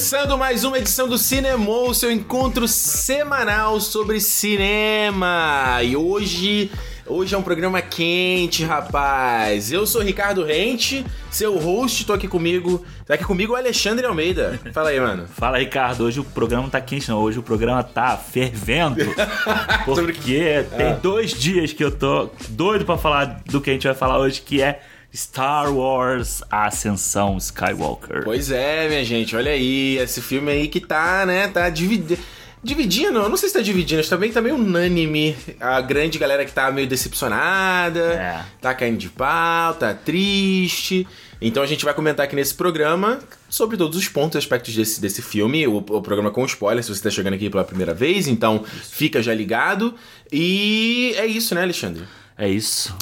Começando mais uma edição do Cinemou, seu encontro semanal sobre cinema. E hoje, hoje é um programa quente, rapaz. Eu sou Ricardo Rente, seu host, tô aqui comigo. Tá aqui comigo o Alexandre Almeida. Fala aí, mano. Fala, Ricardo. Hoje o programa não tá quente, não. Hoje o programa tá fervendo. Porque tem Ah. dois dias que eu tô doido pra falar do que a gente vai falar hoje, que é Star Wars Ascensão Skywalker. Pois é, minha gente, olha aí, esse filme aí que tá, né, tá dividindo. Dividindo, eu não sei se tá dividindo, acho que tá bem, tá meio unânime. A grande galera que tá meio decepcionada, É. tá caindo de pau, tá triste. Então a gente vai comentar aqui nesse programa sobre todos os pontos e aspectos desse, desse filme. O, o programa com spoiler, se você tá chegando aqui pela primeira vez, então fica já ligado. E é isso, né, Alexandre? É isso.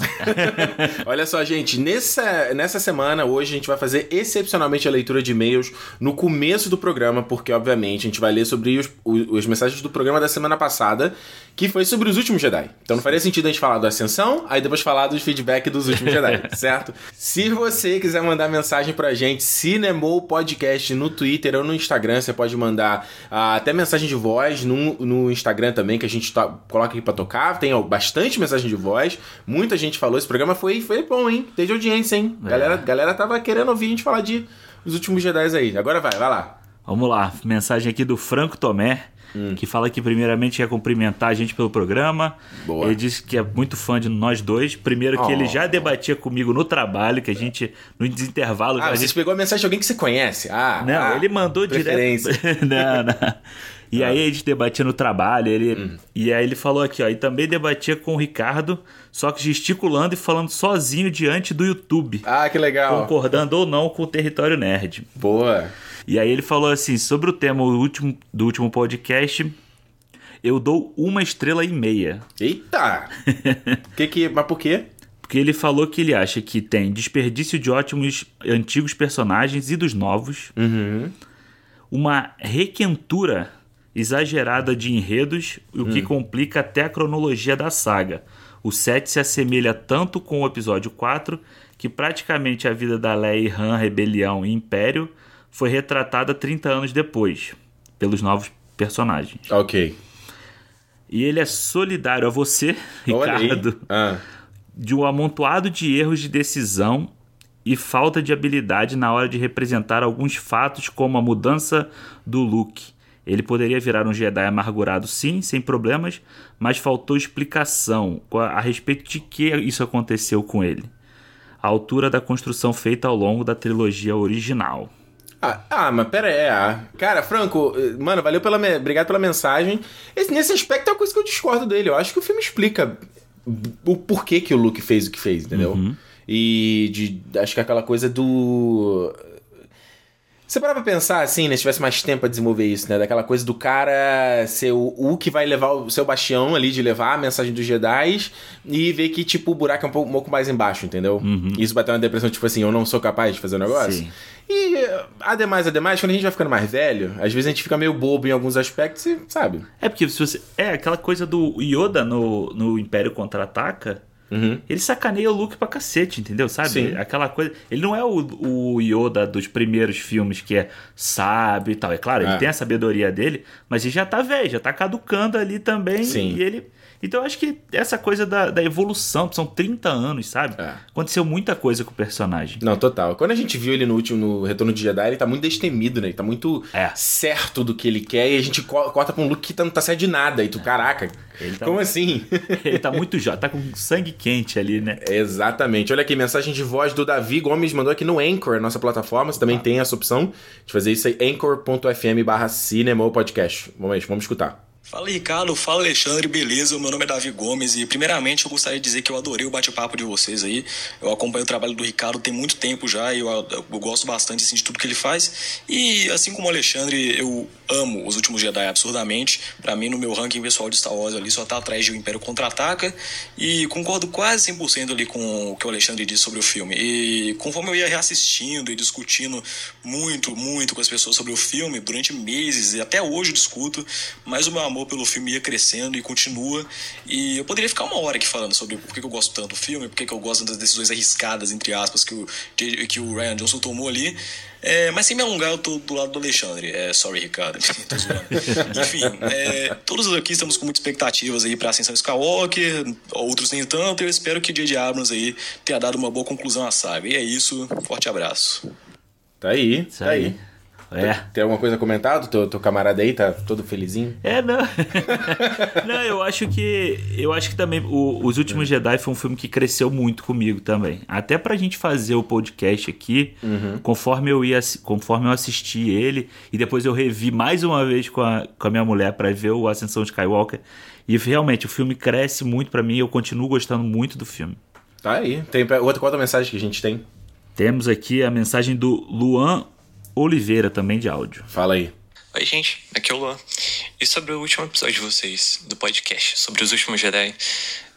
Olha só, gente, nessa, nessa semana, hoje, a gente vai fazer excepcionalmente a leitura de e-mails no começo do programa, porque, obviamente, a gente vai ler sobre os, os, as mensagens do programa da semana passada, que foi sobre os últimos Jedi. Então não faria sentido a gente falar da Ascensão, aí depois falar dos feedback dos últimos Jedi, certo? Se você quiser mandar mensagem pra gente, Cinemou Podcast no Twitter ou no Instagram, você pode mandar ah, até mensagem de voz no, no Instagram também, que a gente to- coloca aqui pra tocar. Tem ó, bastante mensagem de voz. Muita gente falou. Esse programa foi, foi bom, hein? Teve audiência, hein? É. Galera, galera tava querendo ouvir a gente falar de os últimos Jedi aí. Agora vai, vai lá. Vamos lá. Mensagem aqui do Franco Tomé. Que fala que primeiramente quer cumprimentar a gente pelo programa. Boa. Ele disse que é muito fã de nós dois. Primeiro que Oh. ele já debatia comigo no trabalho, que a gente, no intervalo, Ah, a você gente pegou a mensagem de alguém que você conhece. Ah, Não, ah, ele mandou direto. não, não. E aí a gente debatia no trabalho, ele e aí ele falou aqui, ó, e também debatia com o Ricardo, só que gesticulando e falando sozinho diante do YouTube, Ah, que legal. concordando ou não com o território nerd. Boa. E aí ele falou assim, sobre o tema do último, do último podcast, eu dou uma estrela e meia. Eita! que que, mas por quê? Porque ele falou que ele acha que tem desperdício de ótimos antigos personagens e dos novos, Uhum. uma requentura exagerada de enredos, o Hum. que complica até a cronologia da saga. O 7 se assemelha tanto com o episódio 4 que praticamente a vida da Leia e Han, Rebelião e Império foi retratada 30 anos depois, pelos novos personagens. Ok. E ele é solidário a você. Ricardo, Ah. de um amontoado de erros de decisão e falta de habilidade na hora de representar alguns fatos, como a mudança do Luke. Ele poderia virar um Jedi amargurado, sim, sem problemas, mas faltou explicação a respeito de que isso aconteceu com ele. A altura da construção feita ao longo da trilogia original. Ah, ah, mas pera aí. ah. Cara, Franco, eh, mano, valeu pela. me- Obrigado pela mensagem. Esse- nesse aspecto é uma coisa que eu discordo dele. Eu acho que o filme explica o porquê que o Luke fez o que fez, entendeu? E de, acho que é aquela coisa do. Você parar pra pensar assim, né? Se tivesse mais tempo pra desenvolver isso, né? Daquela coisa do cara ser o, o que vai levar o seu bastião ali, de levar a mensagem dos Jedi e ver que, tipo, o buraco é um pouco, um pouco mais embaixo, entendeu? Isso bateu uma depressão, tipo assim, eu não sou capaz de fazer o negócio. Sim. E, eh, ademais, ademais, quando a gente vai ficando mais velho, às vezes a gente fica meio bobo em alguns aspectos e, sabe? É porque se você. É aquela coisa do Yoda no, no Império Contra-Ataca. Ele sacaneia o Luke pra cacete, entendeu? Sabe? Sim. Aquela coisa. Ele não é o, o Yoda dos primeiros filmes que é sábio e tal. É claro, É. ele tem a sabedoria dele, mas ele já tá velho, já tá caducando ali também. Sim. E ele. Então eu acho que essa coisa da, da evolução, são 30 anos, sabe? É. Aconteceu muita coisa com o personagem. Não, total. Quando a gente viu ele no último, no Retorno de Jedi, ele tá muito destemido, né? Ele tá muito É. certo do que ele quer e a gente co- corta pra um look que tá- não tá certo de nada. E tu, caraca, Ele tá- como assim? ele tá muito jovem, tá com sangue quente ali, né? Exatamente. Olha aqui, mensagem de voz do Davi Gomes mandou aqui no Anchor, nossa plataforma. Você também tem essa opção de fazer isso aí, anchor.fm barra cinema ou podcast. Vamos, vamos escutar. Fala Ricardo, fala Alexandre, beleza? Meu nome é Davi Gomes e primeiramente eu gostaria de dizer que eu adorei o bate-papo de vocês aí. Eu acompanho o trabalho do Ricardo tem muito tempo já e eu, eu gosto bastante assim, de tudo que ele faz. E assim como o Alexandre, eu amo os últimos Jedi absurdamente. Pra mim, no meu ranking pessoal de Star Wars ali só tá atrás de O Império Contra-Ataca e concordo quase 100% ali com o que o Alexandre disse sobre o filme. E conforme eu ia reassistindo e discutindo muito, muito com as pessoas sobre o filme durante meses e até hoje eu discuto, mas o meu amor amor pelo filme ia crescendo e continua. E eu poderia ficar uma hora aqui falando sobre por que eu gosto tanto do filme, por que eu gosto das decisões arriscadas, entre aspas, que o, que o Ryan Johnson tomou ali. É, mas sem me alongar, eu tô do lado do Alexandre. É, sorry, Ricardo. Enfim, é, todos aqui estamos com muitas expectativas aí pra Ascensão Skywalker, outros nem tanto. Eu espero que o J.J. Abrams aí tenha dado uma boa conclusão à saga. E é isso, forte abraço. Tá aí, Isso tá aí. É. Tem alguma coisa comentado? Teu, teu camarada aí tá todo felizinho? É, não. não, eu acho que. Eu acho que também o, Os Últimos é. Jedi foi um filme que cresceu muito comigo também. Até pra gente fazer o podcast aqui, uhum. conforme eu ia. Conforme eu assisti ele, e depois eu revi mais uma vez com a, com a minha mulher para ver o Ascensão de Skywalker. E realmente o filme cresce muito para mim eu continuo gostando muito do filme. Tá aí. Tem outra, outra mensagem que a gente tem? Temos aqui a mensagem do Luan Oliveira, também de áudio. Fala aí. Oi, gente, aqui é o Luan. E sobre o último episódio de vocês, do podcast, sobre os últimos Jedi,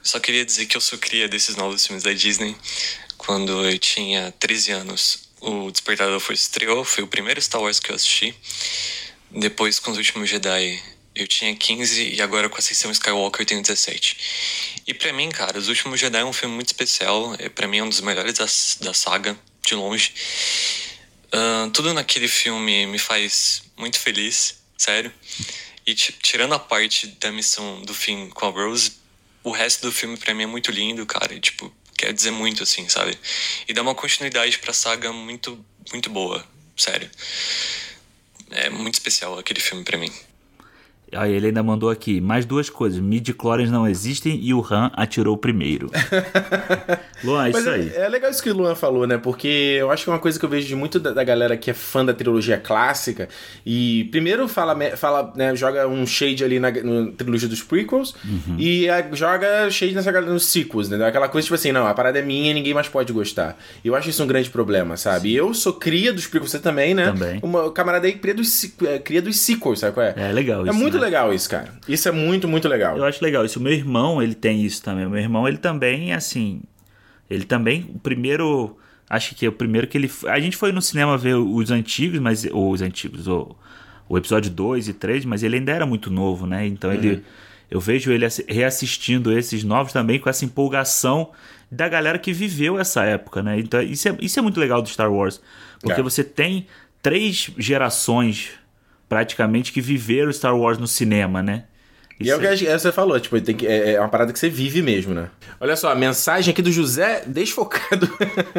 só queria dizer que eu sou cria desses novos filmes da Disney. Quando eu tinha 13 anos, o Despertar da Força estreou, foi o primeiro Star Wars que eu assisti. Depois, com os últimos Jedi, eu tinha 15 e agora com a Ascensão Skywalker eu tenho 17. E para mim, cara, Os Últimos Jedi é um filme muito especial. É, para mim é um dos melhores da, da saga, de longe. Tudo naquele filme me faz muito feliz, sério. E tirando a parte da missão do fim com a Rose, o resto do filme para mim é muito lindo, cara. E, tipo, quer dizer muito, assim, sabe? E dá uma continuidade pra saga muito, muito boa, sério. É muito especial aquele filme para mim. Aí ele ainda mandou aqui, mais duas coisas, midi-chlorians não existem e o Han atirou primeiro. Luan, é isso aí. É, é, legal isso que o Luan falou, né? Porque eu acho que é uma coisa que eu vejo de muito da, da galera que é fã da trilogia clássica e primeiro fala, fala né, joga um shade ali na, na trilogia dos prequels uhum. e a, joga shade nessa galera nos sequels, né? Aquela coisa tipo assim, não, a parada é minha e ninguém mais pode gostar. Eu acho isso um grande problema, sabe? E eu sou cria dos prequels, você também, né? Também. Uma camarada aí cria dos, é, cria dos sequels, sabe qual é? É legal É isso, muito né? Legal isso, cara. Isso é muito, muito legal. Eu acho legal isso. O meu irmão, ele tem isso também. O meu irmão, ele também, assim. Ele também, o primeiro. Acho que é o primeiro que ele. A gente foi no cinema ver os antigos, mas. Ou os antigos, o, o episódio 2 e 3, mas ele ainda era muito novo, né? Então uhum. ele. Eu vejo ele reassistindo esses novos também com essa empolgação da galera que viveu essa época, né? Então isso é, isso é muito legal do Star Wars. Porque é. você tem três gerações praticamente que viveram Star Wars no cinema, né? E é o que você falou, tipo, tem que, é, é, uma parada que você vive mesmo, né? Olha só, a mensagem aqui do José Desfocado.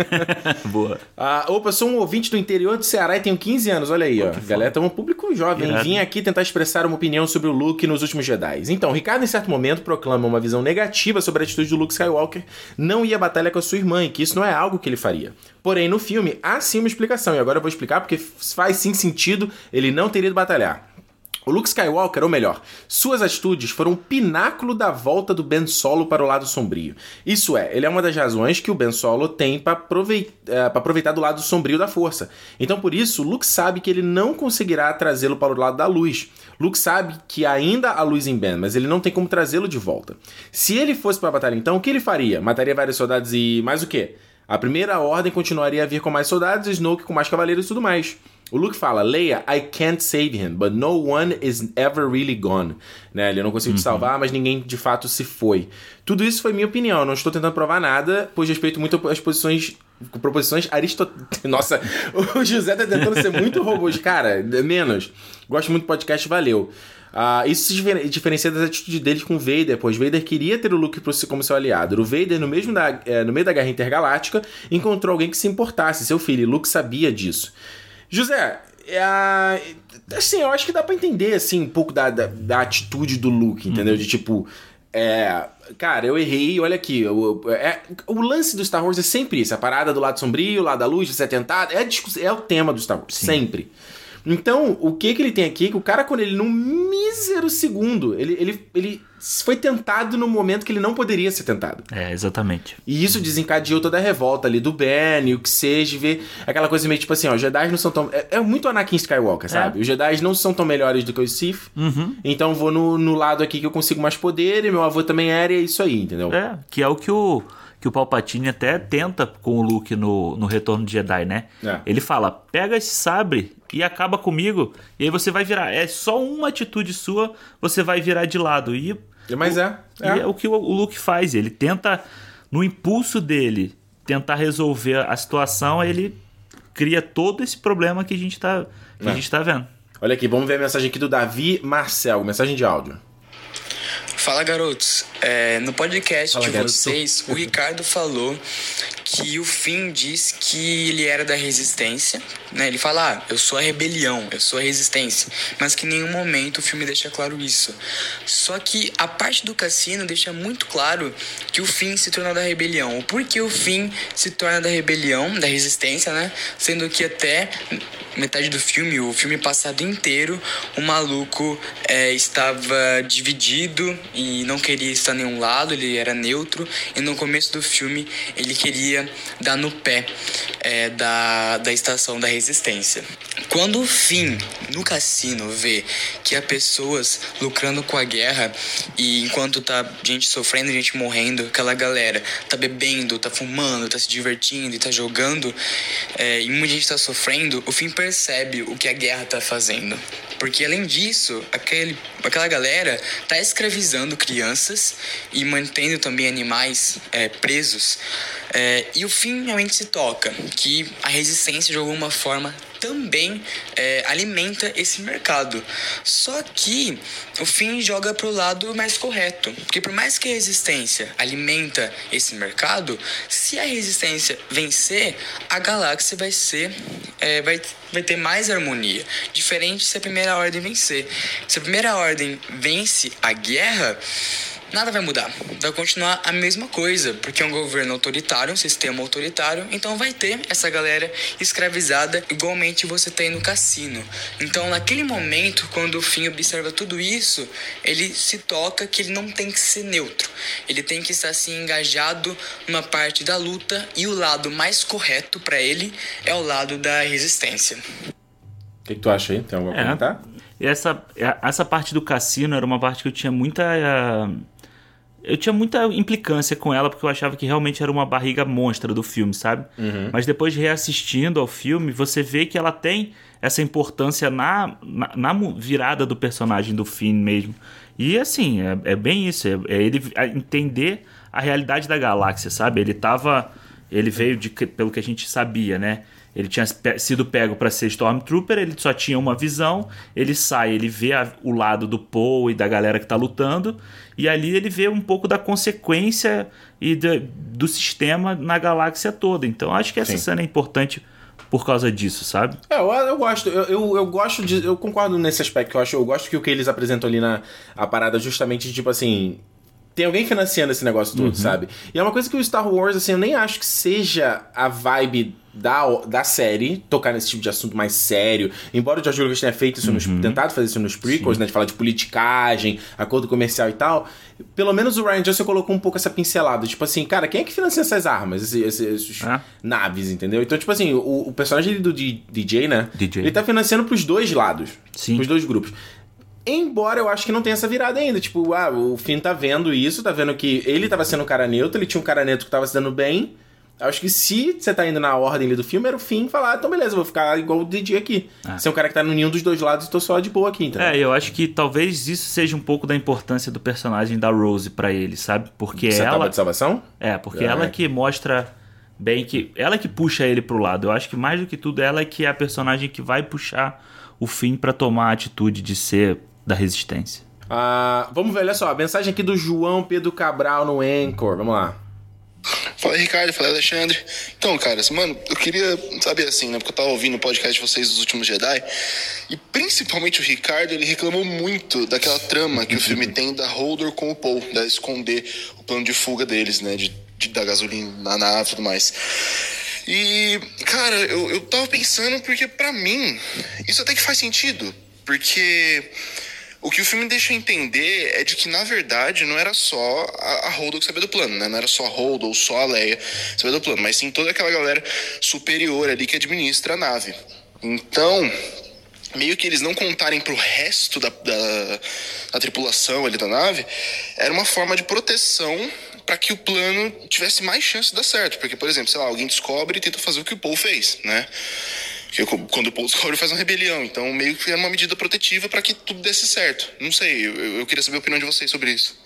Boa. Ah, opa, sou um ouvinte do interior do Ceará e tenho 15 anos, olha aí, Pô, ó. Galera, tá um público jovem. Irado. Vim aqui tentar expressar uma opinião sobre o Luke nos últimos Jedi. Então, Ricardo, em certo momento, proclama uma visão negativa sobre a atitude do Luke Skywalker não ir à batalha com a sua irmã e que isso não é algo que ele faria. Porém, no filme, há sim uma explicação, e agora eu vou explicar porque faz sim sentido ele não ter ido batalhar. O Luke Skywalker, ou melhor, suas atitudes foram o pináculo da volta do Ben Solo para o lado sombrio. Isso é, ele é uma das razões que o Ben Solo tem para aproveitar, é, aproveitar do lado sombrio da força. Então, por isso, Luke sabe que ele não conseguirá trazê-lo para o lado da luz. Luke sabe que ainda há luz em Ben, mas ele não tem como trazê-lo de volta. Se ele fosse para a batalha, então, o que ele faria? Mataria vários soldados e mais o quê? A primeira ordem continuaria a vir com mais soldados, Snoke com mais cavaleiros e tudo mais. O Luke fala, Leia, I can't save him, but no one is ever really gone. Né? Ele não conseguiu uhum. te salvar, mas ninguém de fato se foi. Tudo isso foi minha opinião, não estou tentando provar nada, pois respeito muito as posições proposições aristotélicas. Nossa, o José tá tentando ser muito robô. Cara, menos. Gosto muito do podcast, valeu. Uh, isso se diferencia das atitudes deles com o Vader, pois Vader queria ter o Luke como seu aliado. O Vader, no, mesmo da, é, no meio da Guerra Intergaláctica, encontrou alguém que se importasse, seu filho, e Luke sabia disso. José, é, assim, eu acho que dá para entender assim um pouco da, da, da atitude do Luke, entendeu? Uhum. De tipo, é, cara, eu errei, olha aqui. O, é, o lance do Star Wars é sempre isso: a parada do lado sombrio, o lado da luz, de ser tentado. É, é o tema do Star Wars, Sim. sempre. Então, o que que ele tem aqui? Que o cara, quando ele, num mísero segundo, ele, ele, ele foi tentado no momento que ele não poderia ser tentado. É, exatamente. E isso desencadeou toda a revolta ali do Ben, o que seja, ver aquela coisa meio tipo assim, ó, os Jedi não são tão. É, é muito Anakin Skywalker, sabe? É. Os Jedi não são tão melhores do que os Sith. Uhum. Então vou no, no lado aqui que eu consigo mais poder, e meu avô também era, e é isso aí, entendeu? É, que é o que o que o Palpatine até tenta com o Luke no, no Retorno de Jedi, né? É. Ele fala: pega esse sabre e acaba comigo, e aí você vai virar. É só uma atitude sua, você vai virar de lado. E, Mas é. e é o que o, o Luke faz. Ele tenta, no impulso dele, tentar resolver a situação, ele cria todo esse problema que a gente tá, que a É. gente tá vendo. Olha aqui, vamos ver a mensagem aqui do Davi Marcel, mensagem de áudio. Fala garotos, É, no podcast Fala, de garoto. vocês, o Ricardo falou que o Finn diz que ele era da resistência, né? Ele fala, ah, eu sou a rebelião, eu sou a resistência, mas que em nenhum momento o filme deixa claro isso. Só que a parte do cassino deixa muito claro que o Finn se torna da rebelião. O porquê o Finn se torna da rebelião, da resistência, né? Sendo que até metade do filme, o filme passado inteiro, o maluco é, estava dividido e não queria estar em nenhum lado, ele era neutro. E no começo do filme ele queria dar no pé é, da, da estação da resistência. Quando o Finn, no cassino, vê que há pessoas lucrando com a guerra e enquanto tá gente sofrendo, gente morrendo, aquela galera tá bebendo, tá fumando, tá se divertindo e tá jogando, é, e muita gente tá sofrendo, o Finn percebe o que a guerra tá fazendo. Porque além disso, aquele, aquela galera tá escravizando crianças e mantendo também animais é, presos. É, e o Finn realmente se toca que a resistência de alguma forma também é, alimenta esse mercado. Só que o fim joga pro lado mais correto. Porque por mais que a resistência alimenta esse mercado, se a resistência vencer, a galáxia vai ser. é, vai, vai ter mais harmonia. Diferente se a primeira ordem vencer. Se a primeira ordem vence a guerra nada vai mudar. Vai continuar a mesma coisa, porque é um governo autoritário, um sistema autoritário, então vai ter essa galera escravizada igualmente você tem no cassino. Então, naquele momento, quando o Finn observa tudo isso, ele se toca que ele não tem que ser neutro. Ele tem que estar assim engajado numa parte da luta e o lado mais correto para ele é o lado da resistência. O que, que tu acha aí? Tem alguma É. comentar? E essa, essa parte do cassino era uma parte que eu tinha muita. ah, Eu tinha muita implicância com ela, porque eu achava que realmente era uma barriga monstra do filme, sabe? Mas depois de reassistindo ao filme, você vê que ela tem essa importância na, na, na virada do personagem do Finn mesmo. E assim, é, é bem isso. É, é ele entender a realidade da galáxia, sabe? Ele tava. Ele veio de. pelo que a gente sabia, né? Ele tinha pe- sido pego para ser Stormtrooper, ele só tinha uma visão. Ele sai, ele vê a- o lado do Poe e da galera que tá lutando, e ali ele vê um pouco da consequência e da- do sistema na galáxia toda. Então acho que essa Sim. cena é importante por causa disso, sabe? É, eu, eu gosto, eu, eu, eu gosto de. Eu concordo nesse aspecto, eu acho, eu gosto que o que eles apresentam ali na a parada justamente de, tipo assim. Tem alguém financiando esse negócio todo, sabe? E é uma coisa que o Star Wars, assim, eu nem acho que seja a vibe da, da série, tocar nesse tipo de assunto mais sério. Embora o George Lucas tenha feito isso nos, tentado fazer isso nos prequels, né? De falar de politicagem, acordo comercial e tal. Pelo menos o Ryan Johnson colocou um pouco essa pincelada. Tipo assim, cara, quem é que financia essas armas? Esse- esse- esses É. naves, entendeu? Então, tipo assim, o, o personagem do DJ, né? DJ. Ele tá financiando pros dois lados. Sim. Pros dois grupos. Embora eu acho que não tenha essa virada ainda. Tipo, ah, o Finn tá vendo isso, tá vendo que ele tava sendo um cara neutro, ele tinha um cara neutro que tava se dando bem. Eu acho que se você tá indo na ordem ali do filme, era o Finn falar, ah, então beleza, vou ficar igual o DJ aqui. Ser um cara que tá no nenhum dos dois lados e tô só de boa aqui, entendeu? É, eu acho que talvez isso seja um pouco da importância do personagem da Rose pra ele, sabe? Porque Você tava ela. de salvação? É, porque É. ela que mostra bem que. Ela que puxa ele pro lado. Eu acho que mais do que tudo, ela é que é a personagem que vai puxar o fim pra tomar a atitude de ser da resistência. Ah, vamos ver, olha só, a mensagem aqui do João Pedro Cabral no Anchor. Vamos lá. Fala aí, Ricardo, fala aí, Alexandre. Então, caras, mano, eu queria saber assim, né? Porque eu tava ouvindo o podcast de vocês dos últimos Jedi. E principalmente o Ricardo, ele reclamou muito daquela trama que o filme tem da Holder com o Paul, da esconder o plano de fuga deles, né? De, de dar gasolina na nave e tudo mais. E, cara, eu, eu tava pensando porque pra mim, isso até que faz sentido. Porque o que o filme deixa entender é de que, na verdade, não era só a, Holdo que sabia do plano, né? Não era só a Holdo ou só a Leia que sabia do plano, mas sim toda aquela galera superior ali que administra a nave. Então, meio que eles não contarem pro resto da, da, da tripulação ali da nave, era uma forma de proteção para que o plano tivesse mais chance de dar certo. Porque, por exemplo, sei lá, alguém descobre e tenta fazer o que o Paul fez, né? Porque quando o Paul descobre, faz uma rebelião. Então, meio que é uma medida protetiva para que tudo desse certo. Não sei, eu, eu queria saber a opinião de vocês sobre isso.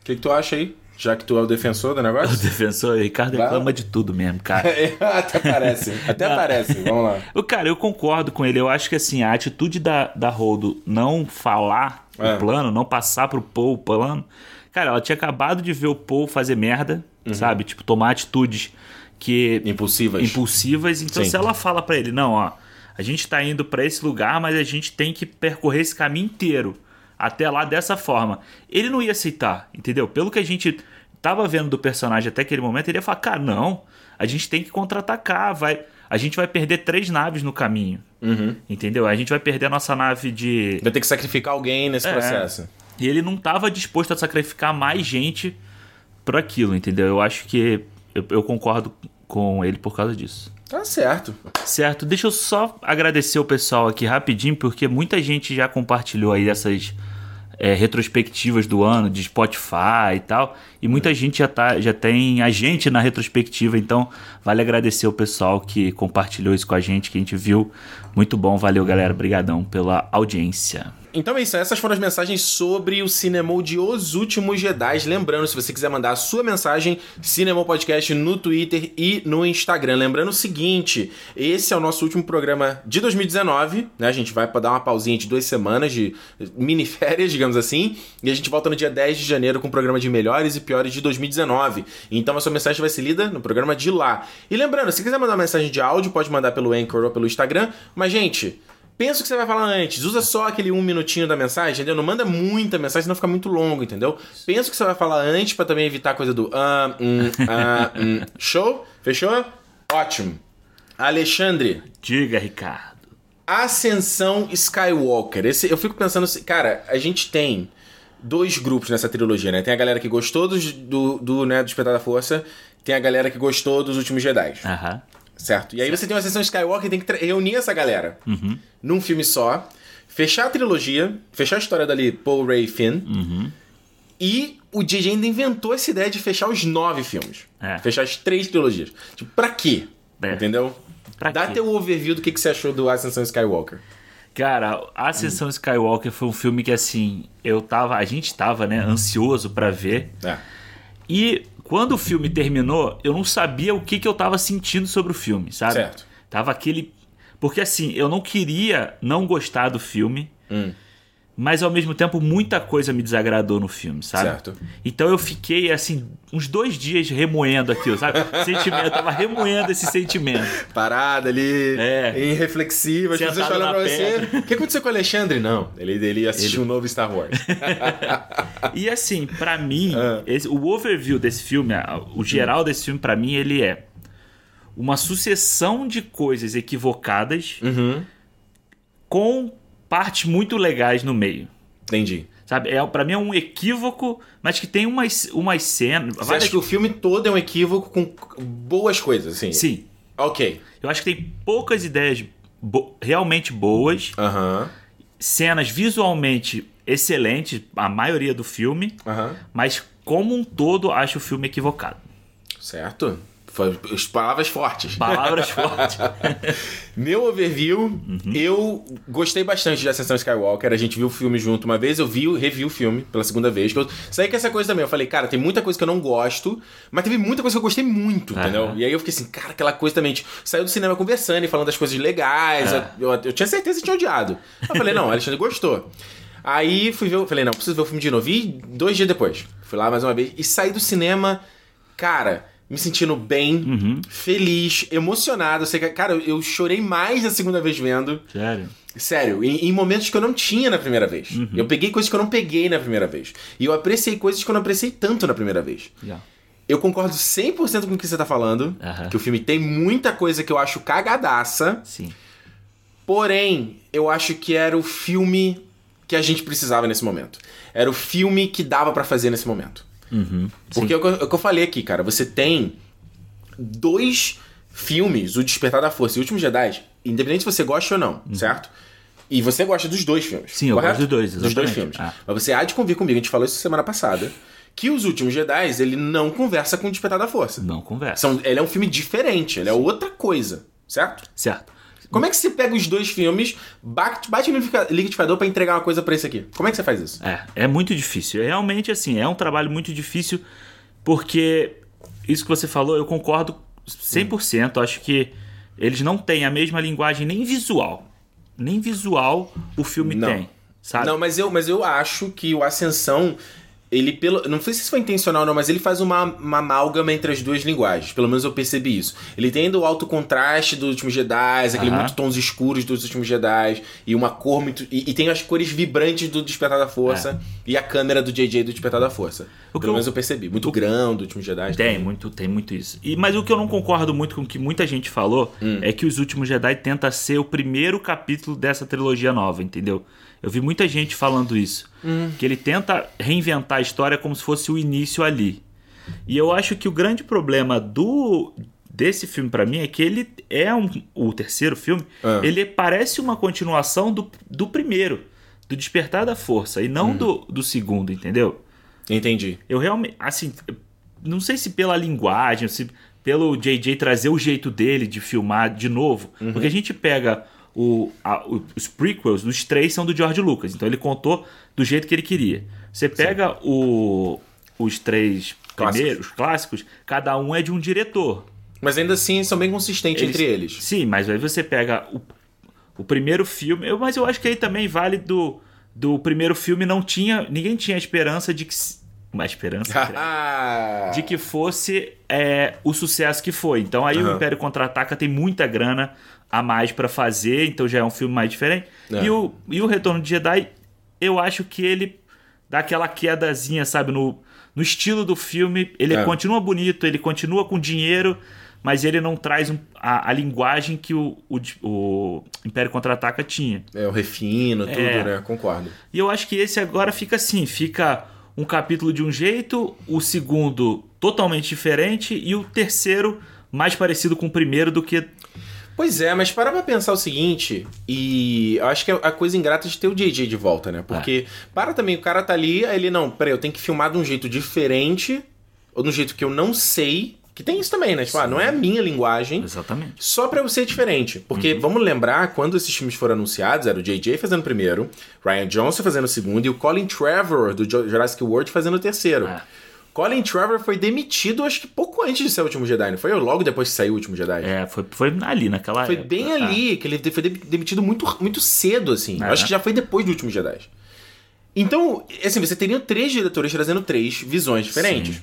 O que, que tu acha aí? Já que tu é o defensor do O negócio? defensor, o Ricardo Vai. reclama de tudo mesmo, cara. Até parece. Até parece. Vamos lá. O cara, eu concordo com ele. Eu acho que assim, a atitude da, da Holdo não falar É. o plano, não passar pro Paul o plano. Cara, ela tinha acabado de ver o Paul fazer merda, Uhum. sabe? Tipo, tomar atitudes que. Impulsivas. impulsivas. Então, Sim. se ela fala pra ele, não, ó, a gente tá indo pra esse lugar, mas a gente tem que percorrer esse caminho inteiro até lá dessa forma. Ele não ia aceitar, entendeu? Pelo que a gente tava vendo do personagem até aquele momento, ele ia falar, cara, não, a gente tem que contra-atacar, vai. A gente vai perder três naves no caminho. Entendeu? A gente vai perder a nossa nave de. Vai ter que sacrificar alguém nesse É. processo. E ele não estava disposto a sacrificar mais gente por aquilo, entendeu? Eu acho que eu, eu concordo com ele por causa disso. Tá certo. Certo, deixa eu só agradecer o pessoal aqui rapidinho, porque muita gente já compartilhou aí essas é, retrospectivas do ano de Spotify e tal, e muita gente já, tá, já tem a gente na retrospectiva, então vale agradecer o pessoal que compartilhou isso com a gente, que a gente viu. Muito bom, valeu galera, brigadão pela audiência. Então é isso, essas foram as mensagens sobre o Cinemol de Os Últimos Jedi. Lembrando, se você quiser mandar a sua mensagem, Cinemol Podcast no Twitter e no Instagram. Lembrando o seguinte, esse é o nosso último programa de 2019, né? A gente vai dar uma pausinha de duas semanas de mini férias, digamos assim, e a gente volta no dia 10 de janeiro com o programa de melhores e piores de 2019. Então a sua mensagem vai ser lida no programa de lá. E lembrando, se quiser mandar mensagem de áudio, pode mandar pelo Anchor ou pelo Instagram, mas gente... Pensa o que você vai falar antes. Usa só aquele um minutinho da mensagem, entendeu? Não manda muita mensagem, senão fica muito longo, entendeu? Pensa o que você vai falar antes pra também evitar a coisa do ah, hum, ah, hum. Show? Fechou? Ótimo. Alexandre, Diga, Ricardo. Ascensão Skywalker. Esse, eu fico pensando assim, cara, a gente tem dois grupos nessa trilogia, né? Tem a galera que gostou dos- do, do, né, do Despertar da Força, tem a galera que gostou dos Últimos Jedi. Aham. Certo. E aí você tem uma sessão Skywalker e tem que reunir essa galera num filme só, fechar a trilogia, fechar a história dali, Paul, Ray Finn. E o DJ ainda inventou essa ideia de fechar os nove filmes. É. Fechar as três trilogias. Tipo, pra quê? É. Entendeu? Pra Dá quê? teu overview do que, que você achou do Ascensão Skywalker. Cara, a Sessão Skywalker foi um filme que assim, eu tava, a gente tava, né, ansioso pra ver. É. E quando o filme terminou, eu não sabia o que, que eu tava sentindo sobre o filme, sabe? Certo. Tava aquele. Porque assim, eu não queria não gostar do filme, Hum. Mas ao mesmo tempo muita coisa me desagradou no filme, sabe? Certo. Então eu fiquei assim, uns dois dias remoendo aquilo, sabe? sentimento, eu tava remoendo esse sentimento. Parada ali, É. em reflexiva, as pessoas falando pra você. pedra. O que aconteceu com o Alexandre? Não, ele, ele assistiu um novo Star Wars. E assim, pra mim, Ah. esse- o overview desse filme, o geral desse filme, pra mim, ele é uma sucessão de coisas equivocadas uhum. com partes muito legais no meio. Entendi. Sabe? É, pra mim é um equívoco, mas que tem umas, umas cenas. Você várias- acha que o filme todo é um equívoco com boas coisas, assim? Sim. Ok. Eu acho que tem poucas ideias bo- realmente boas, Aham. cenas visualmente excelentes, a maioria do filme, Aham. mas como um todo, acho o filme equivocado. Certo. Palavras fortes. Palavras fortes. Meu overview, Uhum. eu gostei bastante de Ascensão Skywalker. A gente viu o filme junto uma vez, eu vi, revi o filme pela segunda vez. Que eu saí com essa coisa também. Eu falei, cara, tem muita coisa que eu não gosto, mas teve muita coisa que eu gostei muito, Aham. entendeu? E aí eu fiquei assim, cara, aquela coisa também. Tipo, saiu do cinema conversando e falando das coisas legais. É. Eu, eu- eu tinha certeza que tinha odiado. Eu falei, não, Alexandre gostou. Aí fui ver, eu falei, não, preciso ver o filme de novo. E dois dias depois, fui lá mais uma vez e saí do cinema, cara, me sentindo bem, Uhum. feliz, emocionado. Sei que, cara, eu, chorei mais na segunda vez vendo. Sério. Sério, em, em momentos que eu não tinha na primeira vez. Uhum. Eu peguei coisas que eu não peguei na primeira vez. E eu apreciei coisas que eu não apreciei tanto na primeira vez. Já. Eu concordo 100% com o que você tá falando. Que o filme tem muita coisa que eu acho cagadaça. Sim. Porém, eu acho que era o filme que a gente precisava nesse momento. Era o filme que dava pra fazer nesse momento. Uhum. Porque é o que eu- é o que eu falei aqui, cara. Você tem dois filmes, O Despertar da Força e O Último Jedi, independente se você gosta ou não, certo? E você gosta dos dois filmes. Sim, eu correto? gosto dos dois, Dos dois exatamente. filmes. Ah. Mas você há de convir comigo, a gente falou isso semana passada, Que Os Últimos Jedi, ele não conversa com o Despertar da Força. Não conversa. São, ele é um filme diferente, ele é outra coisa, certo? Certo. Como é que você pega os dois filmes, bate, bate no liquidifica- liquidificador pra entregar uma coisa pra esse aqui? Como é que você faz isso? É, é muito difícil. É Realmente, assim, é um trabalho muito difícil, porque isso que você falou, eu concordo 100%. Acho que eles não têm a mesma linguagem nem visual. Nem visual o filme Não. tem, sabe? Não, mas eu, mas eu acho que o Ascensão, ele pelo. Não sei se foi intencional ou não, mas ele faz uma, uma amálgama entre as duas linguagens. Pelo menos eu percebi isso. Ele tem do alto contraste dos últimos Jedi, aquele Aham. muito tons escuros dos últimos Jedi, e uma cor muito. E, e tem as cores vibrantes do Despertar da Força e a câmera do JJ do Despertar da Força. É. O Pelo eu- menos eu percebi. Muito grão do último Jedi. Tem também. muito, tem muito isso. E, mas o que eu não concordo muito com o que muita gente falou Hum. é que Os Últimos Jedi tenta ser o primeiro capítulo dessa trilogia nova, entendeu? Eu vi muita gente falando isso. Hum. Que ele tenta reinventar a história como se fosse o início ali. E eu acho que o grande problema do desse filme pra mim é que ele é um, o terceiro filme, Ah. ele parece uma continuação do, do primeiro, do Despertar da Força, e Hum. não do, do segundo, entendeu? Entendi. Eu realmente, assim, não sei se pela linguagem, se pelo JJ trazer o jeito dele de filmar de novo, Uhum. porque a gente pega o, a- o- os prequels, os três são do George Lucas, então ele contou do jeito que ele queria. Você pega o, os três Clássicos. primeiros, clássicos, cada um é de um diretor. Mas ainda assim são bem consistentes entre eles. Sim, mas aí você pega o, o primeiro filme, eu- mas eu acho que aí também vale do, do primeiro filme não tinha, ninguém tinha esperança de que uma esperança de que fosse é, o sucesso que foi. Então aí o Aham. Império Contra-Ataca tem muita grana a mais pra fazer, então já é um filme mais diferente. É. E, o, e o Retorno de Jedi, eu acho que ele dá aquela quedazinha, sabe, no, no estilo do filme. Ele É. continua bonito, ele continua com dinheiro, mas ele não traz um- a, a linguagem que o, o, o Império Contra-Ataca tinha. É, o refino, tudo, É. né? Concordo. E eu acho que esse agora fica assim, fica um capítulo de um jeito, o segundo totalmente diferente e o terceiro mais parecido com o primeiro do que Pois é, mas para pra pensar o seguinte, e eu acho que é a coisa ingrata de ter o JJ de volta, né? Porque para também, o cara tá ali, aí ele, não, peraí, eu tenho que filmar de um jeito diferente, ou de um jeito que eu não sei, que tem isso também, né? Tipo, ah, não é a minha linguagem, exatamente. só pra eu ser diferente. Porque vamos lembrar, quando esses filmes foram anunciados, era o JJ fazendo o primeiro, Ryan Johnson fazendo o segundo, e o Colin Trevor, do Jurassic World, fazendo o terceiro. É. Colin Trevor foi demitido, acho que pouco antes de ser o Último Jedi, não foi? Ou logo depois que saiu o Último Jedi? É, foi, foi ali naquela Foi época. bem Ah, ali, que ele foi de- demitido muito, muito cedo, assim. É. Acho que já foi depois do Último Jedi. Então, assim, você teria três diretores trazendo três visões diferentes. Sim.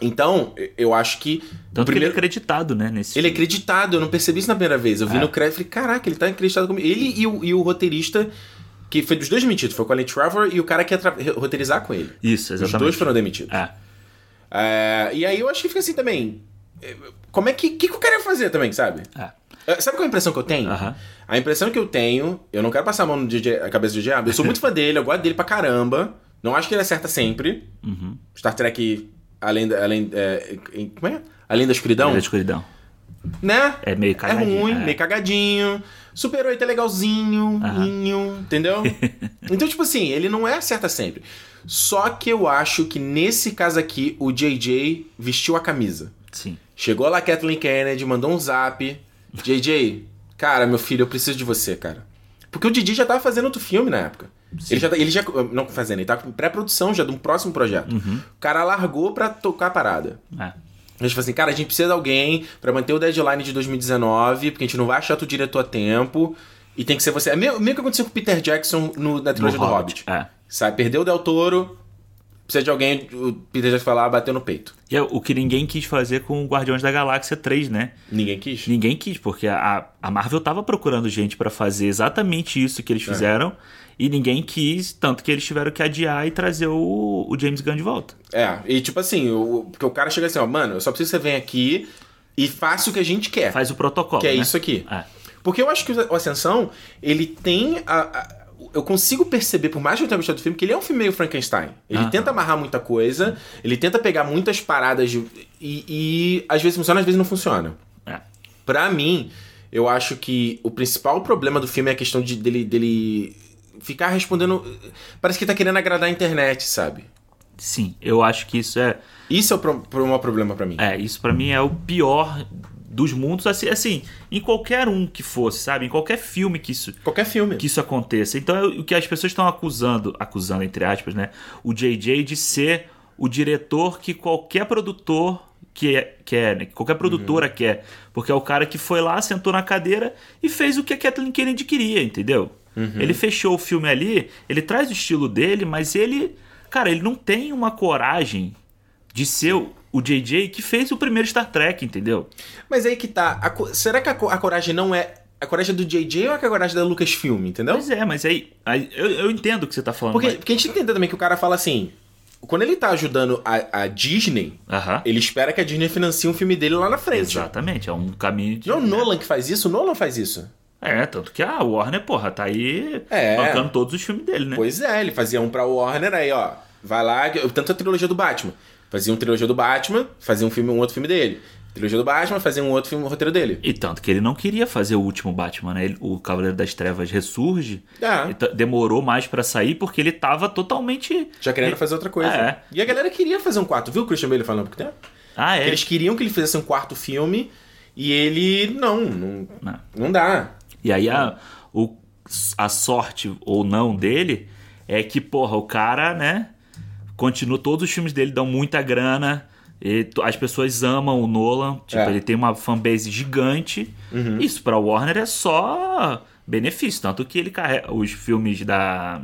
Então, eu acho que. Tanto o primeiro... que ele é acreditado, né, nesse Ele é acreditado, eu não percebi isso na primeira vez. Eu vi É. no crédito e falei, caraca, ele tá acreditado comigo. Ele e o, e o roteirista, que foi dos dois demitidos, foi o Colin Trevor e o cara que ia tra- roteirizar com ele. Isso, Os exatamente. dois foram demitidos. É. É, e aí eu acho que fica assim também. é, Como é que. O que, que o cara ia fazer também, sabe? É. É, Sabe qual é a impressão que eu tenho? Aham. A impressão que eu tenho, eu não quero passar a mão no DJ, a cabeça do DJ Abrams, eu sou muito fã dele, eu gosto dele pra caramba. Não acho que ele acerta sempre. Uhum. Star Trek, além da. Além, é, como é? Além da escuridão. Ilha da escuridão. Né? É meio É cagadinho. ruim, é. meio cagadinho. Super 8 é legalzinho, inho, entendeu? então, tipo assim, ele não é acerta sempre. Só que eu acho que nesse caso aqui, o JJ vestiu a camisa. Sim. Chegou lá Kathleen Kennedy, mandou um zap. JJ, cara, meu filho, eu preciso de você, cara. Porque o DJ já tava fazendo outro filme na época. Ele já, tá- ele já. Não fazendo, ele tá com pré-produção já de um próximo projeto. O cara largou pra tocar a parada. É. A gente falou assim, cara, a gente precisa de alguém pra manter o deadline de 2019, porque a gente não vai achar outro diretor a tempo. E tem que ser você. É meio, meio que aconteceu com o Peter Jackson no, na trilogia No do Hobbit, Hobbit. é. Sabe, perdeu o Del Toro, precisa de alguém, o Peter Jackson lá, bateu no peito. E é o que ninguém quis fazer com o Guardiões da Galáxia 3, né? Ninguém quis. Ninguém quis, porque a, a Marvel tava procurando gente pra fazer exatamente isso que eles É. E ninguém quis, tanto que eles tiveram que adiar e trazer o, o James Gunn de volta. É, e tipo assim, o, porque o cara chega assim, ó, mano, eu só preciso que você venha aqui e faça o que a gente quer. Faz o protocolo. que é né? isso aqui. É. Porque eu acho que o Ascensão, ele tem a, a- eu consigo perceber, por mais que eu tenha gostado do filme, que ele é um filme meio Frankenstein. Ele Aham. tenta amarrar muita coisa, ele tenta pegar muitas paradas de- e, e às vezes funciona, às vezes não funciona. É. Pra mim, eu acho que o principal problema do filme é a questão de, dele, dele ficar respondendo. Parece que tá querendo agradar a internet, sabe? Sim, eu acho que isso é. Isso é o pro, pro- maior problema pra mim. É, isso pra mim é o pior dos mundos. Assim, assim, em qualquer um que fosse, sabe? Em qualquer filme que isso, Qualquer filme. que isso aconteça. Então, é o que as pessoas estão acusando, acusando entre aspas, né, o JJ de ser o diretor que qualquer produtor quer, quer né, que qualquer produtora quer, porque é o cara que foi lá, sentou na cadeira e fez o que a Kathleen Kennedy queria, entendeu? Ele fechou o filme ali, ele traz o estilo dele, mas ele, cara, ele não tem uma coragem de ser o o JJ que fez o primeiro Star Trek, entendeu? Mas aí que tá. a será que a, a coragem não é. A coragem do JJ ou é a coragem da Lucasfilm, entendeu? Pois é, mas aí, aí eu, eu entendo o que você tá falando. Porque, mas- porque a gente entender também que o cara fala assim. Quando ele tá ajudando a, a Disney, Aham. ele espera que a Disney financie um filme dele lá na frente. Exatamente, é um caminho de. Não é o Nolan que faz isso? O Nolan faz isso. É, tanto que a Warner, porra, tá aí É. bancando todos os filmes dele, né? Pois é, ele fazia um pra Warner aí, ó. Vai lá, tanto a trilogia do Batman. Fazia um trilogia do Batman, fazia um filme, um outro filme dele. Trilogia do Batman, fazia um outro filme, um roteiro dele. E tanto que ele não queria fazer o último Batman, né? Ele- o Cavaleiro das Trevas ressurge. Ele t- demorou mais pra sair porque ele tava totalmente. Já querendo fazer outra coisa. É. E a galera queria fazer um quarto, viu o Christian Bale falando por tempo? Ah, é. Eles queriam que ele fizesse um quarto filme e ele. Não, não, Não. não dá. E aí a, o, a sorte ou não dele é que, porra, o cara, né? Continua, todos os filmes dele dão muita grana. e as pessoas amam o Nolan. Tipo, É. Uhum. ele tem uma fanbase gigante. Isso pra Warner é só benefício. Tanto que ele carrega os filmes da.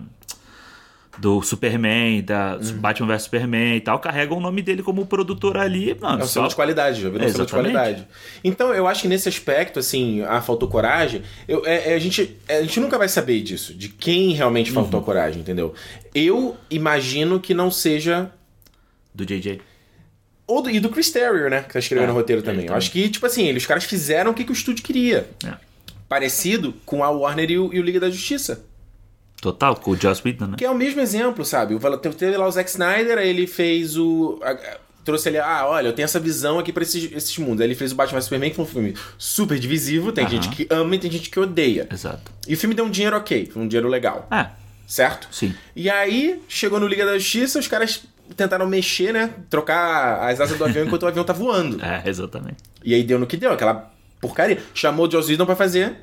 Do Superman, da Uhum. Batman vs Superman e tal, carregam o nome dele como produtor ali, mano. É um só- selo de qualidade, já virou um selo de qualidade. Então, eu acho que nesse aspecto, assim, a faltou coragem, eu, é- é- a, gente, é, a gente nunca vai saber disso, de quem realmente faltou Uhum. coragem, entendeu? Eu imagino que não seja. Do JJ. Ou do, e do Chris Terrier, né? Que tá escrevendo É, o roteiro também. Eu acho que, tipo assim, eles, os caras fizeram o que, que o estúdio queria. É. Parecido com a Warner e o, e o Liga da Justiça. Total, com o Joss Whedon, né? Que é o mesmo exemplo, sabe? Teve lá o Zack Snyder, aí ele fez o. trouxe ele, ah, olha, eu tenho essa visão aqui pra esses, esses mundos. Aí ele fez o Batman Superman, que foi um filme super divisivo, tem gente que ama e tem gente que odeia. Exato. E o filme deu um dinheiro ok, foi um dinheiro legal, É, certo? sim. E aí, chegou no Liga da Justiça, os caras tentaram mexer, né? Trocar as asas do avião enquanto o avião tá voando. É, exatamente. E aí deu no que deu, aquela porcaria. Chamou o Joss Whedon pra fazer.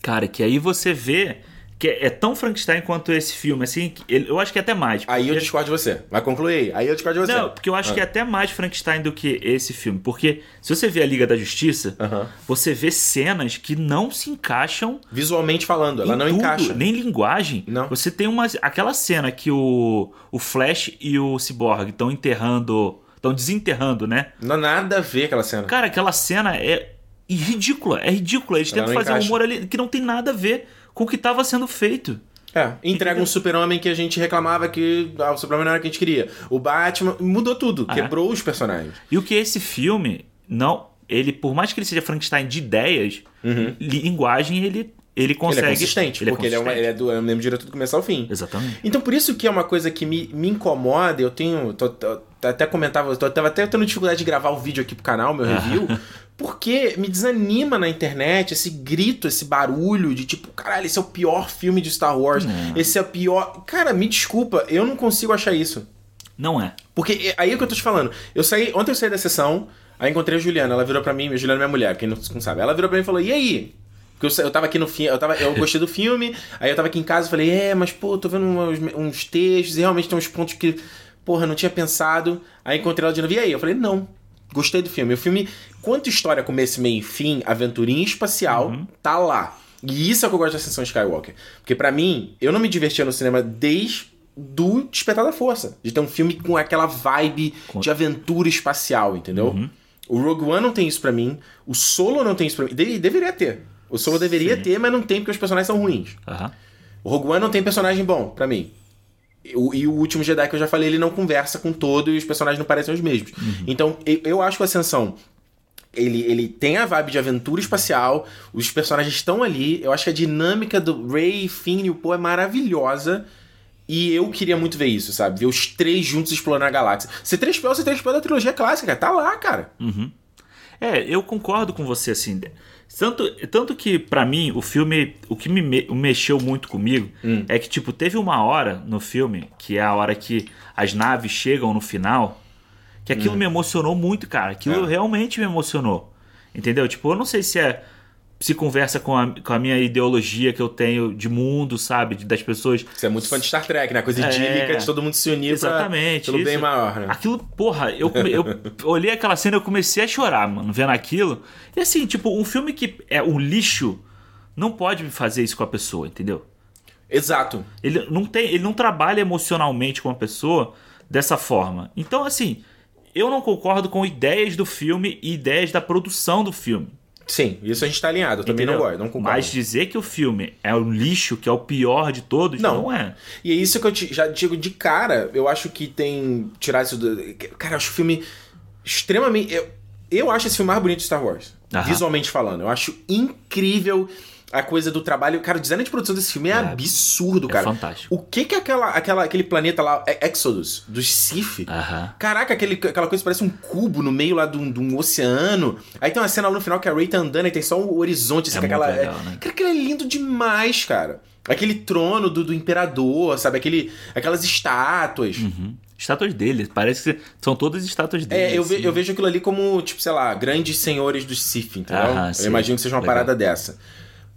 Cara, que aí você vê que é tão Frankenstein quanto esse filme, assim, eu acho que é até mais. Aí eu discordo de você. Vai concluir aí. Aí eu discordo de você. Não, porque eu acho Ah. que é até mais Frankenstein do que esse filme. Porque se você vê a Liga da Justiça, Aham. você vê cenas que não se encaixam Visualmente falando, ela não tudo, encaixa. nem linguagem. Não. Você tem uma aquela cena que o, o Flash e o Cyborg estão enterrando, estão desenterrando, né? Não nada a ver aquela cena. Cara, aquela cena é ridícula, é ridícula. Eles Ela tentam fazer um encaixa. humor ali que não tem nada a ver com o que estava sendo feito. É, entrega um super-homem que a gente reclamava que ah, o super-homem não era o que a gente queria. O Batman mudou tudo, Ah, é? quebrou os personagens. E o que esse filme, não, ele, por mais que ele seja Frankenstein de ideias, linguagem ele, ele consegue. Uhum. ele é consistente, ele é porque ele é, uma, ele é do é mesmo diretor do começo ao fim. Exatamente. Então por isso que é uma coisa que me, me incomoda, eu tenho. tô- tô- até comentava, tô, tava até tendo dificuldade de gravar o vídeo aqui pro canal, meu review, porque me desanima na internet esse grito, esse barulho de tipo, caralho, esse é o pior filme de Star Wars, esse é o pior. Cara, me desculpa, eu não consigo achar isso. Não é. Porque é aí que eu tô te falando. Eu saí, ontem eu saí da sessão, aí encontrei a Juliana, ela virou pra mim, a Juliana é minha mulher, quem não, não sabe. Ela virou pra mim e falou: "E aí?" Porque eu, eu tava aqui no filme, eu, tava, eu gostei do filme, aí eu tava aqui em casa e falei, é, mas pô, tô vendo uns, uns textos e realmente tem uns pontos que, porra, não tinha pensado. Aí encontrei ela de novo, e aí? Eu falei, não, gostei do filme. O filme, quanto história começo, meio e fim, aventurinha espacial, tá lá. E isso é o que eu gosto da Ascensão Skywalker. Porque pra mim, eu não me divertia no cinema desde do Despertar da Força. De ter um filme com aquela vibe de aventura espacial, entendeu? O Rogue One não tem isso pra mim. O Solo não tem isso pra mim. De- deveria ter. O Solo deveria Sim. ter, mas não tem porque os personagens são ruins. Aham. O Rogue One não tem personagem bom, pra mim. O- e o último Jedi que eu já falei, ele não conversa com todo e os personagens não parecem os mesmos. Então, eu, eu acho que o Ascensão. Ele, ele tem a vibe de aventura espacial, os personagens estão ali. Eu acho que a dinâmica do Ray, Finn e o Poe é maravilhosa. E eu queria muito ver isso, sabe? Ver os três juntos explorando a galáxia. C3PO é o C3PO da trilogia clássica, tá lá, cara. É, eu concordo com você, assim. Tanto, tanto que, pra mim, o filme. O que me, me- mexeu muito comigo Hum. é que, tipo, teve uma hora no filme, que é a hora que as naves chegam no final, que aquilo me emocionou muito, cara. Aquilo Hum. É. realmente me emocionou. Entendeu? Tipo, eu não sei se é. Se conversa com a, com a minha ideologia que eu tenho de mundo, sabe? De- das pessoas Você é muito fã de Star Trek, né? Coisa É. idílica de todo mundo se unir pra- Exatamente. pelo bem isso. maior, né? Aquilo, porra, eu, eu olhei aquela cena e eu comecei a chorar, mano, vendo aquilo. E assim, tipo, um filme que é um lixo não pode fazer isso com a pessoa, entendeu? Exato. Ele não tem, ele não trabalha emocionalmente com a pessoa dessa forma. Então, assim, eu não concordo com ideias do filme e ideias da produção do filme. Sim, isso a gente tá alinhado. Eu também entendeu? não gosto, não concordo. Mas dizer que o filme é um lixo, que é o pior de todos, Não. não, é. E é isso que eu te- já digo de cara. Eu acho que tem. Tirar isso do. Cara, eu acho o filme extremamente. Eu, eu acho esse filme mais bonito de Star Wars. Aham. Visualmente falando. Eu acho incrível a coisa do trabalho. Cara, o design de produção desse filme é, É, absurdo, é cara. fantástico. O que que é aquela, aquela, aquele planeta lá, é- Exodus, dos Sith? Aham. Caraca, aquele, aquela coisa parece um cubo no meio lá de um, de um oceano. Aí tem uma cena lá no final que a Ray tá andando e tem só o horizonte. Assim, É aquela, muito legal, né? Cara, aquilo é lindo demais, cara. Aquele trono do, do imperador, sabe? Aquele, aquelas estátuas. Uhum. Estátuas dele, parece que são todas estátuas dele. É, eu, ve- assim. eu vejo aquilo ali como, tipo, sei lá, grandes senhores dos Sith, entendeu? Aham, eu sim. imagino que seja uma Legal. parada dessa.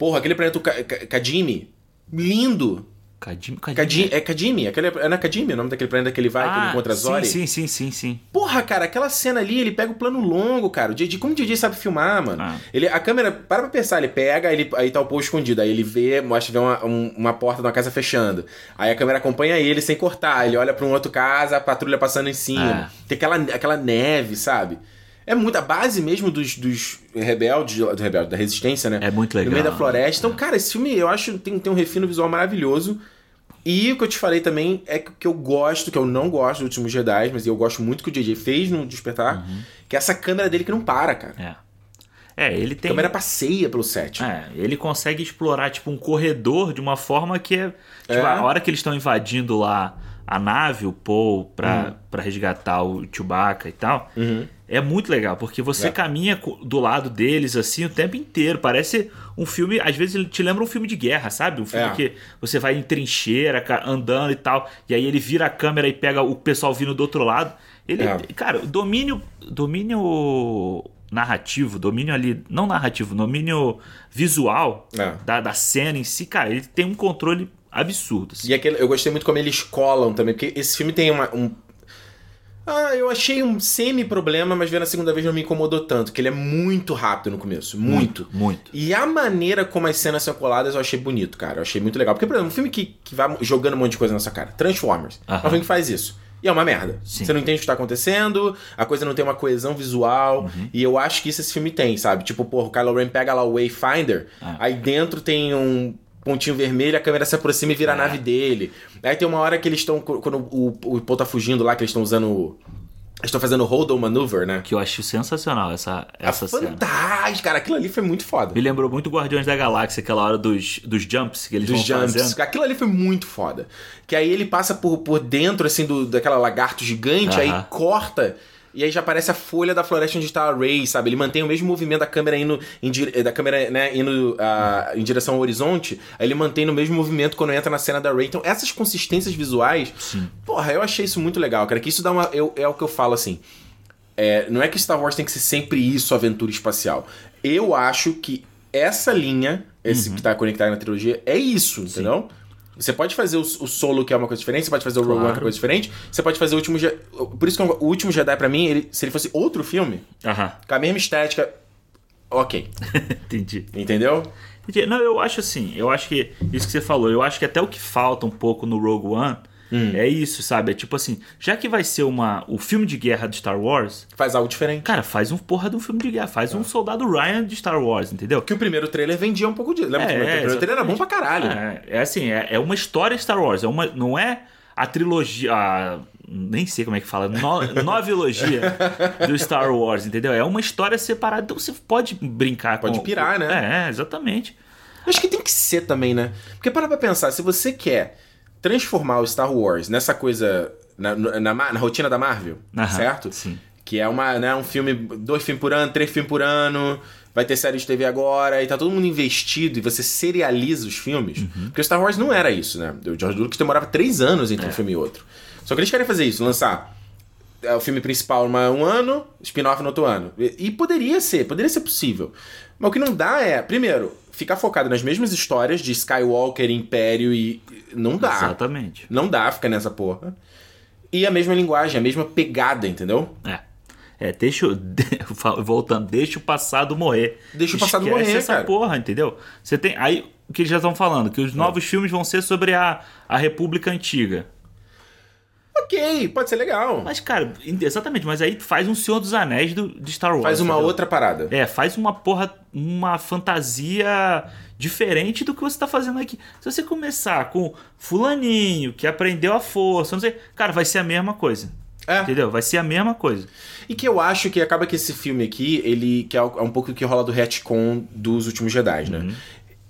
Porra, aquele planeta Ka- Ka- Kadimi, lindo. Kadimi, é Kadimi, aquele, é na Kadimi o nome daquele planeta que ele vai, que ele encontra a Zori? Ah, Sim, sim, sim, sim. Porra, cara, aquela cena ali, ele pega o plano longo, cara. O DJ, como o DJ sabe filmar, mano? Ah. Ele, a câmera, para pra pensar, ele pega, ele, aí tá o povo escondido. Aí ele vê, mostra vê uma, um- uma porta de uma casa fechando. Aí a câmera acompanha ele sem cortar. Ele olha pra um outro casa, a patrulha passando em cima. É. Tem aquela, aquela neve, sabe? É muito a base mesmo dos, dos rebeldes, do rebelde, da resistência, né? É muito No legal. meio da floresta. Então, cara, esse filme eu acho tem, tem um refino visual maravilhoso. E o que eu te falei também é que que eu gosto, que eu não gosto do Último Jedi, mas eu gosto muito que o JJ fez no Despertar, que é essa câmera dele que não para, cara. É. É, ele A tem. câmera passeia pelo set. É, ele consegue explorar, tipo, um corredor de uma forma que é. Tipo, É. a hora que eles estão invadindo lá a nave, o Paul, pra, Uhum. pra resgatar o Chewbacca e tal. É muito legal, porque você É. caminha do lado deles, assim, o tempo inteiro. Parece um filme. Às vezes ele te lembra um filme de guerra, sabe? Um filme É. que você vai em trincheira, andando e tal. E aí ele vira a câmera e pega o pessoal vindo do outro lado. Ele, É. cara, o domínio, domínio narrativo, domínio ali, não narrativo, domínio visual É. da, da cena em si, cara, ele tem um controle absurdo. assim. E aquele, eu gostei muito como eles colam também, porque esse filme tem uma, um. Ah, eu achei um semi-problema, mas vendo a segunda vez não me incomodou tanto, que ele é muito rápido no começo. Muito. Muito. E a maneira como as cenas são coladas eu achei bonito, cara. Eu achei muito legal. Porque, por exemplo, um filme que, que vai jogando um monte de coisa na sua cara. Transformers. É um filme que faz isso. E é uma merda. Sim. Você não entende o que tá acontecendo, a coisa não tem uma coesão visual. Uhum. E eu acho que isso esse filme tem, sabe? Tipo, porra, o Kylo Ren pega lá o Wayfinder, Ah. aí dentro tem um pontinho vermelho, a câmera se aproxima e vira a É. nave dele. Aí tem uma hora que eles estão. Quando o, o Paul tá fugindo lá, que eles estão usando. Eles estão fazendo o Hold Maneuver, né? Que eu acho sensacional essa, essa é cena. fantástico, cara. Aquilo ali foi muito foda. Me lembrou muito Guardiões da Galáxia, aquela hora dos, dos jumps que eles dos vão jumps. fazendo. Aquilo ali foi muito foda. Que aí ele passa por, por dentro, assim, do, daquela lagarto gigante, aí Aham. corta. E aí já aparece a folha da floresta onde está a Ray, sabe? Ele mantém o mesmo movimento da câmera indo em, dire- da câmera, né, indo ah, em direção ao horizonte. Aí ele mantém o mesmo movimento quando entra na cena da Ray. Então, essas consistências visuais, porra, eu achei isso muito legal, cara. Que isso dá uma. Eu, é o que eu falo assim. É, não é que Star Wars tem que ser sempre isso, aventura espacial. Eu acho que essa linha, esse Uhum. que tá conectado na trilogia, é isso, entendeu? Você pode fazer o, o solo, que é uma coisa diferente, você pode fazer o Rogue One, que é uma coisa diferente, você pode fazer o último Jedi. Por isso que o último Jedi, pra mim, ele- se ele fosse outro filme, Aham, com a mesma estética, ok. entendi. Entendeu? Entendi. Não, eu acho assim, eu acho que isso que você falou, eu acho que até o que falta um pouco no Rogue One Hum. é isso, sabe? É tipo assim, já que vai ser uma, o filme de guerra de Star Wars, Faz algo diferente. cara, faz um porra de um filme de guerra, faz É. um soldado Ryan de Star Wars, entendeu? Que o primeiro trailer vendia um pouco disso. Lembra que o É, primeiro trailer era bom pra caralho. É, é assim, é, é uma história Star Wars, é uma, não é a trilogia, a- nem sei como é que fala, no, novelogia do Star Wars, entendeu? É uma história separada, então você pode brincar Pode com... pirar, né? É, exatamente. Acho que tem que ser também, né? Porque para pra pensar, se você quer transformar o Star Wars nessa coisa. na, na, na rotina da Marvel, Aham, certo? sim. Que é uma, né, um filme, dois filmes por ano, três filmes por ano, vai ter série de TV agora, e tá todo mundo investido, e você serializa os filmes. Uhum. Porque Star Wars não era isso, né? O George Lucas demorava três anos entre É. um filme e outro. Só que eles querem fazer isso, lançar é, o filme principal numa, um ano, spin-off no outro ano. E, e poderia ser, poderia ser possível. Mas o que não dá é, primeiro, ficar focado nas mesmas histórias de Skywalker, Império e. Não dá. Exatamente. Não dá ficar nessa porra. E a mesma linguagem, a mesma pegada, entendeu? É. É, deixa o. Voltando, deixa o passado morrer. Deixa o passado Esquece morrer, essa cara. porra, entendeu? Você tem. Aí, o que eles já estão falando? Que os novos filmes vão ser sobre a, a República Antiga. Ok, pode ser legal. Mas, cara, exatamente, mas aí faz um Senhor dos Anéis do, de Star Wars. Faz uma entendeu? outra parada. É, faz uma porra, uma fantasia diferente do que você tá fazendo aqui. Se você começar com fulaninho que aprendeu a força, não sei, cara, vai ser a mesma coisa. É. Entendeu? Vai ser a mesma coisa. E que eu acho que acaba que esse filme aqui, ele que é um pouco o que rola do retcon dos últimos Jedi, né? Uhum.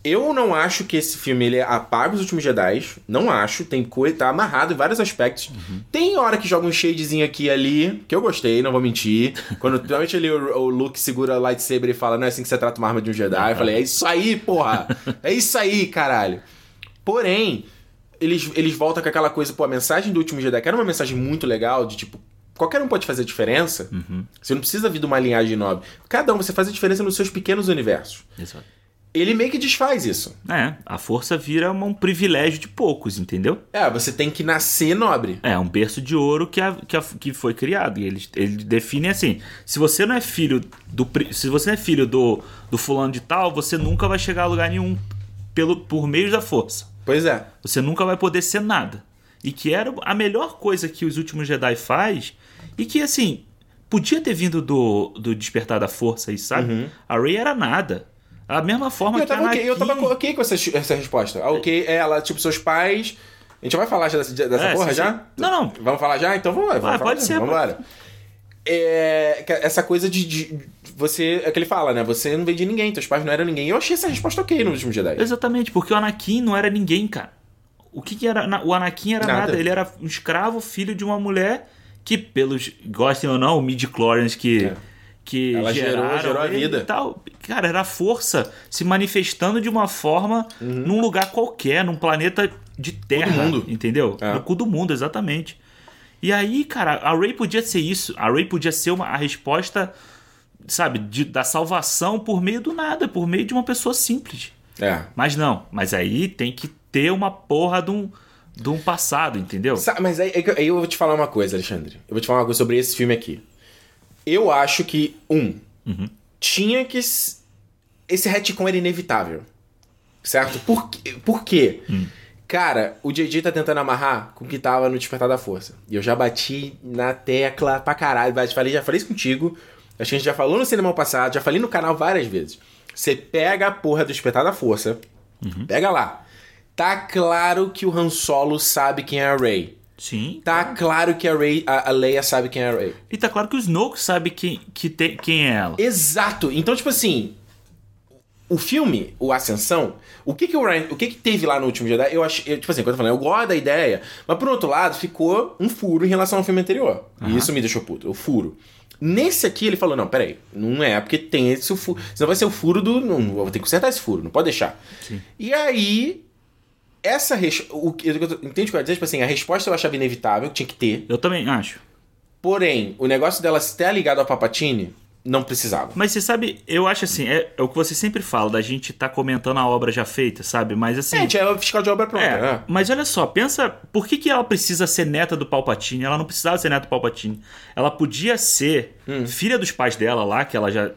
Eu não acho que esse filme ele apaga os últimos Jedi. Não acho. Tem coisa, tá amarrado em vários aspectos. Uhum. Tem hora que joga um shadezinho aqui e ali, que eu gostei, não vou mentir. Quando realmente ali o, o Luke segura o lightsaber e fala, não é assim que você trata uma arma de um Jedi. Eu falei, é isso aí, porra! É isso aí, caralho! Porém, eles, eles voltam com aquela coisa, pô, a mensagem do último Jedi, que era uma mensagem muito legal, de tipo, qualquer um pode fazer diferença. Você não precisa vir de uma linhagem nobre. Cada um, você faz a diferença nos seus pequenos universos. Exato. Ele meio que desfaz isso. É, a força vira um privilégio de poucos, entendeu? É, você tem que nascer nobre. É, um berço de ouro que, a- que, a- que foi criado. E ele, ele define assim: se você não é filho do. Se você não é filho do, do fulano de tal, você nunca vai chegar a lugar nenhum pelo, por meio da força. Pois é. Você nunca vai poder ser nada. E que era a melhor coisa que os últimos Jedi faz. E que, assim, podia ter vindo do, do Despertar da Força aí, sabe? A Rey era nada. A mesma forma eu que a tava, ok, eu tava ok com essa, essa resposta. Ah, ok, é ela, tipo, seus pais. A gente vai falar já dessa, dessa É, porra sim, já? sim. Não, não. Vamos falar já? Então vamos lá. Vamos Vai, falar pode já. ser, Vamos embora. É, essa coisa de, de- Você. É que ele fala, né? Você não veio de ninguém, teus pais não eram ninguém. Eu achei essa resposta ok no último Jedi. Exatamente, porque o Anakin não era ninguém, cara. O que, que era. O Anakin era Nada. nada. Ele era um escravo, filho de uma mulher que, pelos. Gostem ou não, midi-chlorians que. É. Que Ela gerou- geraram gerou a ele vida. E tal. Cara, era a força se manifestando de uma forma num lugar qualquer, num planeta de terra. mundo. Entendeu? É. No cu do mundo, exatamente. E aí, cara, a Ray podia ser isso. A Ray podia ser uma, a resposta, sabe, de- da salvação por meio do nada, por meio de uma pessoa simples. É. Mas não, mas aí tem que ter uma porra de um, de um passado, entendeu? Mas aí, aí- aí eu vou te falar uma coisa, Alexandre. Eu vou te falar uma coisa sobre esse filme aqui. Eu acho que, um, tinha que. Esse retcon era inevitável. Certo? Por, quê? Por quê? Cara, o JJ tá tentando amarrar com o que tava no Despertar da Força. E eu já bati na tecla pra caralho. Já falei, já falei isso contigo. Acho que a gente já falou no cinema passado, já falei no canal várias vezes. Você pega a porra do Despertar da Força, pega lá. Tá claro que o Han Solo sabe quem é a Rey. Sim. Tá claro que a, Rey, a, a Leia sabe quem é a Rey. E tá claro que o Snoke sabe quem, que tem, quem é ela. Exato. Então, tipo assim, o filme, o Ascensão, o que que o Ryan, o que que teve lá no último Jedi? Eu achei, eu, tipo assim, quando eu falando, eu gosto da ideia, mas por outro lado, ficou um furo em relação ao filme anterior. E isso me deixou puto, o furo. Nesse aqui ele falou: "Não, peraí, não é porque tem esse furo, senão vai ser o furo do, não, vou ter que consertar esse furo, não pode deixar". E aí essa res... o que eu entende o que eu dizer? Tipo assim, a resposta eu achava inevitável, tinha que ter. Eu também acho. Porém, o negócio dela estar ligado ao Papatini não precisava. Mas você sabe, eu acho assim, é, é o que você sempre fala, da gente tá comentando a obra já feita, sabe? Mas assim. É, a gente é fiscal de obra pronta, É, né? mas olha só, pensa, por que, que ela precisa ser neta do Palpatine? Ela não precisava ser neta do Palpatine. Ela podia ser Hum. filha dos pais dela lá, que ela já.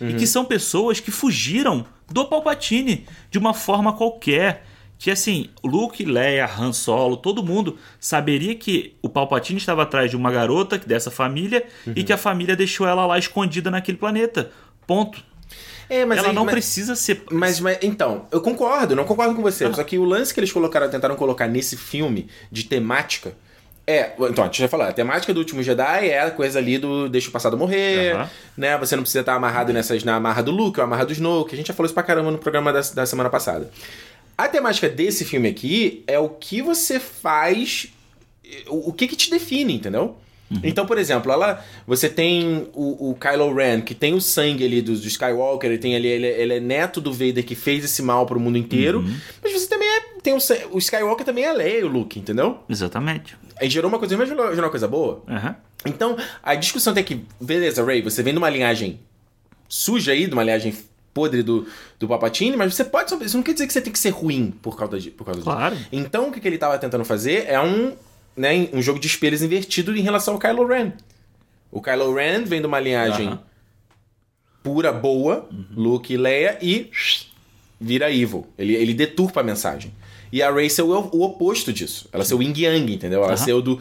E Uhum. que são pessoas que fugiram do Palpatine de uma forma qualquer. Que assim, Luke, Leia, Han Solo, todo mundo saberia que o Palpatine estava atrás de uma garota dessa família Uhum. e que a família deixou ela lá escondida naquele planeta. Ponto. É, mas ela aí- não mas- precisa ser. Mas, mas, então, eu concordo, não concordo com você. Só que o lance que eles colocaram, tentaram colocar nesse filme de temática é. Então, a gente já falou, a temática do último Jedi é a coisa ali do deixa o passado morrer, Aham. né? Você não precisa estar amarrado nessas, na amarra do Luke, ou amarra do Snoke. A gente já falou isso pra caramba no programa da, da semana passada. A temática desse filme aqui é o que você faz. O, o que que te define, entendeu? Então, por exemplo, ela, você tem o, o Kylo Ren, que tem o sangue ali do, do Skywalker, ele tem ali, ele, ele é neto do Vader que fez esse mal pro mundo inteiro, mas você também é, tem o, o Skywalker também é Leia e o Luke, entendeu? Exatamente. Aí gerou uma coisa, mas gerou gerou uma coisa boa. Aham. Então, a discussão tem que, beleza, Ray, você vem de uma linhagem suja aí, de uma linhagem podre do, do Palpatine, mas você pode. Isso não quer dizer que você tem que ser ruim por causa, de, por causa Claro. disso. Então, o que, que ele tava tentando fazer é um, né, um jogo de espelhos invertido em relação ao Kylo Ren. O Kylo Ren vem de uma linhagem Aham. pura, boa, Luke e Leia, e vira evil. Ele, ele deturpa a mensagem. E a Rey ser o, o oposto disso. Ela ser o Yin Yang, entendeu? Ela Aham. ser o do.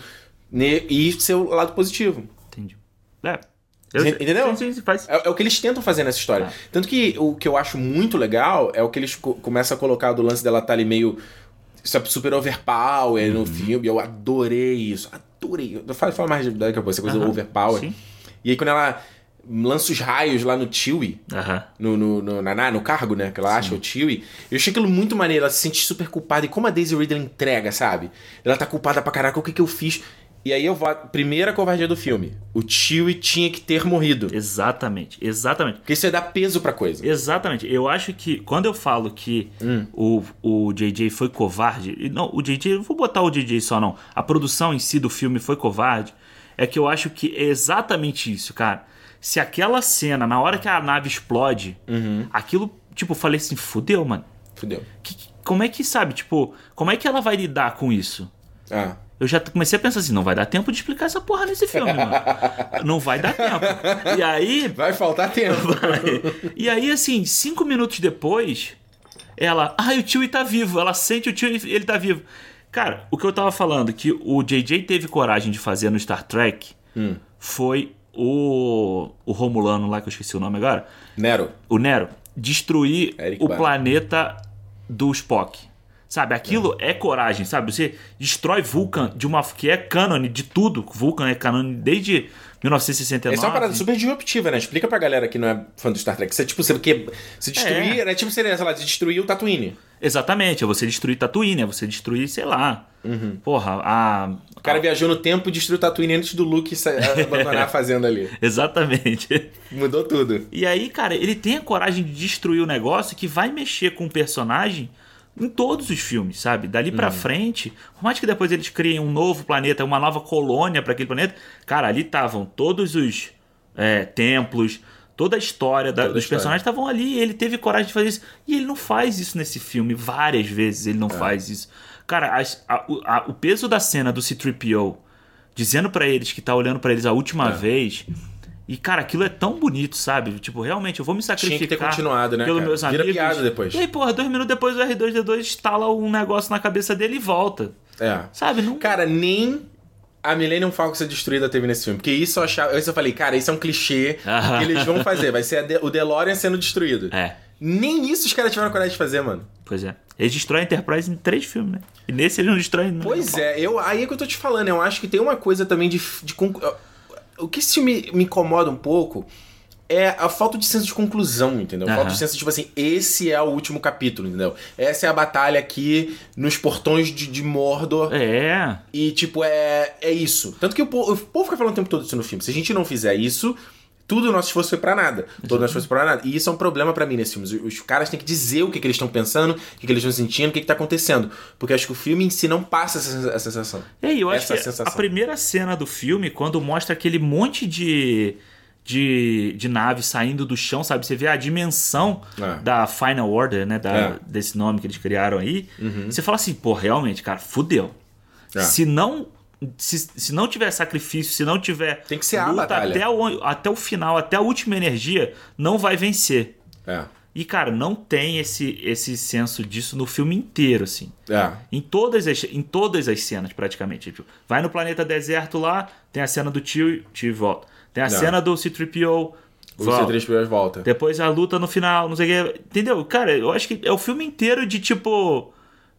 ne- E ser o lado positivo. Entendi. É. Entendeu? Sim, sim, faz. É, é o que eles tentam fazer nessa história. Ah. Tanto que o que eu acho muito legal é o que eles co começam a colocar do lance dela estar ali meio sabe, super overpower Uhum. no filme. Eu adorei isso. Adorei. Eu falo, falo mais daqui a pouco, essa coisa Aham, overpower. sim. E aí quando ela lança os raios lá no Chewie, Aham. no, no, no, na- no cargo, né? Que ela acha o Chewie. Eu achei aquilo muito maneiro. Ela se sente super culpada. E como a Daisy Ridley entrega, sabe? Ela tá culpada pra caraca. O que que eu fiz? E aí eu vou... Primeira covardia do filme. O Chewie tinha que ter morrido. Exatamente, exatamente. Porque isso ia dar peso pra coisa. Exatamente. Eu acho que quando eu falo que Hum. o, o JJ foi covarde, e não, o JJ, eu vou botar o JJ só não. A produção em si do filme foi covarde. É que eu acho que é exatamente isso, cara. Se aquela cena, na hora que a nave explode, Uhum. aquilo, tipo, eu falei assim, fudeu, mano. Fudeu. Que- como é que, sabe, tipo, como é que ela vai lidar com isso? Ah. Eu já comecei a pensar assim, não vai dar tempo de explicar essa porra nesse filme, mano. Não vai dar tempo. E aí, Vai faltar tempo. e aí, assim, cinco minutos depois, ela. Ai, o tio tá vivo. Ela sente o tio e ele tá vivo. Cara, o que eu tava falando, que o JJ teve coragem de fazer no Star Trek foi o. O Romulano lá, que eu esqueci o nome agora. Nero. O Nero. Destruir Eric o Bana. planeta do Spock. Sabe, aquilo é. coragem, sabe? Você destrói Vulcan de uma. que é cânone de tudo. Vulcan é cânone desde 1969. Essa é uma parada super disruptiva, né? Explica pra galera que não é fã do Star Trek. Você, tipo, você, que, se destruir, É. né? Tipo, seria, sei lá, de destruir o Tatooine. Exatamente, é você destruir Tatooine, é você destruir, sei lá. Porra, a. O cara viajou no tempo e destruiu o Tatooine antes do Luke abandonar a fazenda ali. Exatamente. Mudou tudo. E aí, cara, ele tem a coragem de destruir o negócio que vai mexer com o personagem em todos os filmes, sabe? Dali pra frente, por mais que depois eles criem um novo planeta, uma nova colônia pra aquele planeta, cara, ali estavam todos os é, templos, toda a história da- Toda a dos história. personagens estavam ali, e ele teve coragem de fazer isso. E ele não faz isso nesse filme, várias vezes ele não faz isso. Cara, a- o- a- o peso da cena do C-3PO dizendo pra eles que tá olhando pra eles a última vez. E, cara, aquilo é tão bonito, sabe? Tipo, realmente, eu vou me sacrificar. Tinha que ter continuado, né, Pelos cara? meus Vira amigos. piada depois. E aí, porra, dois minutos depois o R2D2 instala um negócio na cabeça dele e volta. É. Sabe? Não... Cara, nem a Millennium Falcon ser destruída teve nesse filme. Porque isso eu achava. Isso eu falei, cara, isso é um clichê Aham. que eles vão fazer. Vai ser De- o DeLorean sendo destruído. É, Nem isso os caras tiveram coragem de fazer, mano. pois é. Eles destroem a Enterprise em três filmes, né? E nesse eles não destroem. Pois é, eu, aí é que eu tô te falando, eu acho que tem uma coisa também de. de o que esse filme me incomoda um pouco é a falta de senso de conclusão, entendeu? A falta de senso, tipo assim, esse é o último capítulo, entendeu? Essa é a batalha aqui nos portões de, de Mordor. É. E, tipo, é, é isso. Tanto que o povo, o povo fica falando o tempo todo isso no filme. Se a gente não fizer isso, tudo o nosso esforço foi pra nada. Todo o nosso esforço foi pra nada. E isso é um problema pra mim nesse filme. Os, caras têm que dizer o que, que eles estão pensando, o que, que eles estão sentindo, o que, que tá acontecendo. Porque acho que o filme em si não passa essa, sensação. Aí, eu acho Essa que sensação. a primeira cena do filme, quando mostra aquele monte de. De, de nave saindo do chão, sabe? Você vê a dimensão É. da Final Order, né? Da, É. Uhum. Desse nome que eles criaram aí. Você fala assim, pô, realmente, cara, fudeu. É. Se não. Se, se não tiver sacrifício, se não tiver Tem que ser a luta batalha. até o, até o final, até a última energia, não vai vencer. É. E, cara, não tem esse, esse senso disso no filme inteiro, assim. É. Em todas as, em todas as cenas, praticamente. Tipo, vai no planeta deserto lá, tem a cena do tio, tio e volta. Tem a Não. cena do C-3PO, O volta. C3PO volta. Depois a luta no final, não sei o que. Entendeu? Cara, eu acho que é o filme inteiro de tipo.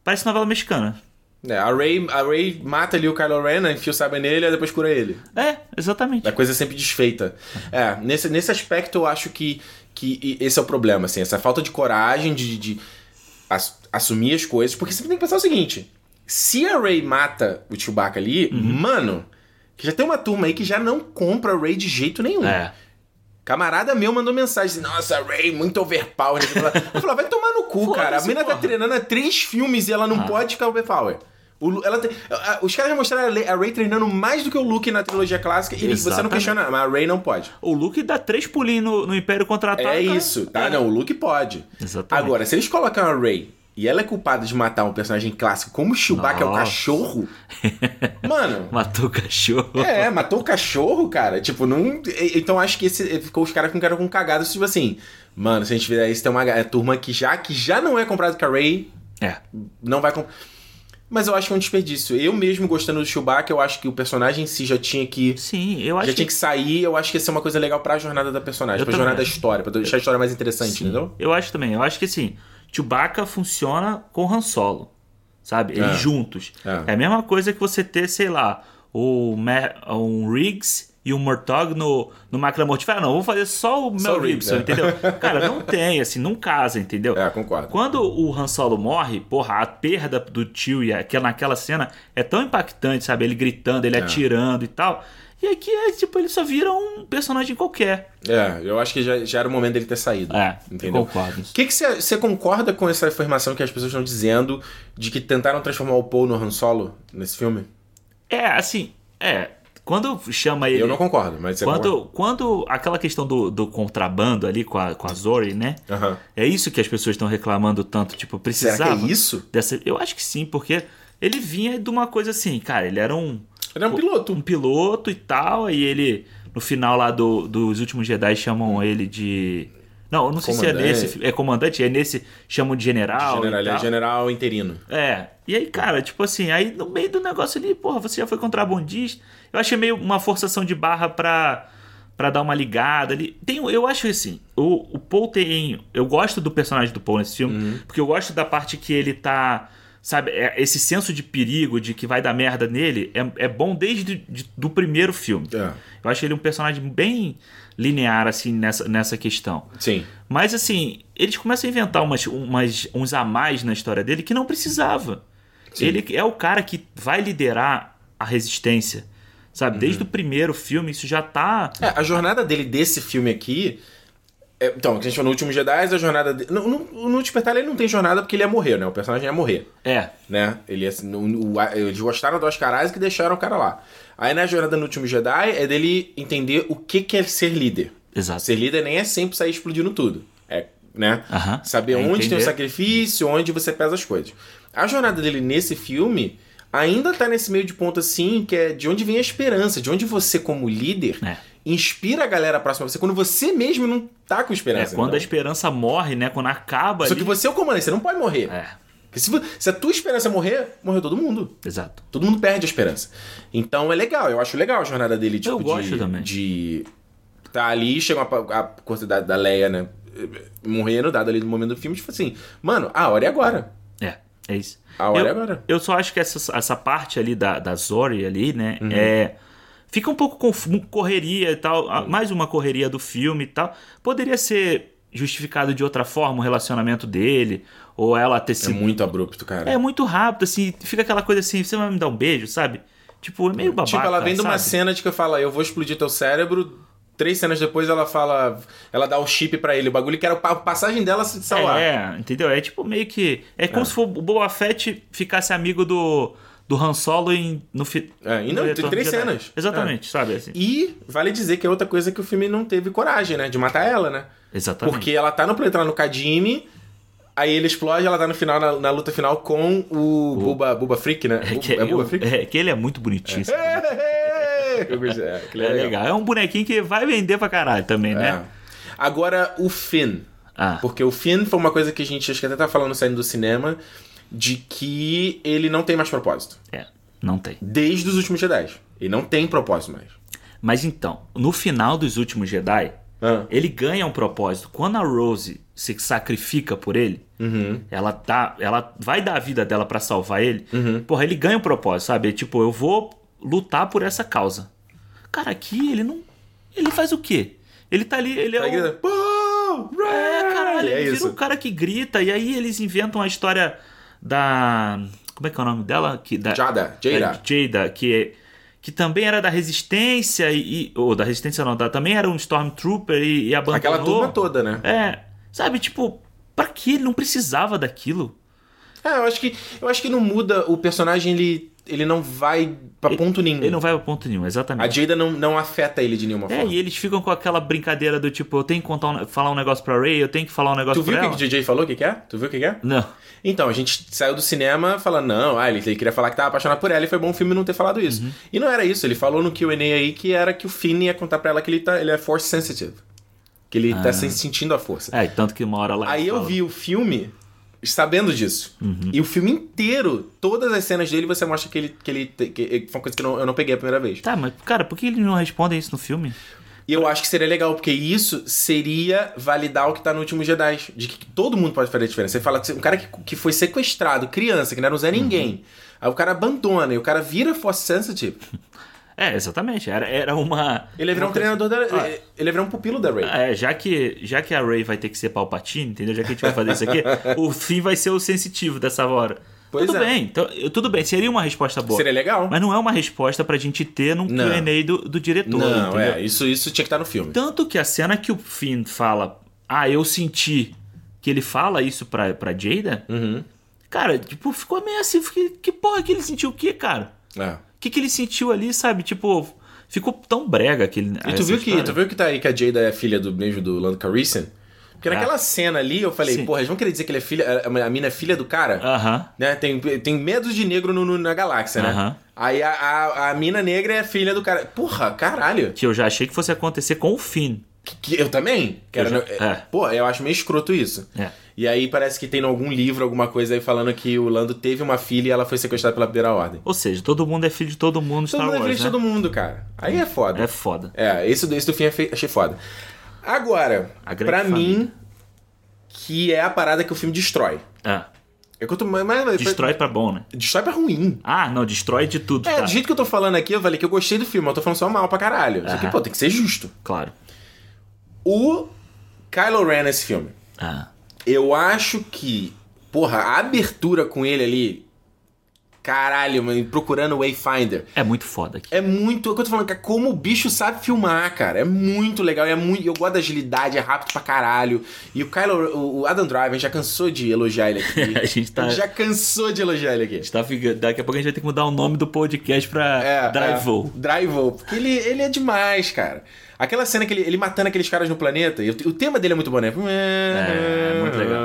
Parece novela mexicana. É, a Ray, a Ray mata ali o Kylo Ren, né, enfia o sabre nele e depois cura ele. É, exatamente. A coisa é sempre desfeita. É, nesse, nesse aspecto eu acho que, que esse é o problema, assim, essa falta de coragem de, de ass- assumir as coisas, porque você tem que pensar o seguinte: se a Ray mata o Chewbacca ali, Uhum. mano, Que já tem uma turma aí que já não compra Ray de jeito nenhum. É. Camarada meu mandou mensagem assim, nossa, Ray, muito overpower. Eu falei, vai tomar no cu, cara. A menina tá treinando há três filmes e ela não Ah. pode ficar overpower. O ela a- os caras já mostraram a Ray treinando mais do que o Luke na trilogia clássica e você não Exatamente. questiona, mas a Ray não pode. O Luke dá três pulinhos no, no Império Contra-Ataca. É isso, tá? É. Não, o Luke pode. Exatamente. Agora, se eles colocam a Ray e ela é culpada de matar um personagem clássico como o Chewbacca é o Nossa. cachorro, mano. Matou o cachorro. É, matou o cachorro, cara. Tipo, não. Então acho que esse ficou os caras ficaram com cagada, tipo assim. Mano, se a gente fizer isso, tem uma ga- turma que já, que já não é comprado com a Ray, É. não vai comprar. Mas eu acho que é um desperdício. Eu mesmo gostando do Chewbacca, eu acho que o personagem em si já tinha que. Sim, eu acho já que... tinha que sair, eu acho que ia ser uma coisa legal pra jornada da personagem, Eu pra também jornada da história, pra deixar a história mais interessante, Sim, entendeu? Eu acho também. Eu acho que assim, Chewbacca funciona com Han Solo. Sabe? Eles É. juntos. É. É. a mesma coisa que você ter, sei lá, o um Riggs e um Murtaugh no, no Máquina Mortífera. Não, vou fazer só o Mel Gibson, é. entendeu? Cara, não tem, assim, não casa, entendeu? É, concordo. Quando o Han Solo morre, porra, a perda do tio e aquela, naquela cena é tão impactante, sabe? Ele gritando, ele atirando e tal. E aqui é tipo, ele só vira um personagem qualquer. É, eu acho que já, já era o momento dele ter saído. É, entendeu? concordo. O que você concorda com essa afirmação que as pessoas estão dizendo de que tentaram transformar o Paul no Han Solo nesse filme? É, assim, é. Quando chama ele. Eu não concordo, mas você Quando, quando aquela questão do, do contrabando ali com a, com a Zori, né? concorda. Aham. É isso que as pessoas estão reclamando tanto, tipo, Será precisava. que é isso? Dessa, eu acho que sim, porque ele vinha de uma coisa assim, cara, ele era um, Ele é um piloto. um piloto e tal, aí ele, no final lá do, dos últimos Jedi, chamam ele de. Não, eu não sei se é Comandante. nesse. É comandante, é nesse. Chamam de general. General, ele é general interino. É. E aí, cara, tipo assim, aí no meio do negócio ali, porra, você já foi contrabandista. Eu achei meio uma forçação de barra pra, pra dar uma ligada ali. Tem, eu acho assim, o, o Paul tem. Eu gosto do personagem do Paul nesse filme, Uhum. porque eu gosto da parte que ele tá. Sabe, é- esse senso de perigo, de que vai dar merda nele, é, é bom desde de- do primeiro filme. É. Eu acho ele um personagem bem linear, assim, nessa, nessa questão. Sim. Mas assim, eles começam a inventar umas, umas, uns a mais na história dele que não precisava. Sim. Ele é o cara que vai liderar a resistência. Sabe? Desde o primeiro filme, isso já tá. É, a jornada dele desse filme aqui. É, então, o que a gente falou no último Jedi, a jornada dele. No, no, no Despertar ele não tem jornada porque ele ia morrer, né? O personagem ia morrer. É. né? Ele, ia- no- no- eles gostaram do Oscar Isaac e deixaram o cara lá. Aí na jornada no último Jedi é dele entender o que que é ser líder. Exato. Ser líder nem é sempre sair explodindo tudo. É, né? Aham. Saber É onde tem o entender. sacrifício, onde você pesa as coisas. A jornada dele nesse filme ainda tá nesse meio de ponto assim, que é de onde vem a esperança, de onde você, como líder, É. inspira a galera próxima a você, quando você mesmo não tá com É, esperança. quando a então. esperança morre, né? Quando acaba. Só ali- que você é o comandante, você não pode morrer. É, Porque se, se a tua esperança morrer, morreu todo mundo. exato. Todo mundo perde a esperança. Então é legal, eu acho legal a jornada dele, tipo, Eu gosto de, também. de tá ali, chega a, a quantidade da Leia, né? Morrendo, dado ali no momento do filme, tipo assim, mano, a hora é agora. É, é isso. A hora eu, é agora. Eu só acho que essa, essa parte ali da, da Zori ali, né? Uhum. É. Fica um pouco com correria e tal. Mais uma correria do filme e tal. Poderia ser justificado de outra forma o relacionamento dele. Ou ela ter É sido. muito abrupto, cara. É muito rápido, assim. Fica aquela coisa assim: você vai me dar um beijo, sabe? Tipo, é meio babaca. tipo, ela vem de uma cena de que eu falo, eu vou explodir teu cérebro. Três cenas depois ela fala. Ela dá o chip pra ele, o bagulho que era a passagem dela se salvar. É, entendeu? É tipo meio que. É como se for o Boba Fett ficasse amigo do, do Han Solo em, no fi, É, e no não, tem três cenas. Exatamente, sabe? Assim. E vale dizer que é outra coisa que o filme não teve coragem, né? De matar ela, né? Exatamente. Porque ela tá no planeta lá no Kadimi, aí ele explode, ela tá no final, na, na luta final com o Buba, Buba Freak, né? É que, é Buba eu- Freak? é que ele é muito bonitinho. Eu gostei, é, aquele É legal. É um bonequinho que vai vender pra caralho também, É. né? Agora, o Finn. Ah, Porque o Finn foi uma coisa que a gente acho que até tá falando saindo do cinema, de que ele não tem mais propósito. é. Não tem. Desde os últimos Jedi. Ele não tem propósito mais. Mas então, no final dos últimos Jedi, Ah. ele ganha um propósito. Quando a Rose se sacrifica por ele, Uhum. ela tá, ela vai dar a vida dela pra salvar ele. Porra, ele ganha um propósito, sabe? Tipo, eu vou lutar por essa causa. Cara, aqui ele não, ele faz o quê? Ele tá ali, ele é "Paul, É, Ray!" caralho, É ele vira isso. um cara que grita e aí eles inventam a história da como é que é o nome dela? Que da Jada, Jada. É, Jada, que que também era da Resistência e. ou da Resistência não, da- também era um Stormtrooper e, e abandonou. Aquela turma toda, né? É, sabe, tipo, pra que ele não precisava daquilo? É, eu acho que eu acho que não muda o personagem, ele ele não vai pra ponto nenhum. Ele não vai a ponto nenhum, A exatamente. Jada não, não afeta ele de nenhuma É, forma. e eles ficam com aquela brincadeira do tipo, eu tenho que contar um- falar um negócio pra Ray, eu tenho que falar um negócio Tu viu pra o que ela. que o DJ falou? O que, que é? Tu viu o que, que é? Não. Então, a gente saiu do cinema falando, não, ah, ele, ele queria falar que tava apaixonado por ela e foi bom o filme não ter falado isso. Uhum. E não era isso, ele falou no QA aí que era que o Finn ia contar pra ela que ele, tá, ele é force sensitive. Que ele tá se- sentindo a força. É, tanto que uma hora lá. Aí eu fala- vi o filme sabendo disso. Uhum. E o filme inteiro, todas as cenas dele, você mostra que ele. Que ele que, foi uma coisa que eu não, eu não peguei a primeira vez. Tá, mas, cara, por que eles não respondem isso no filme? E eu acho que seria legal, porque isso seria validar o que tá no último Jedi. De que todo mundo pode fazer a diferença. Você fala que um cara que, que foi sequestrado, criança, que não era um Zé Ninguém. Aí o cara abandona e o cara vira Force Sensitive. É, exatamente. Era, era uma. Ele virar uma um treinador da. Ah. Ele ia virar um pupilo da Rey. É, já que, já que a Ray vai ter que ser Palpatine, entendeu? Já que a gente vai fazer isso aqui, o Finn vai ser o sensitivo dessa hora. Pois tudo é. bem, então, tudo bem, seria uma resposta boa. Seria legal. Mas não é uma resposta pra gente ter num. Q&A do, do diretor, Não, entendeu? é. Isso, isso tinha que estar no filme. Tanto que a cena que o Finn fala, ah, eu senti que ele fala isso pra, pra Jada, Uhum. cara, tipo, ficou meio assim, fiquei, que porra que ele sentiu o quê, cara? É. O que, que ele sentiu ali, sabe? Tipo, ficou tão brega aquele. E tu viu, que, tu viu que tá aí que a Jada é filha do mesmo do Lando Calrissian? Porque É. naquela cena ali eu falei, Sim. porra, eles vão querer dizer que ele é filha, a, a mina é filha do cara? Aham. Né? Tem, tem medo de negro no, no- na galáxia, né? Aham. Aí a, a, a mina negra é filha do cara. Porra, caralho. Que eu já achei que fosse acontecer com o Finn. Que, que eu também. Que Eu no- já- é. Pô, eu acho meio escroto isso. É. E aí parece que tem em algum livro, alguma coisa aí falando que o Lando teve uma filha e ela foi sequestrada pela primeira ordem. Ou seja, todo mundo é filho de todo mundo Todo Star mundo é Wars, filho de né? todo mundo, cara. Aí é foda. É foda. É, esse, do fim fe- achei foda. Agora, A grande pra família. mim, que é a parada que o filme destrói. É. É que eu mas, mas- Destrói pra bom, né? Destrói pra ruim. Ah, não, destrói de tudo, É, tá? do jeito que eu tô falando aqui, eu falei que eu gostei do filme, eu tô falando só mal pra caralho. Isso aqui, Aham. pô, tem que ser justo. Claro. O Kylo Ren nesse filme, Ah. Eu acho que, porra, a abertura com ele ali, caralho, mano, procurando o Wayfinder, É muito foda aqui. é muito. É o que eu tô falando, cara, como o bicho sabe filmar, cara. É muito legal. É muito, eu gosto da agilidade, é rápido pra caralho. E o Kylo, o- Adam Driver, a gente já cansou de elogiar ele aqui. A gente tá- A gente já cansou de elogiar ele aqui. Tá ficando- Daqui a pouco a gente vai ter que mudar o nome do podcast pra É, Drive-O. é, Drive-O. Porque ele, ele é demais, cara. Aquela cena que ele, ele matando aqueles caras no planeta, e o, o tema dele é muito bom, né? É, muito legal.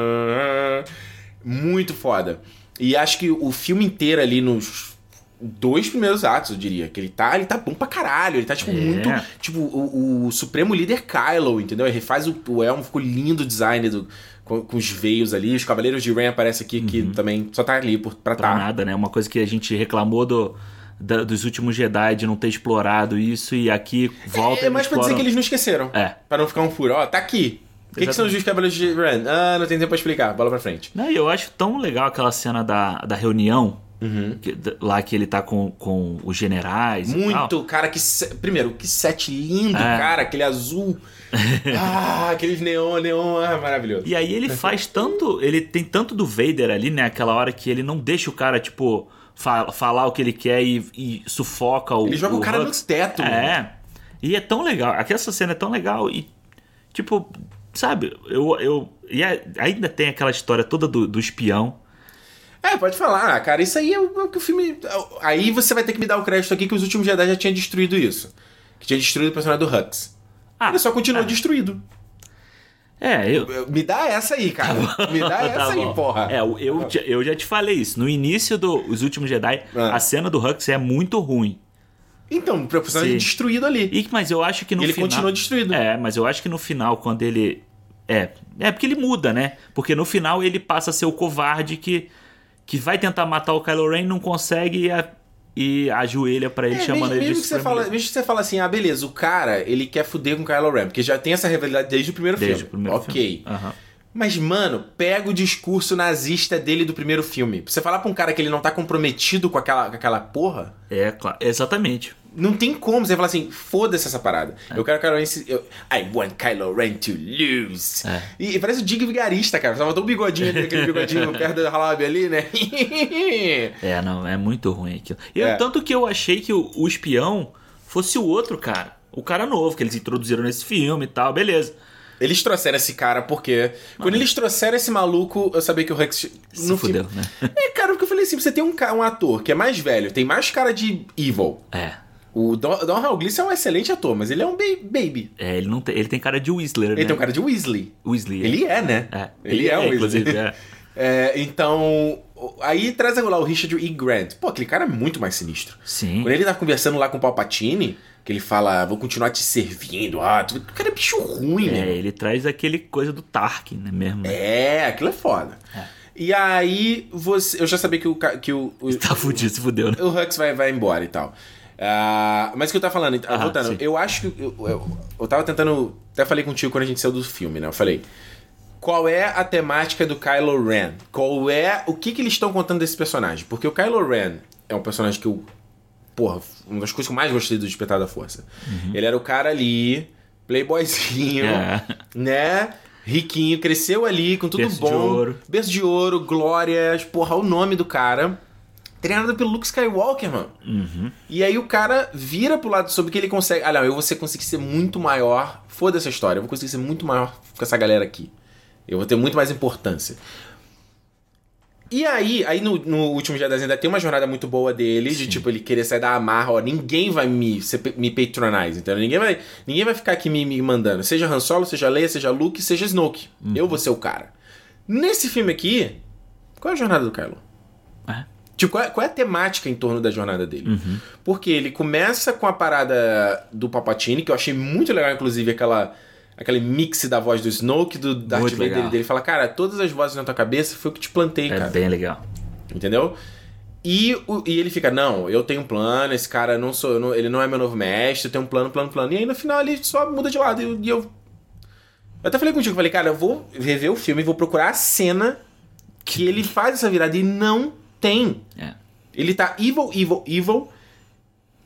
Muito foda. E acho que o filme inteiro ali nos dois primeiros atos, eu diria, que ele tá, ele tá bom pra caralho, ele tá tipo É. muito, tipo o, o supremo líder Kylo, entendeu? Ele faz o, o elmo, ficou lindo o design do com, com os veios ali, os cavaleiros de Ren aparecem aqui que também só tá ali por, pra Uhum. Pra tá. nada, né? Uma coisa que a gente reclamou do, da- dos últimos Jedi de não ter explorado isso e aqui volta É e mais pra dizer exploram- que eles não esqueceram. É. Pra não ficar um furo. Ó, tá aqui. O que, que são os cavaleiros de Ren? Ah, não tem tempo pra explicar. Bola pra frente. Não, eu acho tão legal aquela cena da, da reunião, Uhum. que- lá que ele tá com, com os generais e tal. Muito, cara, que. se- Primeiro, que set lindo, É. cara, aquele azul. ah, aqueles neon, neon, ah, maravilhoso. E aí ele faz tanto. Ele tem tanto do Vader ali, né? Aquela hora que ele não deixa o cara, tipo, fa- falar o que ele quer e, e sufoca o. Ele joga o, cara Hux. no teto, mano. É. E é tão legal. Aquela cena é tão legal e. Tipo, sabe, eu. eu e a- ainda tem aquela história toda do, do espião. É, pode falar, cara. Isso aí é o, é o que o filme. Aí você vai ter que me dar o crédito aqui que os últimos Jedi já tinha destruído isso. Que tinha destruído o personagem do Hux. Ah, Ele só continuou é. destruído. É, eu. Me dá essa aí, cara. Me dá Tá essa aí, bom. porra. É, eu, eu, já- eu já te falei isso. No início dos últimos Jedi, Ah. a cena do Hux é muito ruim. Então, o personagem Sim. destruído ali. E, mas eu acho que no ele final. continua destruído. É, mas eu acho que no final, quando ele. É. É porque ele muda, né? Porque no final ele passa a ser o covarde que, que vai tentar matar o Kylo Ren, não consegue e, a- e ajoelha pra ele, É, chamando mesmo, ele de mesmo que você fala, mesmo que você fala assim, ah, beleza, o cara, ele quer fuder com o Kylo Ren, porque já tem essa rivalidade desde o primeiro Desde o filme. primeiro ok. filme. Aham. Mas, mano, pega o discurso nazista dele do primeiro filme. Você falar pra um cara que ele não tá comprometido com aquela, com aquela porra, É, claro. Exatamente. Não tem como você falar assim, foda-se essa parada. Eu quero Kylo Ren. Eu, I want Kylo Ren to lose. É. E, e parece o Dig Vigarista, cara. Só botou um bigodinho ali, aquele bigodinho perto da lábia ali, né? É, não, é muito ruim aquilo. E É. tanto que eu achei que o, o espião fosse o outro cara. O cara novo que eles introduziram nesse filme e tal, beleza. Eles trouxeram esse cara porque. Quando eles trouxeram esse maluco, eu sabia que o Rex. Se no fudeu, filme- né? É, cara, porque eu falei assim: você tem um, um ator que é mais velho, tem mais cara de evil. É. O Don, Don é um excelente ator, mas ele é um ba- baby. É, ele não tem, ele tem cara de Whistler, né? Ele tem um cara de Weasley. Weasley. é. Ele é, né? É. Ele, é, um Weasley. inclusive, é. É, então. Aí traz lá o Richard E. Grant. Pô, aquele cara é muito mais sinistro. Sim. Quando ele tá conversando lá com o Palpatine, que ele fala, vou continuar te servindo. Ah, tu... o cara é bicho ruim, É, né? ele traz aquele coisa do Tarkin, né, mesmo. É, aquilo é foda. E aí, você, eu já sabia que o, que o, o, Tá fudido, se fudeu, né? o Hux vai, vai embora e tal. Ah, mas o que eu tava falando, Ah, voltando, sim. eu acho que. Eu, eu, eu tava tentando. Até falei contigo quando a gente saiu do filme, né? Eu falei. Qual é a temática do Kylo Ren? Qual é. O que, que eles estão contando desse personagem? Porque o Kylo Ren é um personagem que eu. Porra, uma das coisas que eu mais gostei do Despertar da Força. Ele era o cara ali, playboyzinho, É. né? Riquinho, cresceu ali com tudo Berço de bom. ouro. Berço de ouro, glórias, porra, o nome do cara. Treinado pelo Luke Skywalker, mano. Uhum. E aí o cara vira pro lado sobre que ele consegue. Ah, não, eu vou ser- conseguir ser muito maior. Foda essa história, eu vou conseguir ser muito maior com essa galera aqui. Eu vou ter muito mais importância. E aí, aí no, no último Jedi ainda tem uma jornada muito boa dele, de tipo, ele querer sair da amarra, ó, ninguém vai me, me patronize, entendeu? Ninguém vai, ninguém vai ficar aqui me, me mandando. Seja Han Solo, seja Leia, seja Luke, seja Snoke. Eu vou ser o cara. Nesse filme aqui, qual é a jornada do Kylo? É. Tipo, qual é, qual é a temática em torno da jornada dele? Porque ele começa com a parada do Palpatine, que eu achei muito legal, inclusive, aquela, aquele mix da voz do Snoke, do Darth Vader. legal. Ele fala, cara, todas as vozes na tua cabeça foi o que te plantei, É cara. bem legal. Entendeu? E, o- e ele fica, não, eu tenho um plano, esse cara não sou, não- ele não é meu novo mestre, eu tenho um plano, plano, plano. E aí no final ele só muda de lado. E eu, e eu, eu até falei contigo, falei, cara, eu vou rever o filme e vou procurar a cena que ele faz essa virada e não tem. É. Ele tá evil, evil, evil.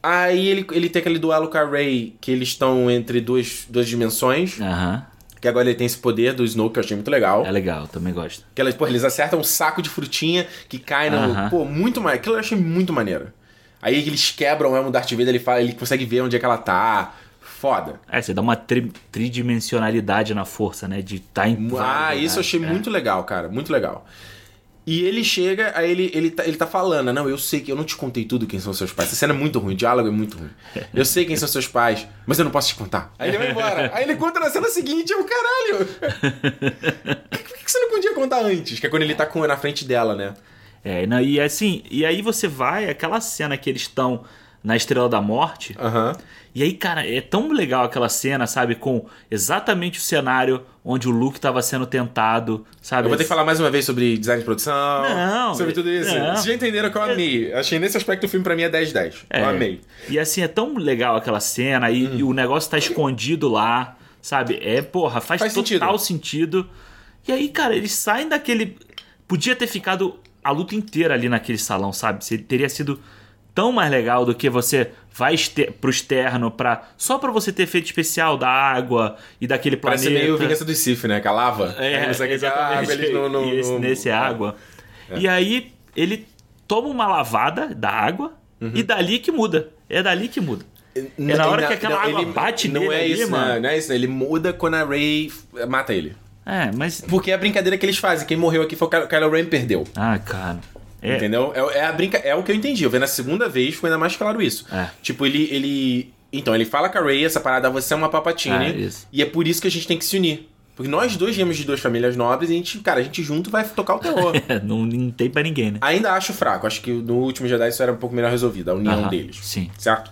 Aí ele, ele tem aquele duelo com a Rey, que eles estão entre duas, duas dimensões. Aham. Que agora ele tem esse poder do Snoke, que eu achei muito legal. É legal, também gosto. Que elas, pô, eles acertam um saco de frutinha que cai no. Aham. Pô, muito mais. Aquilo eu achei muito maneiro. Aí eles quebram mesmo o Darth Vader, ele, fala, ele consegue ver onde é que ela tá. Foda. É, você dá uma tri- tridimensionalidade na força, né? De estar em Ah, isso eu achei lugares. muito legal, cara. Muito legal. E ele chega, aí ele, ele, tá, ele tá falando, não, eu sei que eu não te contei tudo quem são seus pais. Essa cena é muito ruim, o diálogo é muito ruim. Eu sei quem são seus pais, mas eu não posso te contar. Aí ele vai embora. aí ele conta na cena seguinte, eu, caralho. Por que, você não podia contar antes? Que é quando ele tá com na frente dela, né? É, não, e assim, e aí você vai, aquela cena que eles estão na Estrela da Morte, Aham. e aí, cara, é tão legal aquela cena, sabe, com exatamente o cenário onde o Luke tava sendo tentado, sabe? Eu vou ter que falar mais uma vez sobre design de produção, Não, sobre tudo isso. não. Vocês já entenderam que eu amei. Achei nesse aspecto o filme pra mim é 10-10. É. Eu amei. E assim, é tão legal aquela cena e, Hum. e o negócio tá escondido lá, sabe? É, porra, faz, Faz total sentido. E aí, cara, eles saem daquele. Podia ter ficado a luta inteira ali naquele salão, sabe? Teria sido tão mais legal do que você vai pro externo pra, só pra você ter efeito especial da água e daquele Parece planeta. meio Vingança do Sif, né? Com a lava. É, a exatamente. água, no, no, e esse- no- nesse é água. É. E aí ele toma uma lavada da água Uhum. e dali que muda. É dali que muda. É na hora que aquela água bate não nele é ali, isso, mano. Não, não é isso. Ele muda quando a Rey mata ele. É, mas. Porque é a brincadeira que eles fazem. Quem morreu aqui foi o Kylo Ren perdeu. Ah, cara. É, Entendeu? É, é a brinca... é o que eu entendi. Eu vendo a segunda vez, foi ainda mais claro isso. É. Tipo, ele, ele. Então, ele fala com a Rey, essa parada, você é uma papatine. É. E é por isso que a gente tem que se unir. Porque nós dois viemos de duas famílias nobres e a gente, cara, a gente junto vai tocar o terror. não, não tem pra ninguém, né? Ainda acho fraco. Acho que no último Jedi isso era um pouco melhor resolvido, a união Aham, deles. sim. Certo?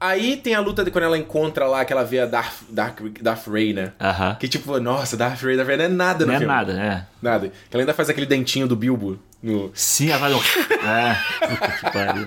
Aí tem a luta de quando ela encontra lá, que ela vê a Darth, Darth, Darth Ray, né? Aham. Que tipo, nossa, Darth Ray, Darth Ray não é nada no Não é filme. nada, é. Nada. Que ela ainda faz aquele dentinho do Bilbo no... Sim, ela faz um. é, que pariu.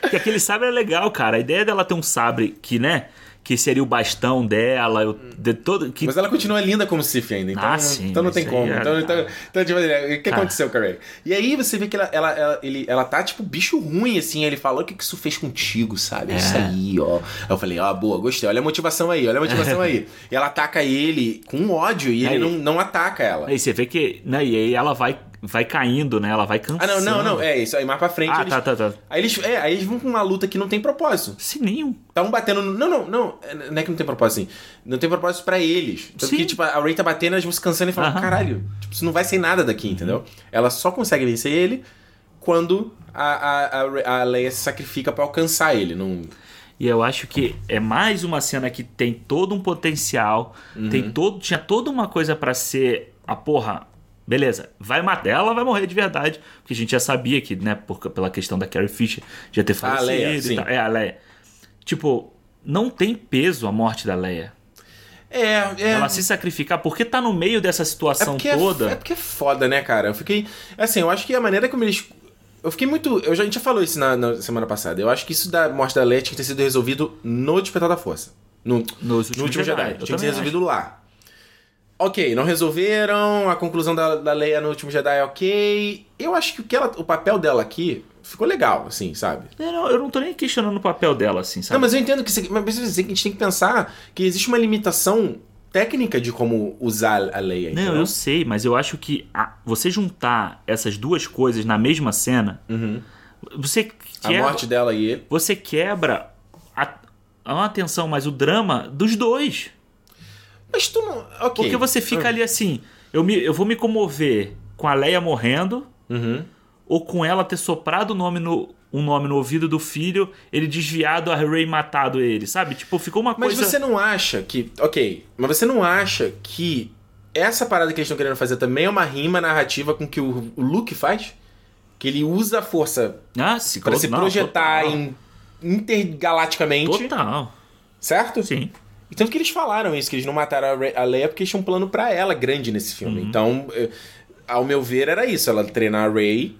Porque aquele sabre é legal, cara. A ideia dela ter um sabre que, né? que seria o bastão dela, o, de todo, que Mas ela continua linda como Sif ainda, então, Ah, sim, então não tem como. é- Então, então, então, tipo, o que Tá. aconteceu com a Ray? E aí você vê que ela, ela, ela, ele, ela tá, tipo, bicho ruim, assim. Ele fala, o que que isso fez contigo, sabe? É Isso É. aí, ó. Aí eu falei, ó, boa, gostei. Olha a motivação aí, olha a motivação aí. E ela ataca ele com ódio e ele Aí- não, não ataca ela. Aí você vê que, né, e aí ela vai, vai caindo, né? Ela vai Ah, cansando. não, não, não. É isso. Aí mais pra frente. Ah, eles, tá, tá, tá. Aí eles, é, aí eles vão com uma luta que não tem propósito. Sim, nenhum. Tá um batendo. no- Não, não, não. Não é que não tem propósito assim. Não tem propósito pra eles. Tanto Sim. que, tipo, a Ray tá batendo, elas vão se cansando e falam, Aham. caralho, tipo, isso não vai ser nada daqui, entendeu? Ela só consegue vencer ele quando a, a, a, Leia se sacrifica pra alcançar ele. Não... E eu acho que é mais uma cena que tem todo um potencial, Uhum. tem todo, tinha toda uma coisa pra ser a porra. Beleza, vai matar ela, vai morrer de verdade, porque a gente já sabia que, né, por, pela questão da Carrie Fisher já ter falecido Ah, Leia, e sim. tal. É, a Leia. Tipo, não tem peso a morte da Leia. É, é. Ela se sacrificar porque tá no meio dessa é situação porque é- toda. É, porque é foda, né, cara? Eu fiquei. Assim, eu acho que a maneira como eles. Eu fiquei muito. Eu já, a gente já falou isso na, na semana passada. Eu acho que isso da morte da Leia tinha que ter sido resolvido no Despertar da Força. No, no último Jedi. Jedi. Tinha que ser resolvido lá. Ok, não resolveram. A conclusão da, da Leia no último Jedi é ok. Eu acho que o, que ela, o papel dela aqui ficou legal, assim, sabe? Eu não, eu não tô nem questionando o papel dela, assim, sabe? Não, mas eu entendo que, você- mas a gente tem que pensar que existe uma limitação técnica de como usar a Leia. Não, eu sei, mas eu acho que a- você juntar essas duas coisas na mesma cena, você Uhum. A quebra, morte dela e ele. você quebra a, a atenção, mas o drama dos dois. Mas tu não. Ok. Porque você fica Ah. ali assim, eu, me, eu vou me comover com a Leia morrendo, Uhum. ou com ela ter soprado o nome no, um nome no ouvido do filho, ele desviado, a Rey matado ele, sabe? Tipo, ficou uma Mas coisa... você não acha que. Ok, mas você não acha que essa parada que eles estão querendo fazer também é uma rima narrativa com que o, Luke faz? Que ele usa a força Ah, se, pra se projetar total. em intergalaticamente, Total, certo? sim. E tanto que eles falaram isso, que eles não mataram a, Leia porque eles tinham um plano pra ela grande nesse filme. Uhum. Então, eh, ao meu ver, era isso. Ela treinar a Rey,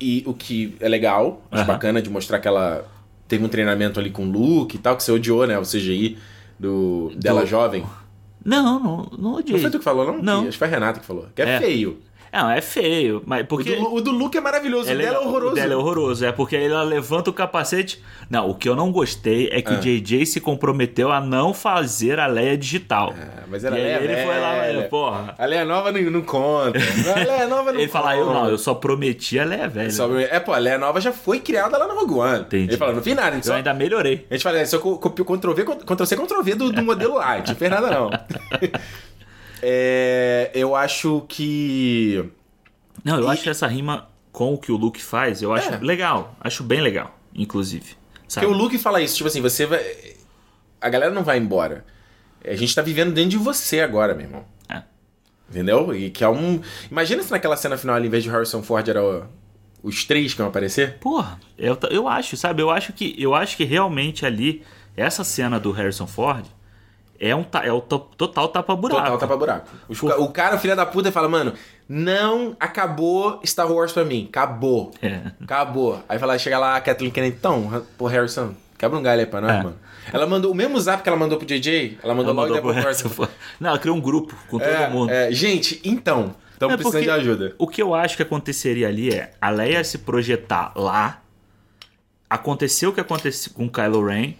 e o que é legal, acho Aham. bacana de mostrar que ela teve um treinamento ali com o Luke e tal, que você odiou, né? O CGI do, dela Do- jovem. Não, não, não odiei. Não foi tu que falou, não? Não. Que- Acho que foi a Renata que falou. Que é, É. feio. Não, é feio, mas porque... O, do, o do Luke é maravilhoso, É o dela é horroroso. O dela é horroroso, é porque ela levanta o capacete. Não, o que eu não gostei é que Ah. o JJ se comprometeu a não fazer a Leia digital. Ah, mas era e Leia ele foi lá, velha. porra. A Leia nova não, não conta. A Leia nova não Ele fala, eu conta. não, eu só prometi a Leia velha. Só- é, pô, a Leia nova já foi criada lá no Rogue One. Entendi. Ele fala, não fiz nada, Eu só ainda melhorei. A gente fala, é, só co- copiou Ctrl-V, Ctrl-C, Ctrl-V do, do modelo. A não fez nada, não. É, eu acho que... Não, eu E- acho essa rima com o que o Luke faz, eu acho É. legal. Acho bem legal, inclusive. Sabe? Porque o Luke fala isso, tipo assim, você vai... A galera não vai embora. A gente tá vivendo dentro de você agora, meu irmão. É. Entendeu? E que é um... Imagina se naquela cena final, ali, em vez de Harrison Ford, era o- os três que iam aparecer. Porra, eu, eu acho, sabe? Eu acho que eu acho que realmente ali essa cena do Harrison Ford é um é o to- total tapa buraco. Total tapa-buraco. O cara, filho da puta, fala, mano, não acabou Star Wars pra mim. Acabou. É. Acabou. Aí fala, chega lá a Kathleen Kennedy, então, pô, Harrison, quebra um galho aí pra nós, É. mano. Ela mandou o mesmo zap que ela mandou pro JJ, ela mandou Ela logo mandou pro depois Harrison Ford. Não, ela criou um grupo com todo é, mundo. é, gente, então, estamos É precisando de ajuda. O que eu acho que aconteceria ali é a Leia se projetar lá, aconteceu o que aconteceu com o Kylo Ren,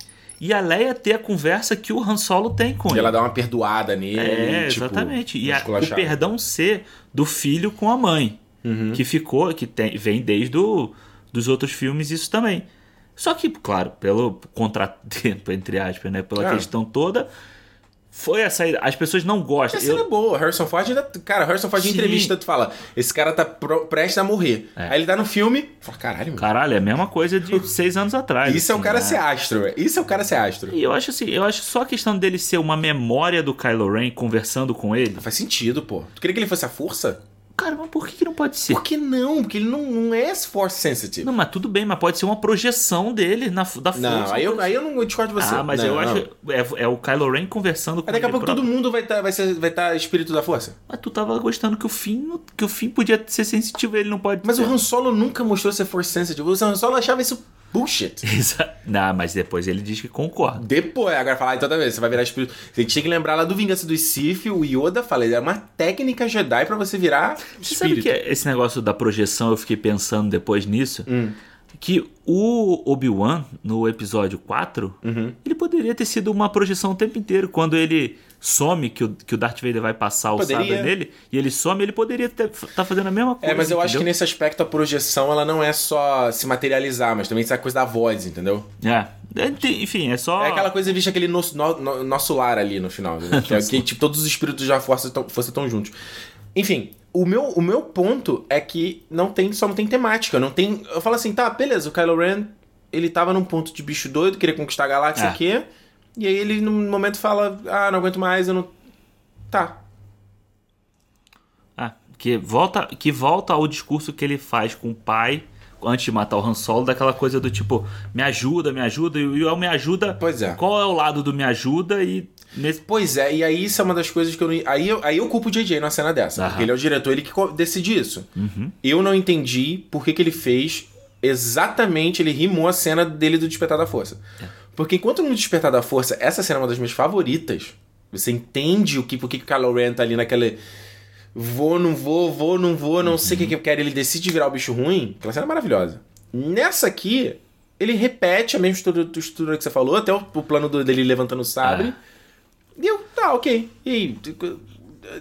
e a Leia ter a conversa que o Han Solo tem com E ele. ela dá uma perdoada nele. É, tipo, exatamente. E a- o perdão ser do filho com a mãe. Uhum. Que ficou, que tem, vem desde o, dos outros filmes isso também. Só que, claro, pelo contratempo, entre aspas, né? Pela É. questão toda, foi essa. As pessoas não gostam. Essa cena Eu- é boa. Harrison Ford ainda. Cara, Harrison Ford em Sim. entrevista, tu fala, esse cara tá pro- prestes a morrer. É. Aí ele tá no filme, fala, caralho, mano. Caralho, é a mesma coisa de seis anos atrás. Isso é o assim, cara né? ser astro, velho. Isso é o cara ser astro. E eu acho assim, eu acho só a questão dele ser uma memória do Kylo Ren conversando com ele. Faz sentido, pô. Tu queria que ele fosse a força? Cara, mas por que, que não pode ser? Por que não? Porque ele não, não é force sensitive. Não, mas tudo bem, mas pode ser uma projeção dele na, da força. Não, aí eu, aí eu não discordo de você. Ah, mas Não, eu não. acho. É, é o Kylo Ren conversando com Mas daqui a ele pouco próprio. todo mundo vai estar vai ser, vai tá espírito da força. Mas tu tava gostando que o fim, que o fim podia ser sensitivo, ele não pode Mas ser. o Han Solo nunca mostrou ser force sensitive. O Han Solo achava isso bullshit. Não, mas depois ele diz que concorda. Depois, agora falar, então tá vendo, você vai virar espírito. Você tinha que lembrar lá do Vingança dos Sith, o Yoda fala, é uma técnica Jedi pra você virar Você sabe espírito. que esse negócio da projeção, eu fiquei pensando depois nisso? Hum. Que o Obi-Wan, no episódio 4, Uhum. ele poderia ter sido uma projeção o tempo inteiro. Quando ele some, que o, que o Darth Vader vai passar o Poderia. sabre nele, e ele some, ele poderia estar fazendo a mesma coisa. É, mas eu acho que entendeu? nesse aspecto a projeção ela não é só se materializar, mas também essa coisa da voz, entendeu? É. É, Enfim, é só. É aquela coisa vista aquele nosso, no- no- nosso lar ali no final. Né? Que, é que tipo, todos os espíritos da força tão- fossem tão juntos. Enfim, o meu, o meu ponto é que não tem, só não tem temática. Não tem. Eu falo assim, tá, beleza, o Kylo Ren, ele tava num ponto de bicho doido, queria conquistar a galáxia É. aqui. E aí ele, num momento, fala, ah, não aguento mais, eu não. Tá. Ah, que volta, que volta ao discurso que ele faz com o pai antes de matar o Han Solo, daquela coisa do tipo, me ajuda, me ajuda, e o me ajuda. Pois é. Qual é o lado do me ajuda e nesse Pois é, e aí isso é uma das coisas que eu não. Aí eu, aí eu culpo o JJ numa cena dessa. Aham. Porque ele é o diretor, ele que decide isso. Eu não entendi por que, que ele fez exatamente. Ele rimou a cena dele do Despertar da Força. Porque enquanto no Despertar da Força, essa cena é uma das minhas favoritas. Você entende o que, por que, o Kylo Ren tá ali naquele. Vou, não vou, vou, não vou, não sei o que, que eu quero. Ele decide virar o bicho ruim. Aquela cena é maravilhosa. Nessa aqui, ele repete a mesma estrutura, estrutura que você falou, até o, o plano do- dele levantando o sabre. É. E eu, tá, ok. E aí,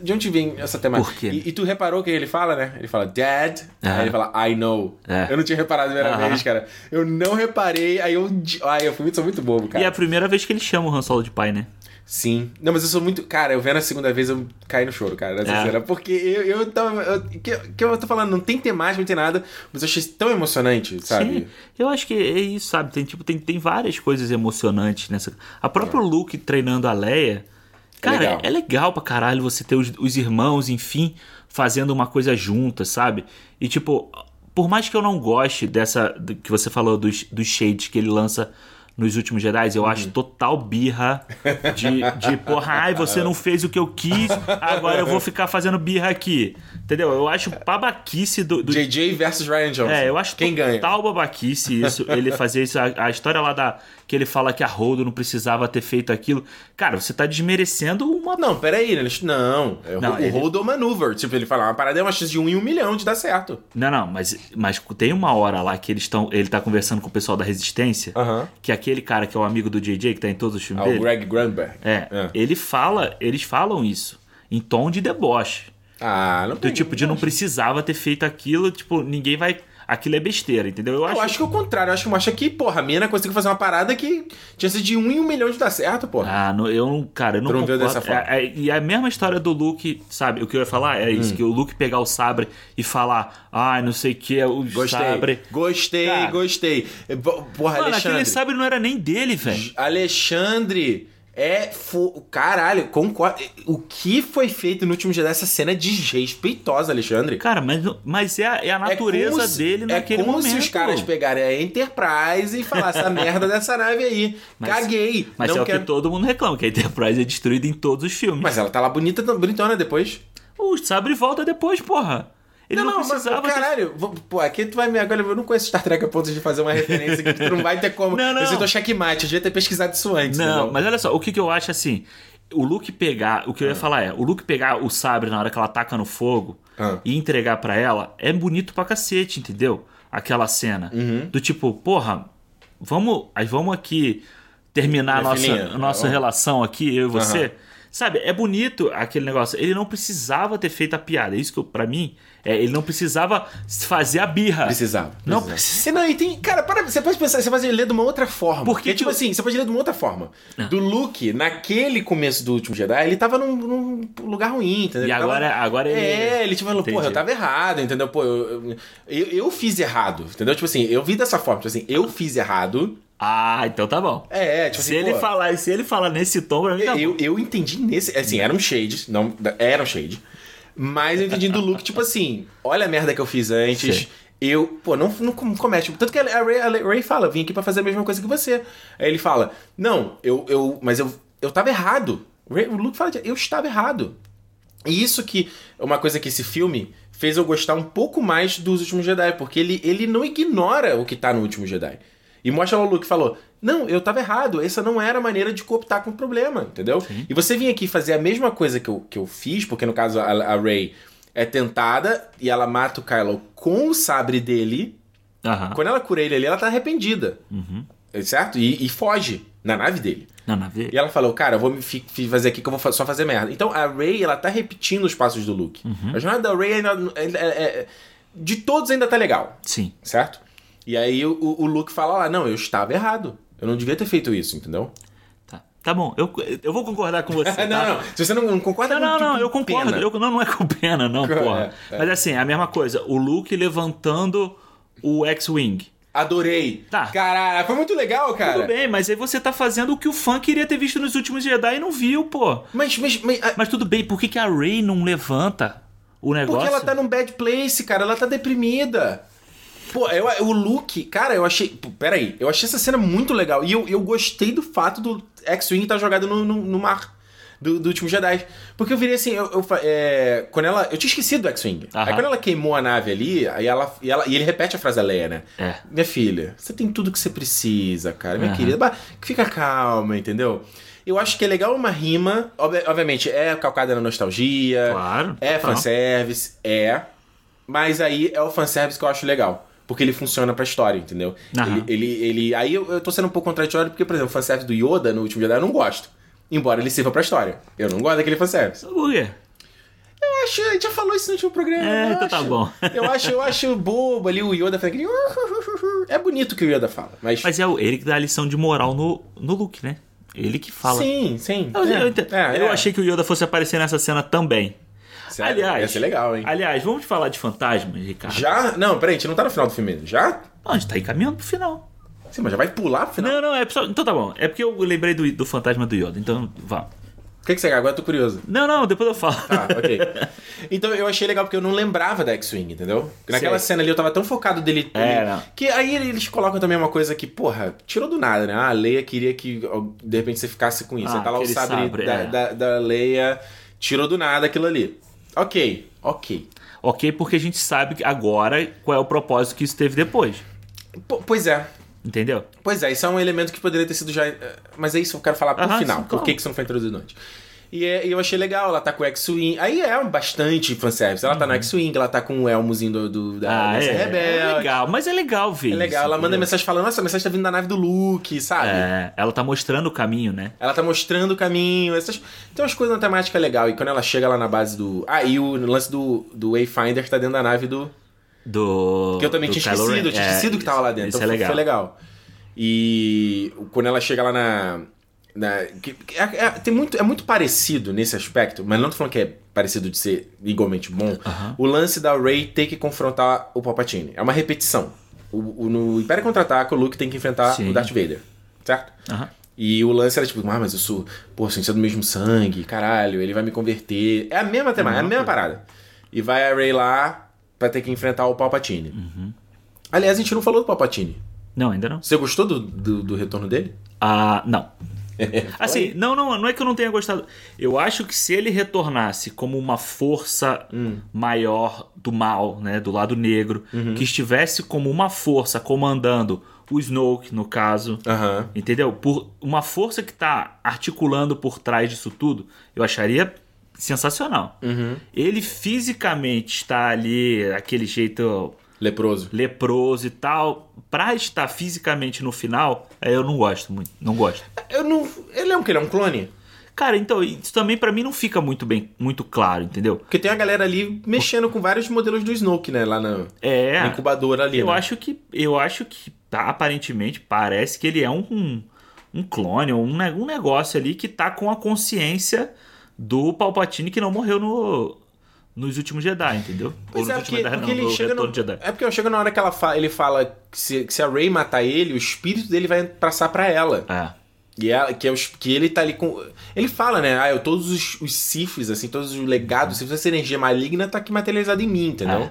de onde vem essa temática? Por quê? E, e tu reparou que ele fala, né? Ele fala, Dad. Aí ele fala, I know. É. Eu não tinha reparado a primeira vez, cara. Eu não reparei, aí eu. Ai, eu fui muito, sou muito bobo, cara. E é a primeira vez que ele chama o Han Solo de pai, né? Sim. Não, mas eu sou muito. Cara, eu vendo a segunda vez, eu caí no choro, cara, É. Porque eu, eu tava. Eu, que, que eu tô falando, não tem temática, não tem nada, mas eu achei tão emocionante, sabe? Sim, eu acho que é isso, sabe? Tem, tipo, tem, tem várias coisas emocionantes nessa. A própria Luke treinando a Leia. Cara, legal. é legal pra caralho você ter os, os irmãos, enfim, fazendo uma coisa juntas, sabe? E tipo, por mais que eu não goste dessa. que você falou dos, dos shades que ele lança nos últimos Jedi, eu acho total birra de, de porra, ai, você não fez o que eu quis, agora eu vou ficar fazendo birra aqui. Entendeu? Eu acho babaquice do, do JJ versus Ryan Johnson. é, eu acho Quem ganha? total babaquice isso, ele fazer isso. A, a história lá da. Que ele fala que a Holdo não precisava ter feito aquilo. Cara, você tá desmerecendo uma. Não, peraí, né? Não, é o, Não, o ele- Hold Maneuver. Tipo, ele fala, uma parada é uma chance de um em um milhão de dar certo. Não, não, mas, mas tem uma hora lá que eles estão. Ele tá conversando com o pessoal da Resistência. Aham. Que aquele cara que é o amigo do JJ, que tá em todos os filmes Ah, o dele. Greg Grunberg. É, ele fala, eles falam isso. Em tom de deboche. Ah, não Do tipo, de não precisava ter feito aquilo, tipo, ninguém vai. Aquilo é besteira, entendeu? Eu acho. Eu acho que é o contrário. Eu acho que acha que, porra, a mina conseguiu fazer uma parada que tinha sido de um em um milhão de dar certo, porra. Ah, não- eu não, cara, eu não não dessa forma? É- é- e a mesma história do Luke, sabe? O que eu ia falar é Hum. isso, que o Luke pegar o sabre e falar, ai, não sei o que, o Gostei. sabre. Gostei, Cara. gostei. Porra, Mano, Alexandre. aquele sabre não era nem dele, velho. Alexandre é. Fo... Caralho, concordo. O que foi feito no último dia dessa cena é desrespeitosa, Alexandre. Cara, mas, mas é, a, é a natureza como se- dele naquele é como momento. se os caras pegarem a Enterprise e falassem a merda dessa nave aí. Mas- Caguei. Mas não é o quero... que todo mundo reclama, que a Enterprise é destruída em todos os filmes. Mas ela tá lá bonita, bonitona depois. O sabre volta depois, porra. Ele não, mas, precisava ter- caralho, vou- pô, aqui tu vai me. Agora eu não conheço Star Trek a ponto de fazer uma referência que tu não vai ter como. Não, não. Eu tô checkmate, eu devia ter pesquisado isso antes. Não, mas olha só, o que, que eu acho assim. O Luke pegar. O que eu ia falar é: o Luke pegar o sabre na hora que ela taca no fogo Ah. e entregar pra ela é bonito pra cacete, entendeu? Aquela cena. Uhum. Do tipo, porra, vamos, aí vamos aqui terminar a nossa, a nossa relação aqui, eu e você. Aham. Sabe, é bonito aquele negócio. Ele não precisava ter feito a piada. Isso que eu, pra mim, é, ele não precisava fazer a birra. Precisava. Não precisava. precisa. Não, e tem. Cara, para, você pode pensar, você pode ler de uma outra forma. Por que Porque, que tipo eu- assim, você pode ler de uma outra forma. Ah. Do Luke, naquele começo do último Jedi, ele tava num, num lugar ruim, entendeu? E Ele tava- agora- agora ele- É, ele tipo falou, porra, eu tava errado, entendeu? Pô, eu, eu, eu fiz errado, entendeu? Tipo assim, eu vi dessa forma, tipo assim, eu fiz errado. Ah, então tá bom. É, tipo se assim, ele pô, falar, se ele falar nesse tom, pra mim tá eu, bom. eu entendi nesse. Assim, era um shade. Não, era um shade. Mas eu entendi do Luke, tipo assim, olha a merda que eu fiz antes. Sim. Eu, pô, não, não comete. Tanto que a Ray, a Ray fala, vim aqui pra fazer a mesma coisa que você. Aí ele fala, não, eu, eu mas eu, eu tava errado. O Luke fala, eu estava errado. E isso que é uma coisa que esse filme fez eu gostar um pouco mais dos últimos Jedi, porque ele, ele não ignora o que tá no último Jedi. E mostra lá o Luke falou: Não, eu tava errado. Essa não era a maneira de cooptar com o problema, entendeu? E você vir aqui fazer a mesma coisa que eu, que eu fiz, porque no caso a, a Ray é tentada e ela mata o Kylo com o sabre dele. Aham. Quando ela cura ele ali, ela tá arrependida. Uhum. Certo? E, e foge na nave dele. Na vez. E ela falou, cara, eu vou me fazer aqui que eu vou só fazer merda. Então a Ray, ela tá repetindo os passos do Luke. Uhum. A jornada da Ray ainda. é- é- é- de todos ainda tá legal, Sim. certo? E aí o, o Luke fala lá, não, eu estava errado. Eu não devia ter feito isso, entendeu? Tá. Tá bom, eu, eu vou concordar com você. tá? não, não. Se você não, não concorda Não, não, não, eu concordo. Eu, não, não é com pena, não, porra. É, é. Mas assim, é a mesma coisa. O Luke levantando o X-Wing. Adorei. Tá. Caralho, foi muito legal, cara. Tudo bem, mas aí você tá fazendo o que o fã queria ter visto nos últimos Jedi e não viu, pô. Mas, mas, mas, a- Mas tudo bem, por que, que a Rey não levanta o negócio? porque ela tá num bad place, cara. Ela tá deprimida. Pô, eu, o Luke, cara, eu achei. Pô, peraí, eu achei essa cena muito legal. E eu, eu gostei do fato do X-Wing estar jogado no, no, no mar do, do último Jedi. Porque eu virei assim, eu, eu é, quando ela. Eu tinha esquecido do X-Wing. Aí quando ela queimou a nave ali, aí ela, e, ela, e ele repete a frase da Leia, né? É. Minha filha, você tem tudo que você precisa, cara. Minha Aham. querida, Bah, fica calma, entendeu? Eu acho que é legal uma rima. obvi- Obviamente, é calcada na nostalgia. Claro, É total. fanservice, é. Mas aí é o fanservice que eu acho legal. Porque ele funciona pra história, entendeu? Ele, ele, ele- Aí eu, eu tô sendo um pouco contraditório, porque, por exemplo, o fanservice do Yoda no último Jedi eu não gosto. Embora ele sirva pra história. Eu não gosto daquele fanservice. Por quê? Eu acho, a gente já falou isso no último programa. É, então tá acho. bom. Eu acho, eu acho bobo ali o Yoda fazendo aquele. É bonito o que o Yoda fala. Mas. Mas é ele que dá a lição de moral no, no Luke, né? Ele que fala. Sim, sim. Eu, É, eu é, Eu é. achei que o Yoda fosse aparecer nessa cena também. Sério, aliás, Ia ser legal, hein? Aliás, vamos falar de fantasmas, Ricardo? Já? Não, peraí, a gente não tá no final do filme ainda. Já? Não, a gente tá encaminhando pro final. Sim, mas já vai pular pro final. Não, não, é só... Então tá bom. É porque eu lembrei do, do fantasma do Yoda, então vá. O que, que você quer? Agora eu tô curioso. Não, não, depois eu falo. Ah, ok. Então eu achei legal porque eu não lembrava da X-Wing, entendeu? Naquela Sei. cena ali eu tava tão focado dele. É, não. Que aí eles colocam também uma coisa que, porra, tirou do nada, né? Ah, a Leia queria que de repente você ficasse com isso. Ah, aí tá lá o sabre, sabre, da, é. da, da Leia, tirou do nada aquilo ali. Ok, ok. ok, porque a gente sabe que agora qual é o propósito que isso teve depois. Po- pois é. Entendeu? Pois é, isso é um elemento que poderia ter sido já. eh, Mas é isso que eu quero falar pro Aham, final. sim, Por claro. que que isso não foi introduzido antes? E é- eu achei legal, ela tá com o X-Wing. Aí é bastante fanservice. Ela tá no X-Wing, ela tá com o elmozinho do, do, da Uhum. Ah, é, rebelde. é legal, mas é legal ver É legal, ela manda mensagem falando, nossa, a mensagem tá vindo da nave do Luke, sabe? É, ela tá mostrando o caminho, né? Ela tá mostrando o caminho, essas... Tem umas coisas na temática legal. E quando ela chega lá na base do... Ah, e o lance do, do Wayfinder tá dentro da nave do... Do. Que eu também tinha esquecido, eu tinha É, esquecido que tava lá dentro. Isso então é legal. foi legal. E quando ela chega lá na... na- que- que- é, é- tem muito, é muito parecido nesse aspecto, mas não tô falando que é parecido de ser igualmente bom. O lance da Rey ter que confrontar o Palpatine. É uma repetição. O, o- no Império Contra-Ataca, o Luke tem que enfrentar Sim. o Darth Vader, certo? Aham. E o lance era tipo, ah, mas eu sou, pô, sou do mesmo sangue, caralho, ele vai me converter. É a mesma temática, é a mesma parada. E vai a Rey lá pra ter que enfrentar o Palpatine. Uhum. Aliás, a gente não falou do Palpatine. Não, ainda não. Você gostou do, do, do retorno dele? Ah, não. Assim, não, não, não é que eu não tenha gostado. Eu acho que se ele retornasse como uma força Hum. maior do mal, né, do lado negro, Uhum. que estivesse como uma força comandando o Snoke, no caso, Aham. entendeu? Por uma força que tá articulando por trás disso tudo, eu acharia sensacional. Uhum. Ele fisicamente está ali, aquele jeito Leproso. leproso e tal, pra estar fisicamente no final, aí eu não gosto muito, não gosto. Eu não. Ele é um que? Ele é um clone? Cara, então, isso também pra mim não fica muito bem, muito claro, entendeu? Porque tem a galera ali mexendo com vários modelos do Snoke, né? Lá na, É. na incubadora ali. Eu né? acho que eu acho que tá, aparentemente parece que ele é um um, um clone, um, um negócio ali que tá com a consciência do Palpatine que não morreu no nos últimos Jedi, entendeu? Pois Ou é, porque, Jedi, porque não, ele no chega no, Jedi. É porque chega na hora que ela ele fala que se, que se a Rey matar ele, o espírito dele vai passar pra ela. É. E ela, que, é os, que ele tá ali com. Ele fala, né? Ah, eu, todos os, os Siths, assim, todos os legados, se essa energia maligna tá aqui materializada em mim, entendeu?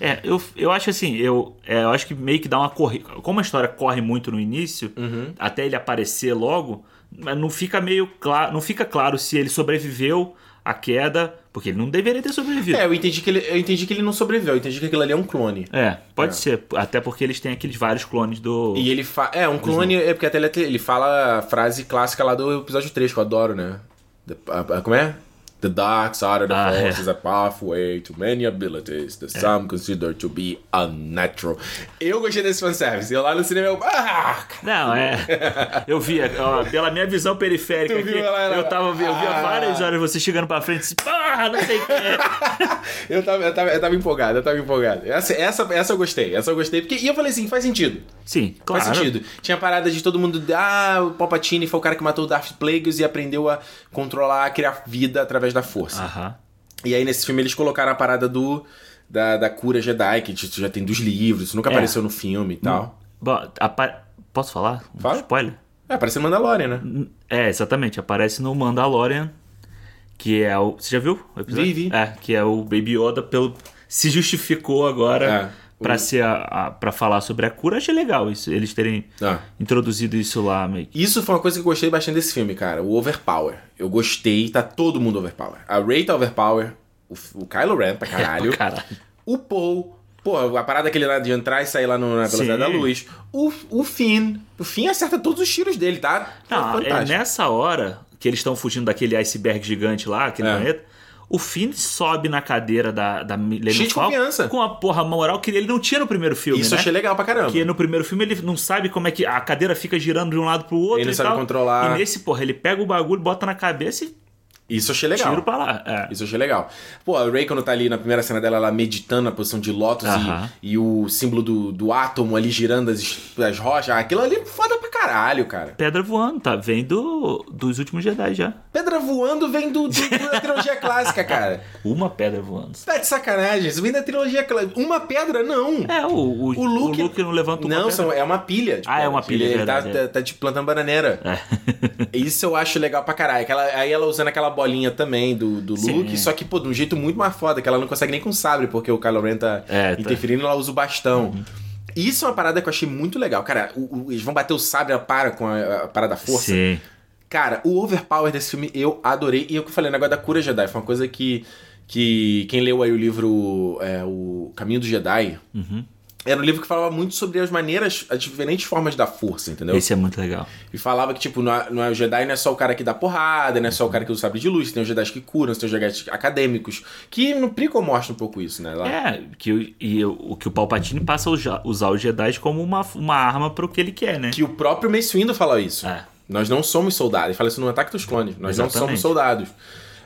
É, eu, eu acho assim, eu, é, eu acho que meio que dá uma corrida. Como a história corre muito no início, Uhum. até ele aparecer logo, não fica meio claro, não fica claro se ele sobreviveu a queda, porque ele não deveria ter sobrevivido. É, eu entendi, que ele, eu entendi que ele não sobreviveu, eu entendi que aquilo ali é um clone. É, pode É. ser. Até porque eles têm aqueles vários clones do. E ele fala. É, um clone, é porque até ele, ele fala a frase clássica lá do episódio 3, que eu adoro, né? Como é? The dark side of the Ah, force é. is a pathway to many abilities that some consider to be unnatural. Eu gostei desse fanservice. Eu lá no cinema, eu. Ah! Não, é. Eu via, ó, pela minha visão periférica aqui, eu, tava, eu via Ah. várias horas você chegando pra frente e porra, não sei o que. eu, tava, eu, tava, eu tava empolgado, eu tava empolgado. Essa, essa, essa eu gostei, essa eu gostei. Porque, e eu falei assim, faz sentido. Sim, claro. Faz sentido. Tinha a parada de todo mundo. Ah, o Palpatine foi o cara que matou o Darth Plagueis e aprendeu a controlar, criar vida através da força. Aham. E aí nesse filme eles colocaram a parada do. Da, da cura Jedi, que já tem dos livros, isso nunca É. apareceu no filme e tal. Bom, apa- Posso falar? Um Fala. Spoiler? É, apareceu no Mandalorian, né? É, exatamente. Aparece no Mandalorian, que é o. Você já viu o episódio? Vi, vi. É, que é o Baby Yoda pelo. Se justificou agora É, pra o- ser a, a- pra falar sobre a cura. Achei legal isso, eles terem Ah. introduzido isso lá meio que. Isso foi uma coisa que eu gostei bastante desse filme, cara. O Overpower. Eu gostei, tá todo mundo Overpower. A Rey tá Overpower, o, o Kylo Ren pra caralho. Pra caralho. O Paul. Pô, a parada aquele lá de entrar e sair lá no, na velocidade da luz. O, o Finn. O Finn acerta todos os tiros dele, tá? Não, é fantástico. nessa hora que eles estão fugindo daquele iceberg gigante lá, aquele É. planeta. O Finn sobe na cadeira da, da Millennium Cheio de Falcon confiança. com a porra moral que ele não tinha no primeiro filme, Isso né? eu achei legal pra caramba. Porque no primeiro filme ele não sabe como é que a cadeira fica girando de um lado pro outro Ele não e sabe tal. controlar. E nesse, porra, ele pega o bagulho, bota na cabeça e Isso achei legal. tira pra lá. É. Isso eu achei legal. Pô, a Ray, quando tá ali na primeira cena dela, ela meditando na posição de Lotus Aham. e, e o símbolo do, do átomo ali girando as, as rochas, aquilo ali é foda pra caralho, cara. Pedra voando, tá? Vem do, dos últimos Jedi já. Pedra voando vem do, do- da trilogia clássica, cara. Uma pedra voando. Tá de sacanagem, isso vem da trilogia clássica. Uma pedra, não. É, o, o, O Luke, o Luke não levanta uma Não, pedra. são, é uma pilha. de Ah, é uma pilha, Ele, é ele tá, verdade, é. tá, tá, tipo plantando bananeira. É. Isso eu acho legal pra caralho. Aquela, aí ela usando aquela bolinha também do, do Sim. Luke, só que, pô, de um jeito muito mais foda, que ela não consegue nem com sabre, porque o Kylo Ren tá É, tá. interferindo, ela usa o bastão. Isso é uma parada que eu achei muito legal. Cara, o- o- eles vão bater o sabre, ela para com a, a parada da força. Sim. Cara, o overpower desse filme eu adorei. E é o que eu falei, o negócio da cura Jedi foi uma coisa que, que quem leu aí o livro é, O Caminho do Jedi, Uhum. Era um livro que falava muito sobre as maneiras, as diferentes formas da força, entendeu? Esse é muito legal. E falava que, tipo, não é, não é- o Jedi não é só o cara que dá porrada, não é só o cara que usa sabre de luz, tem os Jedi que curam, tem os Jedi acadêmicos. Que no Prequel mostra um pouco isso, né? Lá. É, que, o- e o, o que o Palpatine passa a usar os Jedi como uma, uma arma pro que ele quer, né? Que o próprio Mace Windu fala isso. É. Nós não somos soldados. Ele fala isso no Ataque dos Clones. Nós não Exatamente. somos soldados.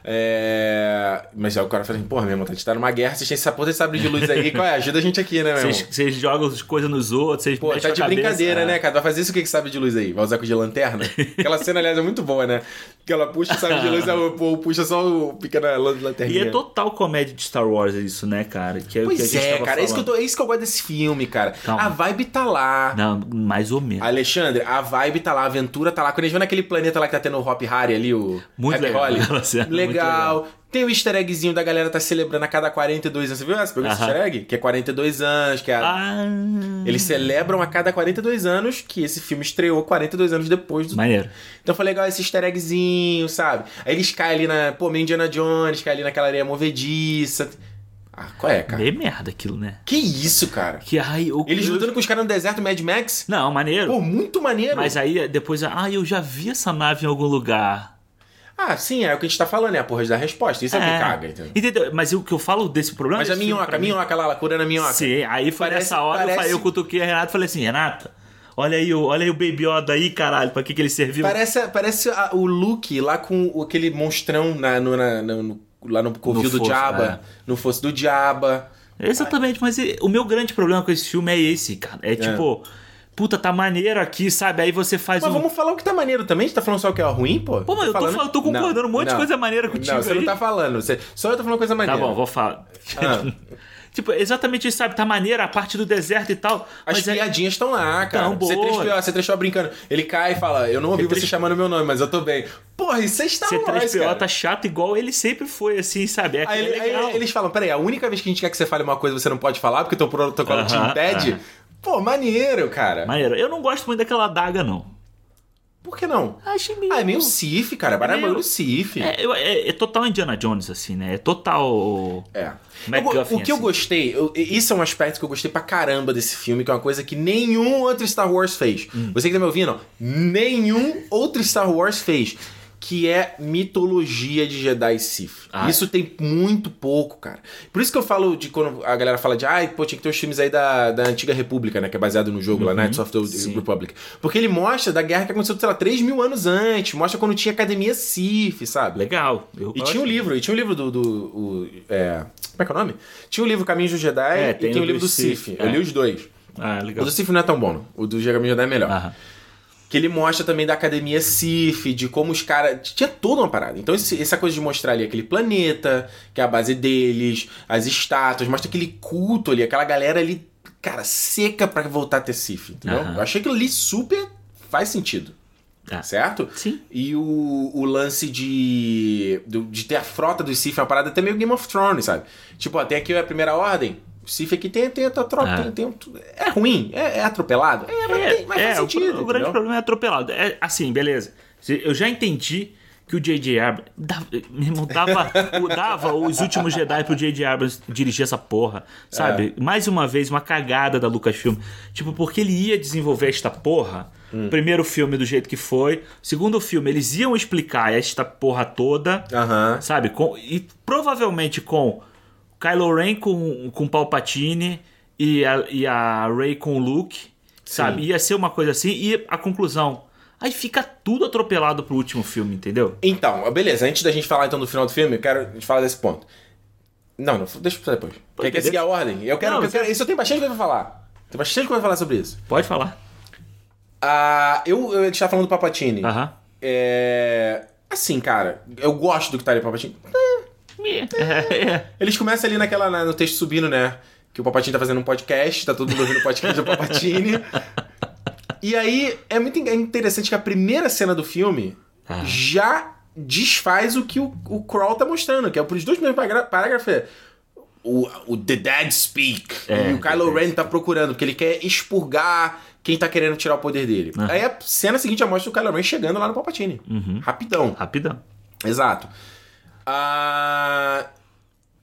É... Mas aí o cara fala assim, porra, meu irmão, a gente tá numa guerra, vocês têm essa porra de sabre de luz aí, qual é? Ajuda a gente aqui, né, meu irmão? Vocês vocês jogam as coisas nos outros, vocês Pô, tá de cabeça, brincadeira, é. né, cara? Vai fazer isso o que que sabe de luz aí? Vai usar com de lanterna? Aquela cena, aliás, é muito boa, né? Que ela puxa o sabre de luz, povo puxa só o pequena lanterninha. E é total comédia de Star Wars isso, né, cara? Que é o que a Pois gente é, cara, é isso, que eu tô, é isso que eu gosto desse filme, cara. Calma. A vibe tá lá. Não, mais ou menos. Alexandre, a vibe tá lá, a aventura tá lá. Quando a gente vê naquele planeta lá que tá tendo o Hop Harry ali, o Muito Happy legal Holly, aquela legal. Tem o easter eggzinho da galera tá celebrando a cada 42 anos. Você viu essa? Pegou esse easter egg? Que é 42 anos, que é... Ah, Eles celebram a cada 42 anos que esse filme estreou 42 anos depois do maneiro. então foi legal esse easter eggzinho, sabe? Aí eles caem ali na. Pô, meio Indiana Jones, caem ali naquela areia movediça. Ah, qual é, cara? Meio merda aquilo, né? Que isso, cara? Que ai, o Eles lutando com os caras no deserto Mad Max? Não, maneiro. Pô, muito maneiro. Mas aí depois, ah, eu já vi essa nave em algum lugar. Ah, sim, é o que a gente tá falando, é a porra da resposta. Isso é, o que caga, entendeu? Entendeu? Mas o que eu falo desse problema. Mas a desse filme minhoca, a minhoca lá, ela curando a minhoca. Sim, aí foi Parece- nessa hora eu, parece- falei, eu cutuquei a Renata e falei assim, Renata, olha aí, o- olha aí o Baby Yoda aí, caralho, pra que, que ele serviu? Parece, parece a- o Luke lá com aquele monstrão na, no, na- no- lá no covil do Diaba. No fosso do Diaba. Exatamente, mas e- o meu grande problema com esse filme é esse, cara. É tipo, puta, tá maneiro aqui, sabe? Aí você faz Mas um. vamos falar o que tá maneiro também? Você tá falando só o que é ruim, pô? Pô, mas eu tô falando- tô concordando um monte de coisa maneira contigo Não, você aí. não tá falando. Você... Só eu tô falando coisa Tá maneira. bom, vou falar. Ah. tipo, exatamente isso, sabe? Tá maneiro a parte do deserto e tal. As é- piadinhas estão lá, cara. Tão Você boa. você trechou brincando. Ele cai e fala: Eu não ouvi você C3PO chamando meu nome, mas eu tô bem. Porra, isso é Star Wars, C3PO cara. tá chato igual ele sempre foi, assim, sabe? É, Aí, é aí eles falam: Peraí, a única vez que a gente quer que você fale uma coisa você não pode falar porque teu protocolo te Aham, impede. aham. Pô, maneiro, cara. Maneiro. Eu não gosto muito daquela adaga, não. Por que não? Achei meio. Ah, é meio Sif, cara. Baralho é meio- Sif. É, eu- é- é total Indiana Jones, assim, né? É total. É. MacGuffin, Eu- o que eu assim. gostei, eu- isso é um aspecto que eu gostei pra caramba desse filme, que é uma coisa que nenhum outro Star Wars fez. Hum. Você que tá me ouvindo, nenhum outro Star Wars fez. Que é mitologia de Jedi e Sith. Ah, isso tem muito pouco, cara. Por isso que eu falo de quando a galera fala de, ai, pô, tinha que ter os filmes aí da, da Antiga República, né? Que é baseado no jogo lá, Knights of the Uhum. sim. Republic. Porque ele mostra da guerra que aconteceu, sei lá, 3 mil anos antes. Mostra quando tinha Academia Sith, sabe? Legal. Eu E gosto. tinha um livro, e tinha um livro do. do o- é, como é que é o nome? Tinha o livro Caminhos do Jedi É, e tem tem o o livro do Sith. Sith, Eu é. li os dois. Ah, O legal. do Sith não é tão bom, o do Caminhos do Jedi é melhor. Aham. Que ele mostra também da Academia Sith, de como os caras. Tinha toda uma parada. Então, esse- essa coisa de mostrar ali aquele planeta, que é a base deles, as estátuas, mostra aquele culto ali, aquela galera ali, cara, seca pra voltar a ter Sith, entendeu? Aham. Eu achei que ali super faz sentido. Ah. Certo? Sim. E o, o lance de, do- de ter a frota dos Sith é uma parada até meio Game of Thrones, sabe? Tipo, ó, tem aqui a primeira ordem. O Sith aqui tem, tem a tropa. Ah. Tem, tem é ruim? É, é atropelado? É, mas, tem, mas é, faz o- sentido. o, grande entendeu? problema é atropelado. É, assim, beleza. Eu já entendi que o J.J. Abrams dava, irmão, dava, o- dava os últimos Jedi pro J.J. Abrams dirigir essa porra, sabe? É. Mais uma vez, uma cagada da Lucasfilm. Tipo, porque ele ia desenvolver esta porra. Hum. Primeiro filme do jeito que foi. Segundo filme, eles iam explicar esta porra toda. Aham. Sabe? Com, e provavelmente com Kylo Ren com, com Palpatine e a, e a Rey com o Luke. Sabe? Ia ser uma coisa assim. E a conclusão. Aí fica tudo atropelado pro último filme, entendeu? Então, beleza. Antes da gente falar então do final do filme, eu quero a gente falar desse ponto. Não, não, deixa pra depois. Quer, quer deixa- seguir a ordem? Eu quero, Não, eu quero isso eu tenho bastante coisa pra falar. Tem bastante coisa pra falar sobre isso. Pode falar. Ah, eu, eu, a gente tá falando do Papatini. Aham. É. Assim, cara, eu gosto do que tá ali, Papatini. É, é. Eles começam ali naquela, na- no texto subindo, né? Que o Papatini tá fazendo um podcast, tá todo mundo ouvindo o podcast do Papatini. E aí, é muito é interessante que a primeira cena do filme Ah. já desfaz o que o, o Crawl tá mostrando, que é por os dois primeiros parágrafos. é o, o The Dead Speak. É, e o Kylo Ren tá procurando, porque ele quer expurgar quem tá querendo tirar o poder dele. Ah. Aí a cena seguinte já mostra o Kylo Ren chegando lá no Palpatine. Uhum. Rapidão. Rapidão. Exato. Ah,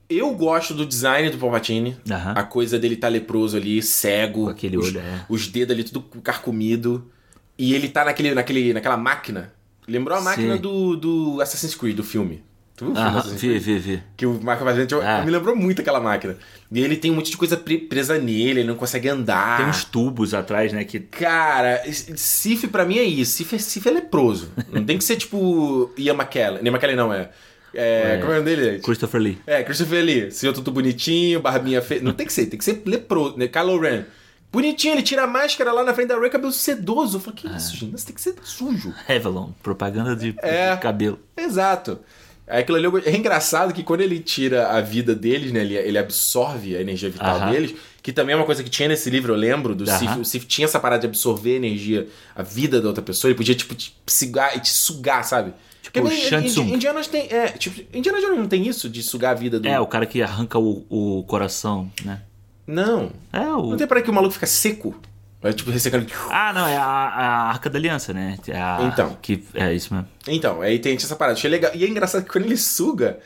eu gosto do design do Palpatine. A coisa dele tá leproso ali, cego. Com aquele os, olho, é. Os dedos ali tudo carcomido. E ele tá naquele, naquele, naquela máquina. Lembrou a máquina Sim. do, do Assassin's Creed, do filme. Tu viu o filme Aham, Assassin's vi, vi, vi. Que o Marco Valente Ah. me lembrou muito aquela máquina. E ele tem um monte de coisa pre- presa nele, ele não consegue andar. Tem uns tubos atrás, né? Que. Cara, Sif pra mim é isso. Sif é, Sif é leproso. Não tem que ser tipo Ian McKellen. Ian McKellen não, é. É, Como é o nome dele? Christopher Lee. É, Christopher Lee. Senhor tudo bonitinho, barbinha feia. Não tem que ser, tem que ser leproso, né? Kylo Ren. Bonitinho, ele tira a máscara lá na frente da Rey, cabelo sedoso. Eu falo, que isso, gente? Isso tem que ser sujo. Revlon, propaganda de, É. de cabelo. Exato. Aquilo ali é engraçado que quando ele tira a vida deles, né? Ele, ele absorve a energia vital Aham. deles, que também é uma coisa que tinha nesse livro, eu lembro, do Aham. Sif. O Sif tinha essa parada de absorver a energia, a vida da outra pessoa. Ele podia, tipo, te sugar e te sugar, sabe? Porque o Indi- Shang Tsung. Indianas tem. É, tipo, Indiana Jones não tem isso de sugar a vida do. É, o cara que arranca o, o coração, né? Não. É o. Não tem para que o maluco fica seco. Vai, tipo, ressecando. Ah, não, é a, a Arca da Aliança, né? É a- Então. Que, é isso mesmo. Então, aí tem essa parada. Achei legal. E é engraçado que quando ele suga,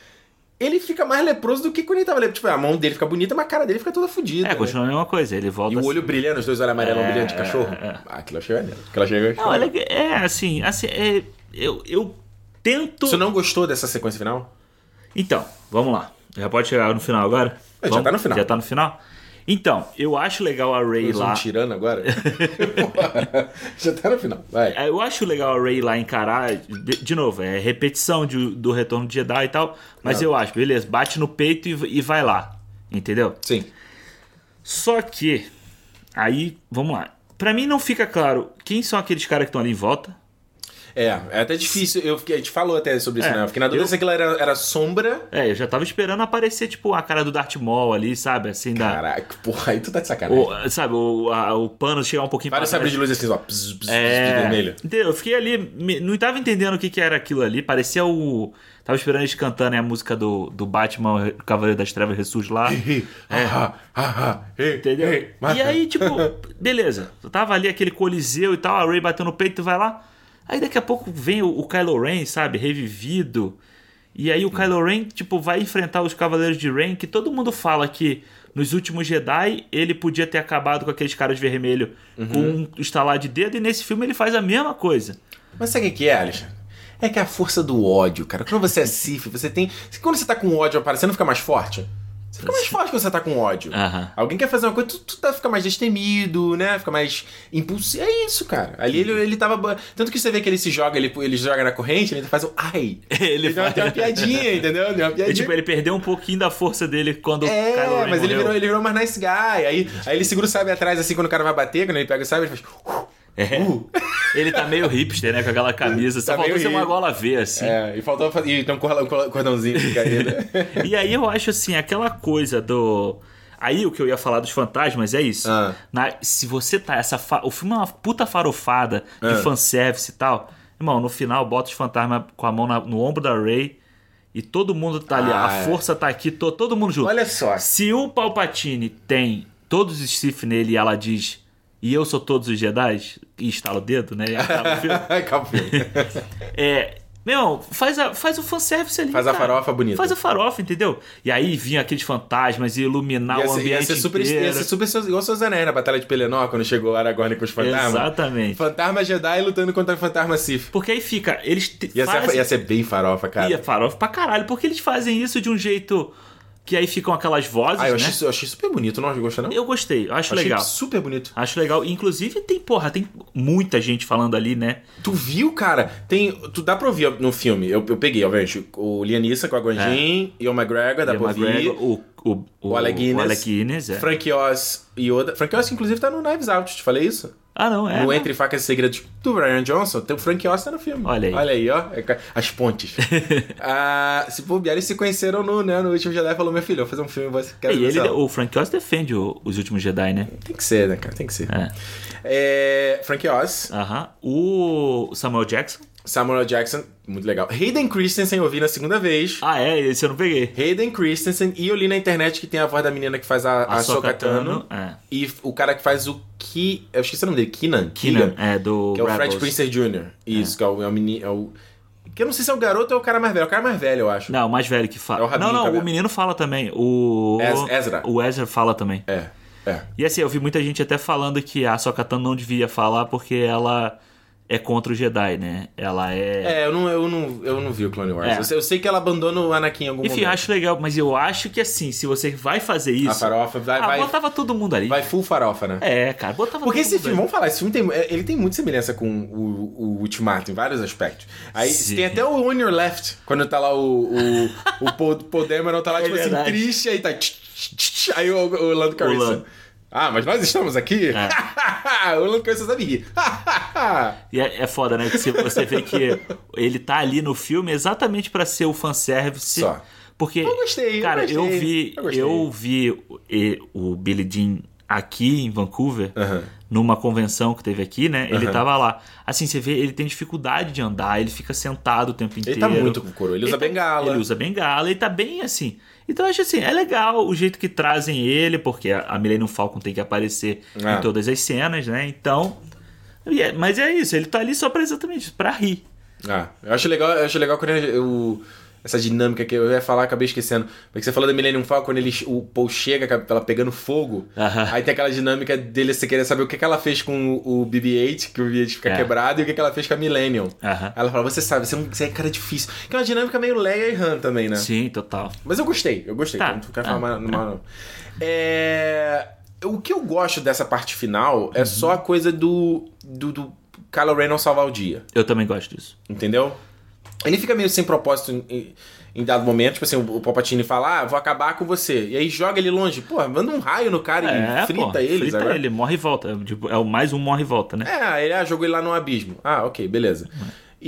ele fica mais leproso do que quando ele tava leproso. Tipo, a mão dele fica bonita, mas a cara dele fica toda fodida. É, né? continua a mesma coisa. Ele volta. E o assim. olho brilhando, os dois olhos amarelos É, brilhantes de cachorro. é, é. Ah, aquilo eu achei maneiro. Aquilo eu achei Não, é, é assim, assim, é, eu, eu tento. Você não gostou dessa sequência final? Então, vamos lá. Já pode chegar no final agora? É, já Vamos? tá no final. Já tá no final? Então, eu acho legal a Ray lá. tirano agora? Já tá no final. Vai. É, Eu acho legal a Ray lá encarar. De, de novo, é repetição de- do retorno de Jedi e tal. Mas eu acho, beleza, bate no peito e, e vai lá. Entendeu? Sim. Só que. Aí, vamos lá. Pra mim não fica claro quem são aqueles caras que estão ali em volta. É, é até difícil. Eu fiquei, a gente falou até sobre isso, É, né? Eu fiquei na dúvida eu- se aquilo era, era sombra. É, eu já tava esperando aparecer, tipo, a cara do Darth Maul ali, sabe? Assim, da. Caraca, porra, aí tu tá de sacanagem. O, sabe, o, a- o pano chegar um pouquinho Vários sabres trás. de luz assim, ó. Pss, pss, É, vermelho. Eu fiquei ali, não tava entendendo o que, que era aquilo ali. Parecia o. Tava esperando eles cantando a música do, do Batman, o Cavaleiro das Trevas ressurge lá. Ei, Entendeu? E aí, tipo, beleza. Eu tava ali aquele coliseu e tal, a Ray bateu no peito, tu vai lá. Aí daqui a pouco vem o, o Kylo Ren, sabe, revivido. E aí o Kylo Ren, tipo, vai enfrentar os Cavaleiros de Ren, que todo mundo fala que nos últimos Jedi ele podia ter acabado com aqueles caras vermelhos com um estalar de dedo, e nesse filme ele faz a mesma coisa. Mas sabe o que que é, Alexandre? É que é a força do ódio, cara. Quando você é Sif, você tem. Quando você tá com ódio aparecendo, fica mais forte? Fica mais forte quando você tá com ódio. Aham. Alguém quer fazer uma coisa, tu, tu tá, fica mais destemido, né? Fica mais impulsivo. É isso, cara. Ali ele, ele tava. Tanto que você vê que ele se joga, ele, ele joga na corrente, ele faz o ai. Ele deu uma, faz- uma piadinha, entendeu? Deu uma E, piadinha. tipo, ele perdeu um pouquinho da força dele quando o É, Ren mas ele virou, ele virou mais nice guy. Aí, aí ele segura o sabre atrás, assim, quando o cara vai bater, quando ele pega o sabre, ele faz. É. Uh. Ele tá meio hipster, né? Com aquela camisa. Só Tá faltou ser uma gola V, assim. É, e faltou fazer. E tem um cor- cordãozinho de caída. E aí eu acho assim, aquela coisa do. Aí o que eu ia falar dos fantasmas é isso. Ah. Na- se você tá. Essa fa- O filme é uma puta farofada de Ah. fanservice e tal. Irmão, no final bota os fantasmas com a mão na- no ombro da Ray e todo mundo tá ali. Ah, a é. força tá aqui, to- todo mundo junto. Olha só. Se o Palpatine tem todos os Sith nele e ela diz. E eu sou todos os Jedi, e estala o dedo, né? E acaba o filme. É. Meu, faz, a, faz o fanservice ali. Faz a cara. farofa bonita. Faz a farofa, entendeu? E aí vinha aqueles fantasmas e iluminar Ia o ser, ambiente ia ser super, inteiro. ia ser super igual seus anéis na Batalha de Pelenor, quando chegou o Aragorn com os fantasmas. Exatamente. Fantasma Jedi lutando contra o fantasma Sith. Porque aí fica, eles te- Ia, fazem... ser, ia ser bem farofa, cara. Ia farofa pra caralho, porque eles fazem isso de um jeito que aí ficam aquelas vozes, Ah, eu né? achei, eu achei super bonito, não gostou não? Eu gostei, eu acho achei legal. super bonito. Acho legal. Inclusive tem, porra, tem muita gente falando ali, né? Tu viu, cara? Tem, tu dá pra ouvir no filme. Eu, eu peguei, obviamente, o Lianissa com a Guanjin, Ian McGregor, dá Ian pra ouvir. McGregor, o, o, O Alec Guinness. O Alec Guinness, é. Frank Oz e Yoda. Frank Oz, inclusive, tá no Knives Out, te falei isso? Ah, não, é. no? Entre Facas e Segredos do Brian Johnson, tem o Frank tá no filme. Olha aí. Olha aí, ó. É As pontes. ah, se bobear, eles se conheceram no, né, no último Jedi e falou: Meu filho, vou fazer um filme, você quer E ele, o Frank Oz defende o- os últimos Jedi, né? Tem que ser, né, cara? Tem que ser. É. É, Frank Oz, Aham. O Samuel Jackson. Samuel. Jackson, muito legal. Hayden Christensen eu vi na segunda vez. Ah, é? Esse eu não peguei. Hayden Christensen, e eu li na internet que tem a voz da menina que faz a, a, Ahsoka Sokatano. Tano, é. E o cara que faz o Ki. Eu esqueci o nome dele, Keenan. Keenan, é, do Que é o Rebels. Fred Prince Jr. Isso, que é o, é o menino. É o, que eu não sei se é o garoto ou é o cara mais velho. É o cara mais velho, eu acho. Não, o mais velho que É o fala. Rabinho não, não, Cabelo. o menino fala também. O. Ez- Ezra. O Ezra fala também. É, é. E assim, eu vi muita gente até falando que a Sokatan não devia falar porque ela é contra o Jedi, né? Ela é. É, eu não, eu não, eu não vi o Clone Wars. É. Eu, sei, eu sei que ela abandona o Anakin em algum Enfim, momento. acho legal, mas eu acho que assim, se você vai fazer isso. A farofa vai, ah, vai, botava todo mundo ali. vai full farofa, né? É, cara, botava Porque esse filme, ali. vamos falar, esse filme tem, é, ele tem muita semelhança com o, o Ultimato em vários aspectos. Aí Sim. tem até o On Your Left, quando tá lá o, o, o Paul, Paul Dameron tá lá, É tipo assim, verdade. triste, aí tá. Aí o, o Lando Calrissian. Ah, mas nós estamos aqui? É. o Lando Calrissian sabe rir. E é, é foda, né? Que você vê que ele tá ali no filme exatamente pra ser o fanservice. Só. Porque, Eu gostei, eu cara, gostei, eu vi, eu eu vi o, e- o Billy Dean aqui em Vancouver, Aham. numa convenção que teve aqui, né? Ele Aham. tava lá. Assim, você vê, ele tem dificuldade de andar, ele fica sentado o tempo inteiro. Ele tá muito com coroa. Ele usa tá- bengala. Ele usa bengala, ele tá bem assim. Então eu acho assim, é legal o jeito que trazem ele, porque a Millennium Falcon tem que aparecer É. em todas as cenas, né? Então. é- Mas é isso, ele tá ali só pra exatamente isso, pra rir. Ah, eu acho legal, eu acho legal quando eu, essa dinâmica que eu ia falar, acabei esquecendo. Porque você falou da Millennium Falcon, quando ele, o Paul chega, ela pegando fogo. Aham. Aí tem aquela dinâmica dele você querer saber o que, que ela fez com o, o BB-8, que o BB-8 fica É. quebrado, e o que, que ela fez com a Millennium. Aham. Aí ela fala, você sabe, você é um, você é cara difícil. Que é uma dinâmica meio Leia e Han também, né? Sim, total. Mas eu gostei, eu gostei. Tá. Não quero Ah, falar mal, mal, não. É, O que eu gosto dessa parte final é só a coisa do, do, do Kylo Ren não salvar o dia. Eu também gosto disso. Entendeu? Ele fica meio sem propósito em, em- dado momento, tipo assim, o Palpatine fala, ah, vou acabar com você. E aí joga ele longe. Pô, manda um raio no cara e frita pô, ele, frita sabe? ele, morre e volta. É, tipo, é o mais um morre e volta, né? É, ele ah, jogou ele lá no abismo. Ah, ok, beleza.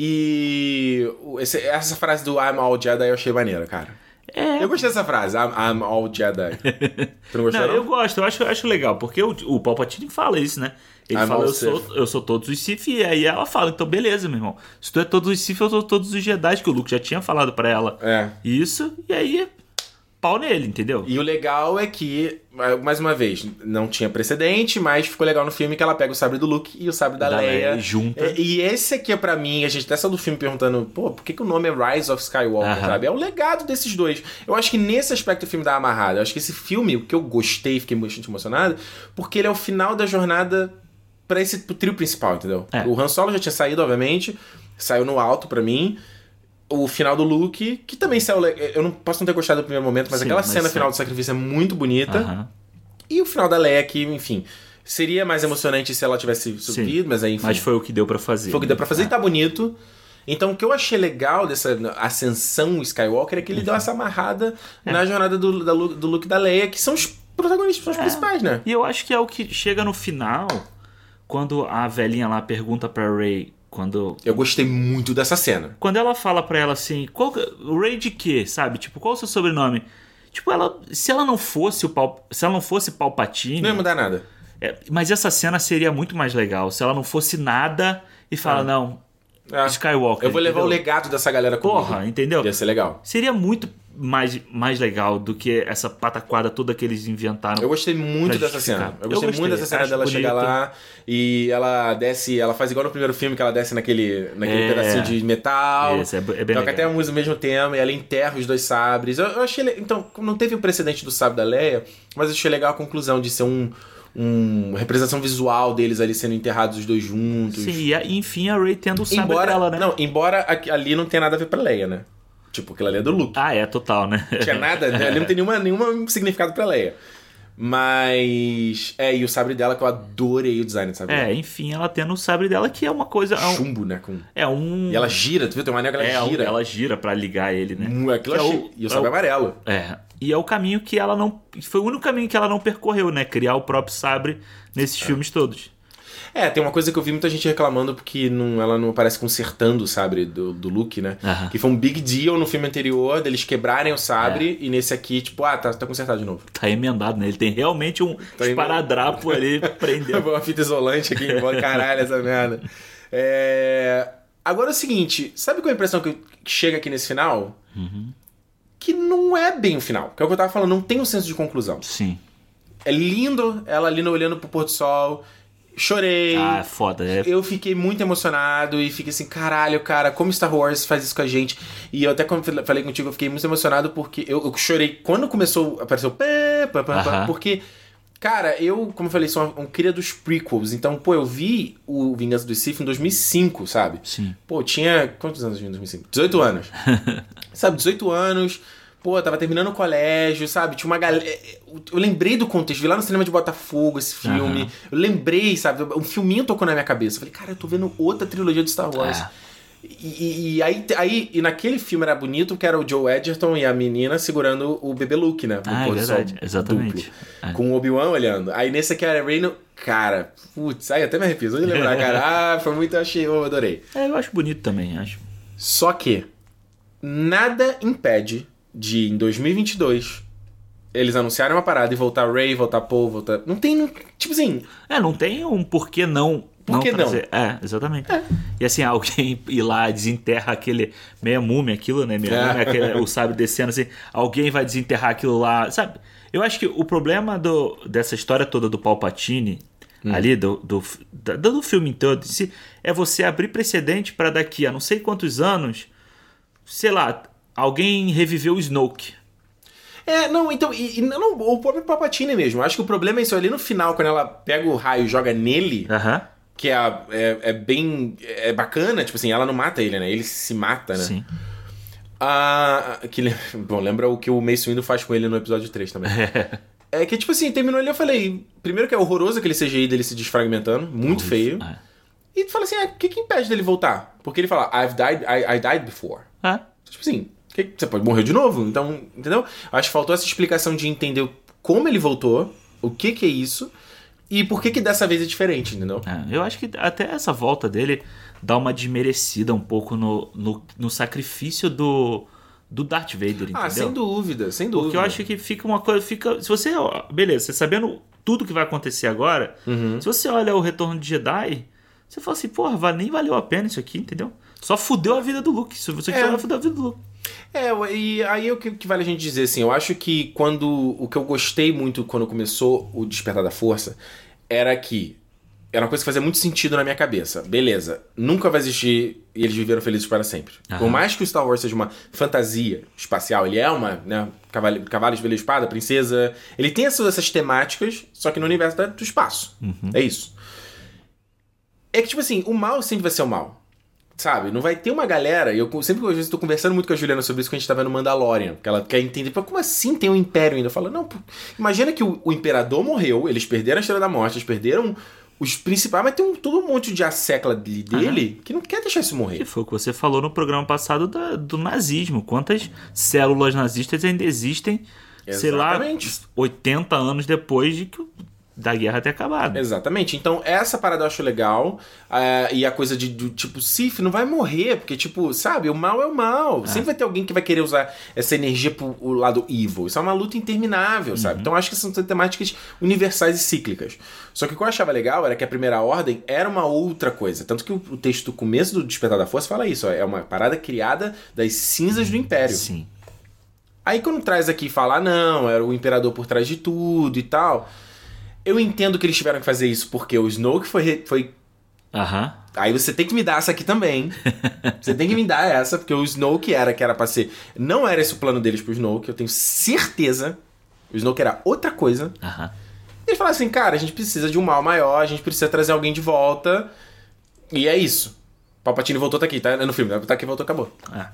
E o- esse- essa frase do I'm all Jedi eu achei maneira, cara. É. Eu gostei dessa frase, I'm, I'm all Jedi. tu não gostou, Não, não? eu gosto, eu acho, eu acho legal, porque o, o Palpatine fala isso, né? Ele I'm fala, eu sou, eu sou todos os Sith, e aí ela fala, então beleza, meu irmão. Se tu é todos os Sith, eu sou todos os Jedi, que o Luke já tinha falado pra ela É. isso, e aí pau nele, entendeu? E o legal é que, mais uma vez, não tinha precedente, mas ficou legal no filme que ela pega o sabre do Luke e o sabre da, Da Leia. Leia junta. É, E esse aqui é pra mim, a gente até saiu do filme perguntando, pô, por que, que o nome é Rise of Skywalker, Aham. sabe? É o legado desses dois. Eu acho que nesse aspecto o filme dá uma amarrada. Eu acho que esse filme, o que eu gostei, fiquei bastante emocionado, porque ele é o final da jornada pra esse pro trio principal, entendeu? É. O Han Solo já tinha saído, obviamente, saiu no alto pra mim. O final do Luke, que também saiu. Eu não posso não ter gostado do primeiro momento, mas Sim, aquela mas cena sim. final do sacrifício é muito bonita. Aham. E o final da Leia, que, enfim, seria mais emocionante se ela tivesse subido, mas aí, enfim, Mas foi o que deu pra fazer. foi o que deu né? pra fazer e tá bonito. Então, o que eu achei legal dessa ascensão Skywalker é que ele deu essa amarrada na jornada do, da Lu- do Luke e da Leia, que são os protagonistas, são os principais, né? E eu acho que é o que chega no final, quando a velhinha lá pergunta pra Ray, quando Eu gostei muito dessa cena. quando ela fala pra ela assim, qual, que- Ray de quê, sabe? Tipo, qual o seu sobrenome? Tipo, ela, se ela não fosse o Pal, se ela não fosse Palpatine, Não ia mudar nada. é, mas essa cena seria muito mais legal se ela não fosse nada e fala não, É. Skywalker. Eu vou levar o entendeu? legado dessa galera comigo. Porra, entendeu? Ia ser legal. Seria muito mais, mais legal do que essa pataquada toda que eles inventaram. Eu gostei muito dessa justificar. cena. Eu Eu gostei, gostei, muito dessa cena dela bonito. chegar lá e ela desce, ela faz igual no primeiro filme que ela desce naquele, naquele É. pedacinho de metal. Isso, é é bem toca legal. até a música o mesmo tema e ela enterra os dois sabres. Eu, eu achei. Então, não teve o precedente do sabre da Leia, mas eu achei legal a conclusão de ser um. um- uma representação visual deles ali sendo enterrados os dois juntos. Sim, e enfim a Ray tendo o sabre embora, dela, né? não, embora aqui- ali não tenha nada a ver pra Leia, né? Tipo, aquilo ali é do Luke. Ah, é, total, né? Não tinha nada, né? ali não tem nenhuma, nenhuma significado pra Leia. Mas. É, e o sabre dela que eu adorei o design do sabre É, dela. enfim, ela tendo o sabre dela, que é uma coisa. É um. Chumbo, né? Com... É um E ela gira, tu viu? Tem uma anel que ela é, gira. ela gira pra ligar ele, né? Hum, Que é o- E o é sabre o- amarelo. É. E é o caminho que ela não. Foi o único caminho que ela não percorreu, né? Criar o próprio sabre nesses filmes todos. É, tem uma coisa que eu vi muita gente reclamando porque não, ela não aparece consertando o sabre do, do Luke, né? Que foi um big deal no filme anterior, deles quebrarem o sabre, É. e nesse aqui, tipo, ah, tá, tá consertado de novo. Tá emendado, né? Ele tem realmente um Tá esparadrapo ali prendendo. uma fita isolante aqui, caralho essa merda. É... Agora é o seguinte, sabe qual é a impressão que chega aqui nesse final? Uhum. Que não é bem o final. Que é o que eu tava falando, não tem um senso de conclusão. Sim. É lindo ela ali olhando pro pôr do sol. Chorei. Ah, foda. É... Eu fiquei muito emocionado e fiquei assim, caralho, cara, como Star Wars faz isso com a gente. E eu até quando falei contigo, eu fiquei muito emocionado porque eu, eu chorei quando começou, apareceu pá, pá, pá, Aham. porque, cara, eu, como eu falei, sou um, um cria dos prequels, então, pô, eu vi o Vingança do Sith em 2005, sabe? Sim. Pô, tinha, quantos anos eu tinha em 2005? 18 anos. sabe, 18 anos, pô, tava terminando o colégio, sabe? Tinha uma galera. Eu lembrei do contexto, vi lá no cinema de Botafogo esse filme. Aham. Eu lembrei, sabe? Um filminho tocou na minha cabeça. Eu falei, cara, eu tô vendo outra trilogia de Star Wars. É. E, e- aí, aí, e naquele filme era bonito que era o Joe Edgerton e a menina segurando o bebê Luke, né? Ah, é verdade, exatamente. duplo. É. Com o Obi-Wan olhando. Aí nesse aqui era a Rey no... Cara, putz, aí até me arrepio. De lembrar, cara. Ah, foi muito, eu achei, eu adorei. É, eu acho bonito também, acho. Só que nada impede de, em 2022, eles anunciarem uma parada e voltar Ray, voltar Paul, voltar... Não tem... não- Tipo assim... É, não tem um porquê não. Por que não? trazer. É, exatamente. E assim, alguém ir lá desenterra aquele meia múmia, aquilo, né? Meia É. múmia, aquele, o sabre descendo assim. Alguém vai desenterrar aquilo lá, sabe? Eu acho que o problema do, dessa história toda do Palpatine, Hum. ali, do, do, da- do filme todo, se, é você abrir precedente para daqui a não sei quantos anos, sei lá, alguém reviveu o Snoke. É, não, então... E, e não, o próprio Palpatine mesmo. Acho que o problema é isso ali no final, quando ela pega o raio e joga nele... Que é, é, é bem... É bacana, tipo assim, ela não mata ele, né? Ele se mata, né? Sim. Ah, que, bom, lembra o que o Mace Windu faz com ele no episódio 3 também. É que, tipo assim, terminou ali, eu falei. Primeiro que é horroroso aquele CGI dele se desfragmentando, muito feio. É. E tu fala assim, ah, o que que impede dele voltar? Porque ele fala, I've died, I, I died before. É. Tipo assim, que- você pode morrer de novo, então, entendeu? Acho que faltou essa explicação de entender como ele voltou, o que que é isso, e por que que dessa vez é diferente, entendeu? É, eu acho que até essa volta dele dá uma desmerecida um pouco no, no, no sacrifício do, do Darth Vader, entendeu? Ah, sem dúvida, sem dúvida. Porque eu acho que fica uma coisa. Fica, se você. Beleza, você sabendo tudo que vai acontecer agora, Uhum. se você olha o retorno de Jedi, você fala assim, porra, nem valeu a pena isso aqui, entendeu? Só fudeu a vida do Luke. Se você É. quiser, fudeu a vida do Luke. É, e aí o que, que vale a gente dizer assim, eu acho que quando o que eu gostei muito quando começou o Despertar da Força era que era uma coisa que fazia muito sentido na minha cabeça. Beleza, nunca vai existir e eles viveram felizes para sempre. Aham. Por mais que o Star Wars seja uma fantasia espacial, ele é uma, né, cavalo, cavalo de velha espada, princesa, ele tem essas, essas temáticas, só que no universo do espaço. É isso. É que, tipo assim, o mal sempre vai ser o mal. Sabe? Não vai ter uma galera. E eu sempre às vezes tô conversando muito com a Juliana sobre isso quando a gente tá vendo Mandalorian. Porque ela quer entender. Como assim tem um império ainda? Eu falo, não, pô, imagina que o, o imperador morreu, eles perderam a Estrela da Morte, eles perderam os principais, mas tem um, todo um monte de assecla dele, dele que não quer deixar isso E morrer. foi o que você falou no programa passado da- do nazismo. Quantas células nazistas ainda existem, sei lá, Exatamente. 80 anos depois de que, o- da guerra ter acabado. Exatamente. Então, essa parada eu acho legal. é, e a coisa de, do tipo, Sif não vai morrer, porque, tipo, sabe, o mal é o mal. Sempre vai ter alguém que vai querer usar essa energia pro o lado evil. Isso é uma luta interminável, sabe? Então, acho que são temáticas universais e cíclicas. Só que o que eu achava legal era que a primeira ordem era uma outra coisa. Tanto que o, o texto do começo do Despertar da Força fala isso. ó, é uma parada criada das cinzas do Império. Sim. Aí quando traz aqui e fala, ah, não, era o imperador por trás de tudo e tal. Eu entendo que eles tiveram que fazer isso porque o Snoke foi. foi... Aham. Aí você tem que me dar essa aqui também. você tem que me dar essa, porque o Snoke era que era pra ser. Não era esse o plano deles pro Snoke, eu tenho certeza. O Snoke era outra coisa. Aham. Eles falaram assim, cara, a gente precisa de um mal maior, a gente precisa trazer alguém de volta. E é isso. Palpatine voltou, tá aqui, tá no filme. Tá aqui, voltou, acabou. É.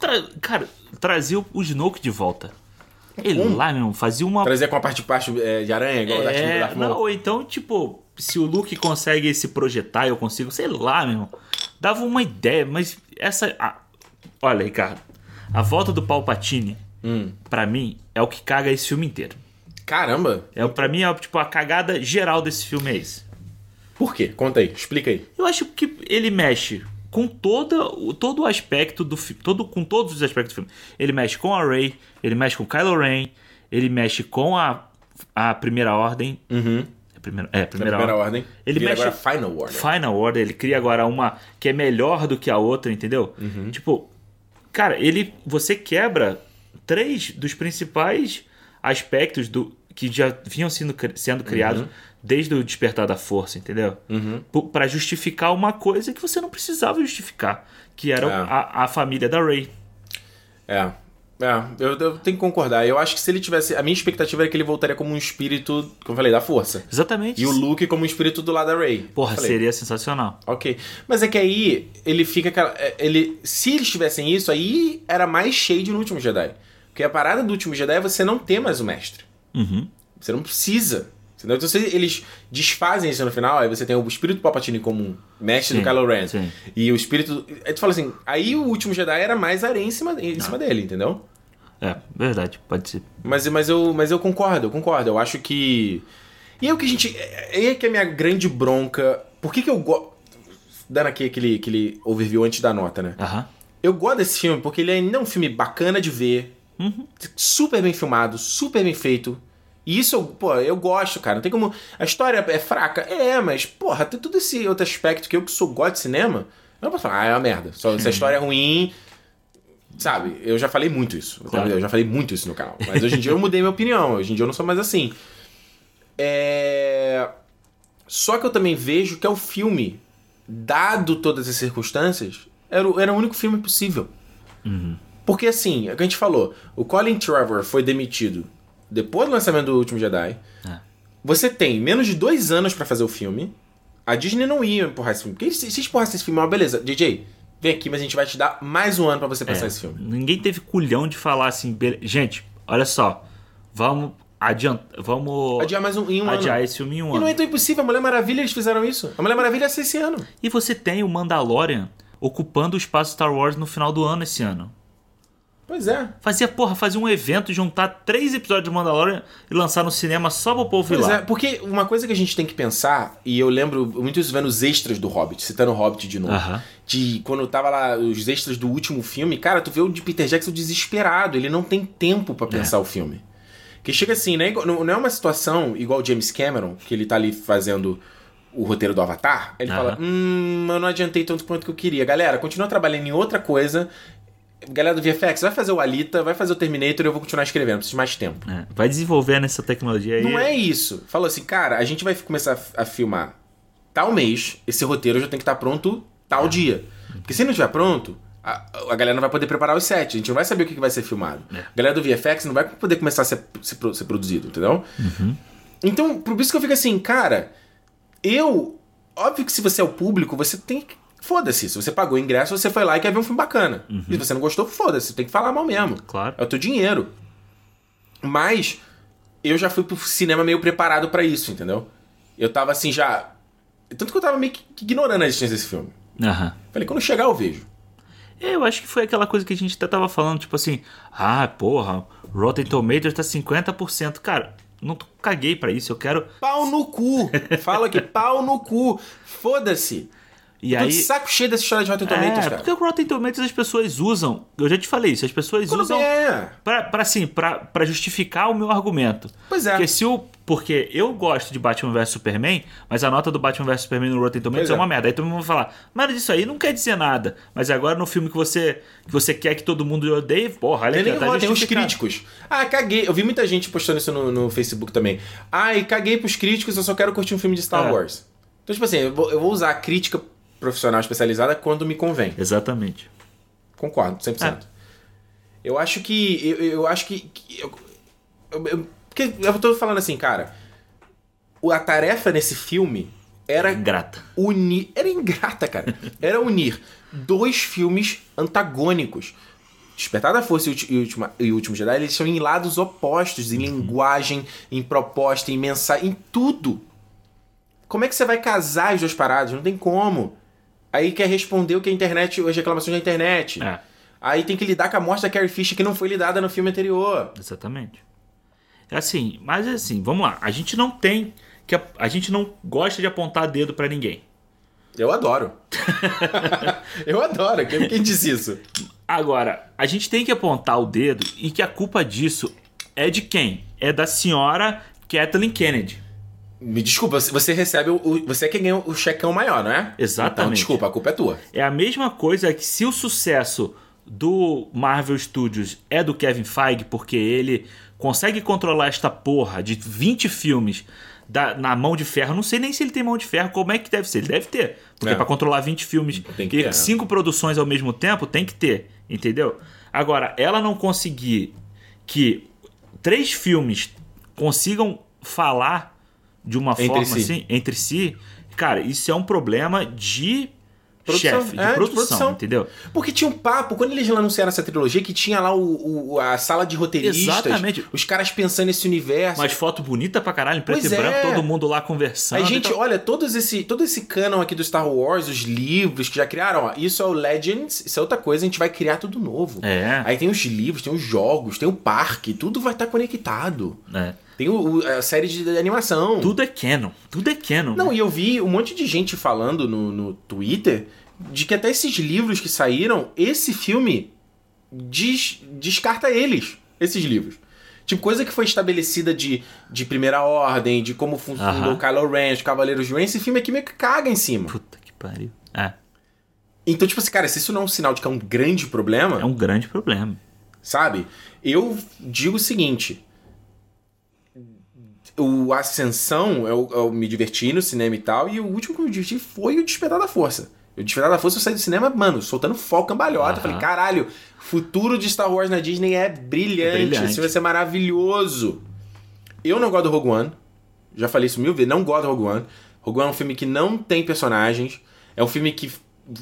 Tra- Cara, trazia o Snoke de volta. Ele Como? lá, meu irmão, fazia uma. Trazer com a parte de baixo é, de aranha, igual É, Darth Maul. não, ou então, tipo, se o Luke consegue se projetar, eu consigo, sei lá, meu irmão. Dava uma ideia, mas essa. ah, olha, Ricardo, a volta do Palpatine, Hum. pra mim, é o que caga esse filme inteiro. Caramba! É, pra mim, é tipo, a cagada geral desse filme é isso. Por quê? Conta aí, explica aí. Eu acho que ele mexe com toda, todo o aspecto do filme, todo, com todos os aspectos do filme. Ele mexe com a Rey, ele mexe com o Kylo Ren, ele mexe com a, a Primeira Ordem. Uhum. É, primeira, é, primeira, primeira ordem. ordem. Ele Vira mexe- agora Final Order. Final Order, ele cria agora uma que é melhor do que a outra, entendeu? Tipo, cara, ele você quebra três dos principais aspectos do que já vinham sendo, sendo criados desde o despertar da força, entendeu? P- Pra justificar uma coisa que você não precisava justificar, que era É. a, a família da Rey. É. É, eu, eu tenho que concordar. Eu acho que se ele tivesse. A minha expectativa era que ele voltaria como um espírito, como eu falei, da força. Exatamente. E o Luke como um espírito do lado da Rey. Porra, Falei, seria sensacional. Ok. Mas é que aí ele fica. é, Ele, se eles tivessem isso, aí era mais shade no último Jedi. Porque a parada do último Jedi é você não ter mais o mestre. Uhum. Você não precisa. Entendeu? Então, se eles desfazem isso no final, aí você tem o espírito do Palpatine como mestre Sim, do Kylo Ren. sim. E o espírito. Aí tu fala assim, aí o último Jedi era mais areia em cima, em cima dele, entendeu? É, verdade, pode ser. Mas, mas, eu, mas eu concordo, eu concordo. Eu acho que. E é o que a gente. É é que é a minha grande bronca. Por que, que eu gosto. Dando aqui aquele, aquele overview antes da nota, né? Aham. Eu gosto desse filme porque ele ainda é um filme bacana de ver. Super bem filmado, super bem feito. E isso, eu, pô, eu gosto, cara. Não tem como. A história é fraca? É, mas, porra, tem todo esse outro aspecto que eu que sou gosto de cinema. Eu não posso falar, ah, é uma merda. Só, se a história é ruim. Sabe, eu já falei muito isso. Claro. Eu já falei muito isso no canal. Mas hoje em dia eu mudei minha opinião. Hoje em dia eu não sou mais assim. É. Só que eu também vejo que é o filme, dado todas as circunstâncias, era o, era o único filme possível. Porque assim, é o que a gente falou, o Colin Trevor foi demitido depois do lançamento do Último Jedi. É. Você tem menos de dois anos pra fazer o filme. A Disney não ia empurrar esse filme. Porque se, se empurrasse esse filme, ó, beleza, DJ, vem aqui, mas a gente vai te dar mais um ano pra você pensar É, esse filme. Ninguém teve culhão de falar assim, "Bele- gente, olha só, vamos adiantar, vamos Adiar mais um, em um adiar ano. esse filme em um E ano. não é tão impossível, a Mulher Maravilha eles fizeram isso. A Mulher Maravilha ser esse ano. E você tem o Mandalorian ocupando o espaço Star Wars no final do ano esse ano. Pois é. Fazia, porra, fazia um evento, juntar três episódios do Mandalorian e lançar no cinema só pro povo ir Pois lá. é, porque uma coisa que a gente tem que pensar, e eu lembro muito isso vendo os extras do Hobbit, citando o Hobbit de novo. Aham. De quando tava lá os extras do último filme, cara, tu vê o de Peter Jackson desesperado, ele não tem tempo pra pensar o filme. Que chega assim, né? Não é uma situação igual o James Cameron, que ele tá ali fazendo o roteiro do Avatar. Ele fala: Hum, eu não adiantei tanto quanto que eu queria. Galera, continua trabalhando em outra coisa. Galera do VFX, vai fazer o Alita, vai fazer o Terminator e eu vou continuar escrevendo, preciso de mais tempo. É, vai desenvolvendo essa tecnologia aí. Não é isso. Falou assim, cara, a gente vai começar a filmar tal mês, esse roteiro já tem que estar pronto tal dia. Porque se não estiver pronto, a, a galera não vai poder preparar os sets, a gente não vai saber o que que vai ser filmado. É. A galera do VFX não vai poder começar a ser, ser, ser produzido, entendeu? Então, por isso que eu fico assim, cara, eu. Óbvio que se você é o público, você tem que. Foda-se. Se você pagou o ingresso, você foi lá e quer ver um filme bacana. E se você não gostou, foda-se. Tem que falar mal mesmo. Claro. É o teu dinheiro. Mas eu já fui pro cinema meio preparado pra isso, entendeu? Eu tava assim já. Tanto que eu tava meio que ignorando a existência desse filme. Aham. Falei, quando chegar eu vejo. É, Eu acho que foi aquela coisa que a gente até tava falando, tipo assim, ah, porra, Rotten Tomatoes tá 50%. Cara, não tô- caguei pra isso, eu quero. Pau no cu! Fala aqui, pau no cu! Foda-se! E aí. saco cheio dessa história de Rotten Tomatoes, é, cara. porque o Rotten Tomatoes as pessoas usam. Eu já te falei isso, as pessoas Quando usam. é. Pra, pra, assim, pra, pra justificar o meu argumento. Pois é. Porque se o. Porque eu gosto de Batman vs Superman, mas a nota do Batman vs Superman no Rotten Tomatoes é. é. uma merda. Aí todo mundo vai falar, mas isso aí não quer dizer nada. Mas agora no filme que você, que você quer que todo mundo odeie, porra, olha nem tá tem justificado. críticos. Ah, caguei. Eu vi muita gente postando isso no, no Facebook também. Ai, caguei pros críticos, eu só quero curtir um filme de Star É. Wars. Então, tipo assim, eu vou, eu vou usar a crítica profissional especializada quando me convém. Exatamente. Concordo, 100%. Eu acho que. Eu, eu acho que. que eu, eu, porque eu tô falando assim, cara. o- A tarefa nesse filme era Ingrata. unir. Era ingrata, cara. Era unir dois filmes antagônicos. Despertar da Força e Ulti- e o Último Jedi, eles são em lados opostos, em linguagem, em proposta, em mensagem, em tudo. Como é que você vai casar as duas paradas? Não tem como. Aí quer responder o que a internet, as reclamações da internet. É, Aí tem que lidar com a morte da Carrie Fisher que não foi lidada no filme anterior. exatamente. É assim, mas é assim, vamos lá. A gente não tem. que A, a gente não gosta de apontar dedo pra ninguém. Eu adoro. eu adoro. Quem, quem disse isso? Agora, a gente tem que apontar o dedo e que a culpa disso é de quem? É da senhora Kathleen Kennedy. Me desculpa, você recebe o. Você é quem ganha o checão maior, não é? Exatamente. Então, desculpa, a culpa é tua. É a mesma coisa que se o sucesso do Marvel Studios é do Kevin Feige, porque ele consegue controlar esta porra de 20 filmes da- na mão de ferro. Não sei nem se ele tem mão de ferro, como é que deve ser. Ele deve ter. Porque É. pra controlar 20 filmes Tem que e ter, né? cinco produções ao mesmo tempo, tem que ter. Entendeu? Agora, ela não conseguir que três filmes consigam falar de uma Entre forma si. assim, entre si, cara, isso é um problema de Produção, chefe, de, é, de produção, entendeu? Porque tinha um papo, quando eles anunciaram essa trilogia, que tinha lá o, o- a sala de roteiristas. Exatamente. Os caras pensando nesse universo. Mas foto bonita pra caralho, em preto Pois e branco, é. todo mundo lá conversando. Aí, gente, olha, todos esse, todo esse canon aqui do Star Wars, os livros que já criaram, ó, isso é o Legends, isso é outra coisa, a gente vai criar tudo novo. É. Aí tem os livros, tem os jogos, tem o parque, tudo vai estar conectado. É. Tem o, o- a série de animação. Tudo é canon. Tudo é canon. Não, né? e eu vi um monte de gente falando no, no Twitter de que até esses livros que saíram, esse filme des- descarta eles, esses livros. Tipo, coisa que foi estabelecida de, de primeira ordem, de como fun- Aham. fundou o Kylo Ren, os Cavaleiros de Ren, esse filme aqui meio que caga em cima. Puta que pariu. É. Então, tipo assim, cara, se isso não é um sinal de que é um grande problema, É um grande problema. sabe? Eu digo o seguinte. O Ascensão, eu, eu me diverti no cinema e tal, e o último que eu me diverti foi o Despertar da Força. O Despertar da Força eu saí do cinema, mano, soltando foco cambalhota. Aham. Falei, caralho, futuro de Star Wars na Disney é brilhante, Brilhante. Esse vai ser maravilhoso. Eu não gosto do Rogue One. Já falei isso mil vezes, não gosto do Rogue One. Rogue One é um filme que não tem personagens. É um filme que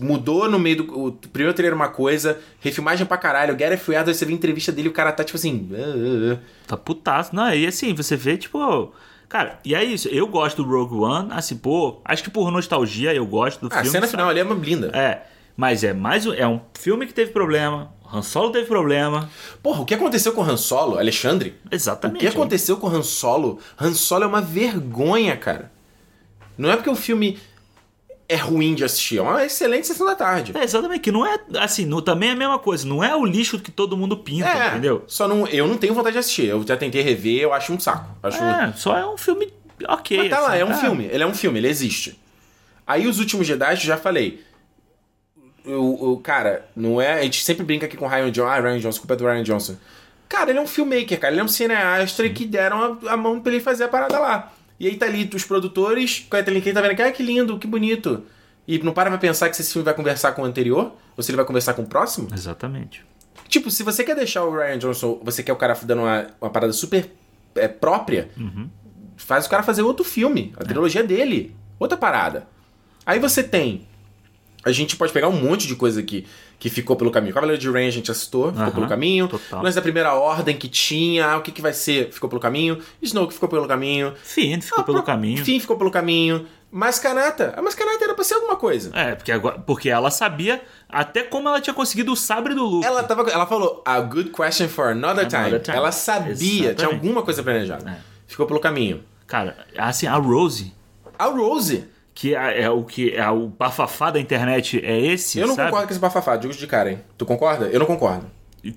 mudou no meio do. O primeiro trailer era uma coisa, refilmagem pra caralho. O Gareth Edwards, você vê a entrevista dele, o cara tá tipo assim. "Ah, ah, ah." Tá putaço. Não, e assim, você vê, tipo. Cara, e é isso. Eu gosto do Rogue One, assim, pô. Acho que por nostalgia eu gosto do Ah, a filme. cena sabe? final ali é uma blinda. É. Mas é mais um. É um filme que teve problema. Han Solo teve problema. Porra, o que aconteceu com o Han Solo, Alexandre? O Exatamente. que aconteceu com o Han Solo? Han Solo é uma vergonha, cara. Não é porque o filme é ruim de assistir, é uma excelente sessão da tarde. É, exatamente, que não é assim, não, também é a mesma coisa, não é o lixo que todo mundo pinta, É, entendeu? Só não, eu não tenho vontade de assistir. Eu já tentei rever, eu acho um saco. Acho É, só é um filme ok. Mas tá lá, assim, é um filme. Ele é um filme, ele existe. Aí os últimos Jedi, eu já falei. o, cara, não é. A gente sempre brinca aqui com o Ryan Johnson. Ah, Ryan Johnson, culpa é do Ryan Johnson. Cara, ele é um filmmaker, cara. Ele é um cineasta que deram a, a mão pra ele fazer a parada lá. E aí tá ali os produtores, quem tá vendo aqui, ah, que lindo, que bonito. E não para pra pensar que esse filme vai conversar com o anterior? Ou se ele vai conversar com o próximo? Exatamente. Tipo, se você quer deixar o Ryan Johnson, você quer o cara dando uma, uma parada super é, própria, faz o cara fazer outro filme, a trilogia dele, outra parada. Aí você tem. A gente pode pegar um monte de coisa aqui que ficou pelo caminho. Cavaleiro de Rain a gente assistou, ficou Aham, pelo caminho. total. Lance da primeira ordem que tinha, ah, o que, que vai ser, ficou pelo caminho. Snow que ficou pelo caminho. Finn ficou Ah, pelo pro- caminho. Fim ficou pelo caminho. Mascanata. A Mascanata era pra ser alguma coisa. É, porque, agora, porque ela sabia até como ela tinha conseguido o sabre do Luke. Ela, tava, ela falou, a good question for another time. Another time. Ela sabia, tinha Exatamente. alguma coisa planejada. É. Ficou pelo caminho. Cara, assim, a Rose, A Rose. Que é, é o que é o bafafá da internet, é esse, eu não sabe? concordo com esse bafafá, digo de cara, hein? Tu concorda? Eu não concordo.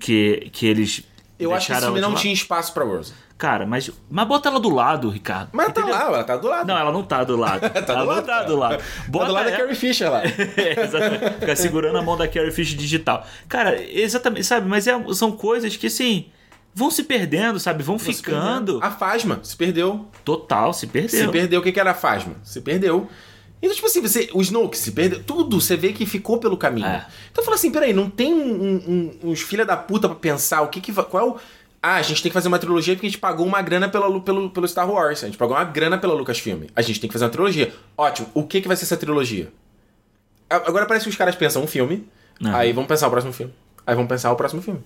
Que, que eles Eu acho que esse filme não tinha lado. espaço pra Rose. Cara, mas, mas bota ela do lado, Ricardo. Mas tá Entendeu? lá, ela tá do lado. Não, ela não tá do lado. Tá do ela lado, não tá cara. do lado. tá Bota do lado da ela- Carrie Fisher lá. É, exatamente. Fica segurando a mão da Carrie Fish digital. Cara, exatamente, sabe? Mas é- são coisas que, assim, vão se perdendo, sabe? Vão Se ficando. A Fasma se perdeu. Total, se perdeu. Se perdeu. O que, que era a Fasma? Se perdeu. Então, tipo assim, você, o Snoke se perdeu. Tudo você vê que ficou pelo caminho. É. Então fala assim: peraí, não tem um- um- uns filha da puta pra pensar o que que. Qual é o. Ah, a gente tem que fazer uma trilogia porque a gente pagou uma grana pela, pelo, pelo Star Wars. A gente pagou uma grana pela Lucasfilm. A gente tem que fazer uma trilogia. Ótimo. O que, que vai ser essa trilogia? Agora parece que os caras pensam um filme. Aham. Aí vamos pensar o próximo filme. Aí vamos pensar o próximo filme.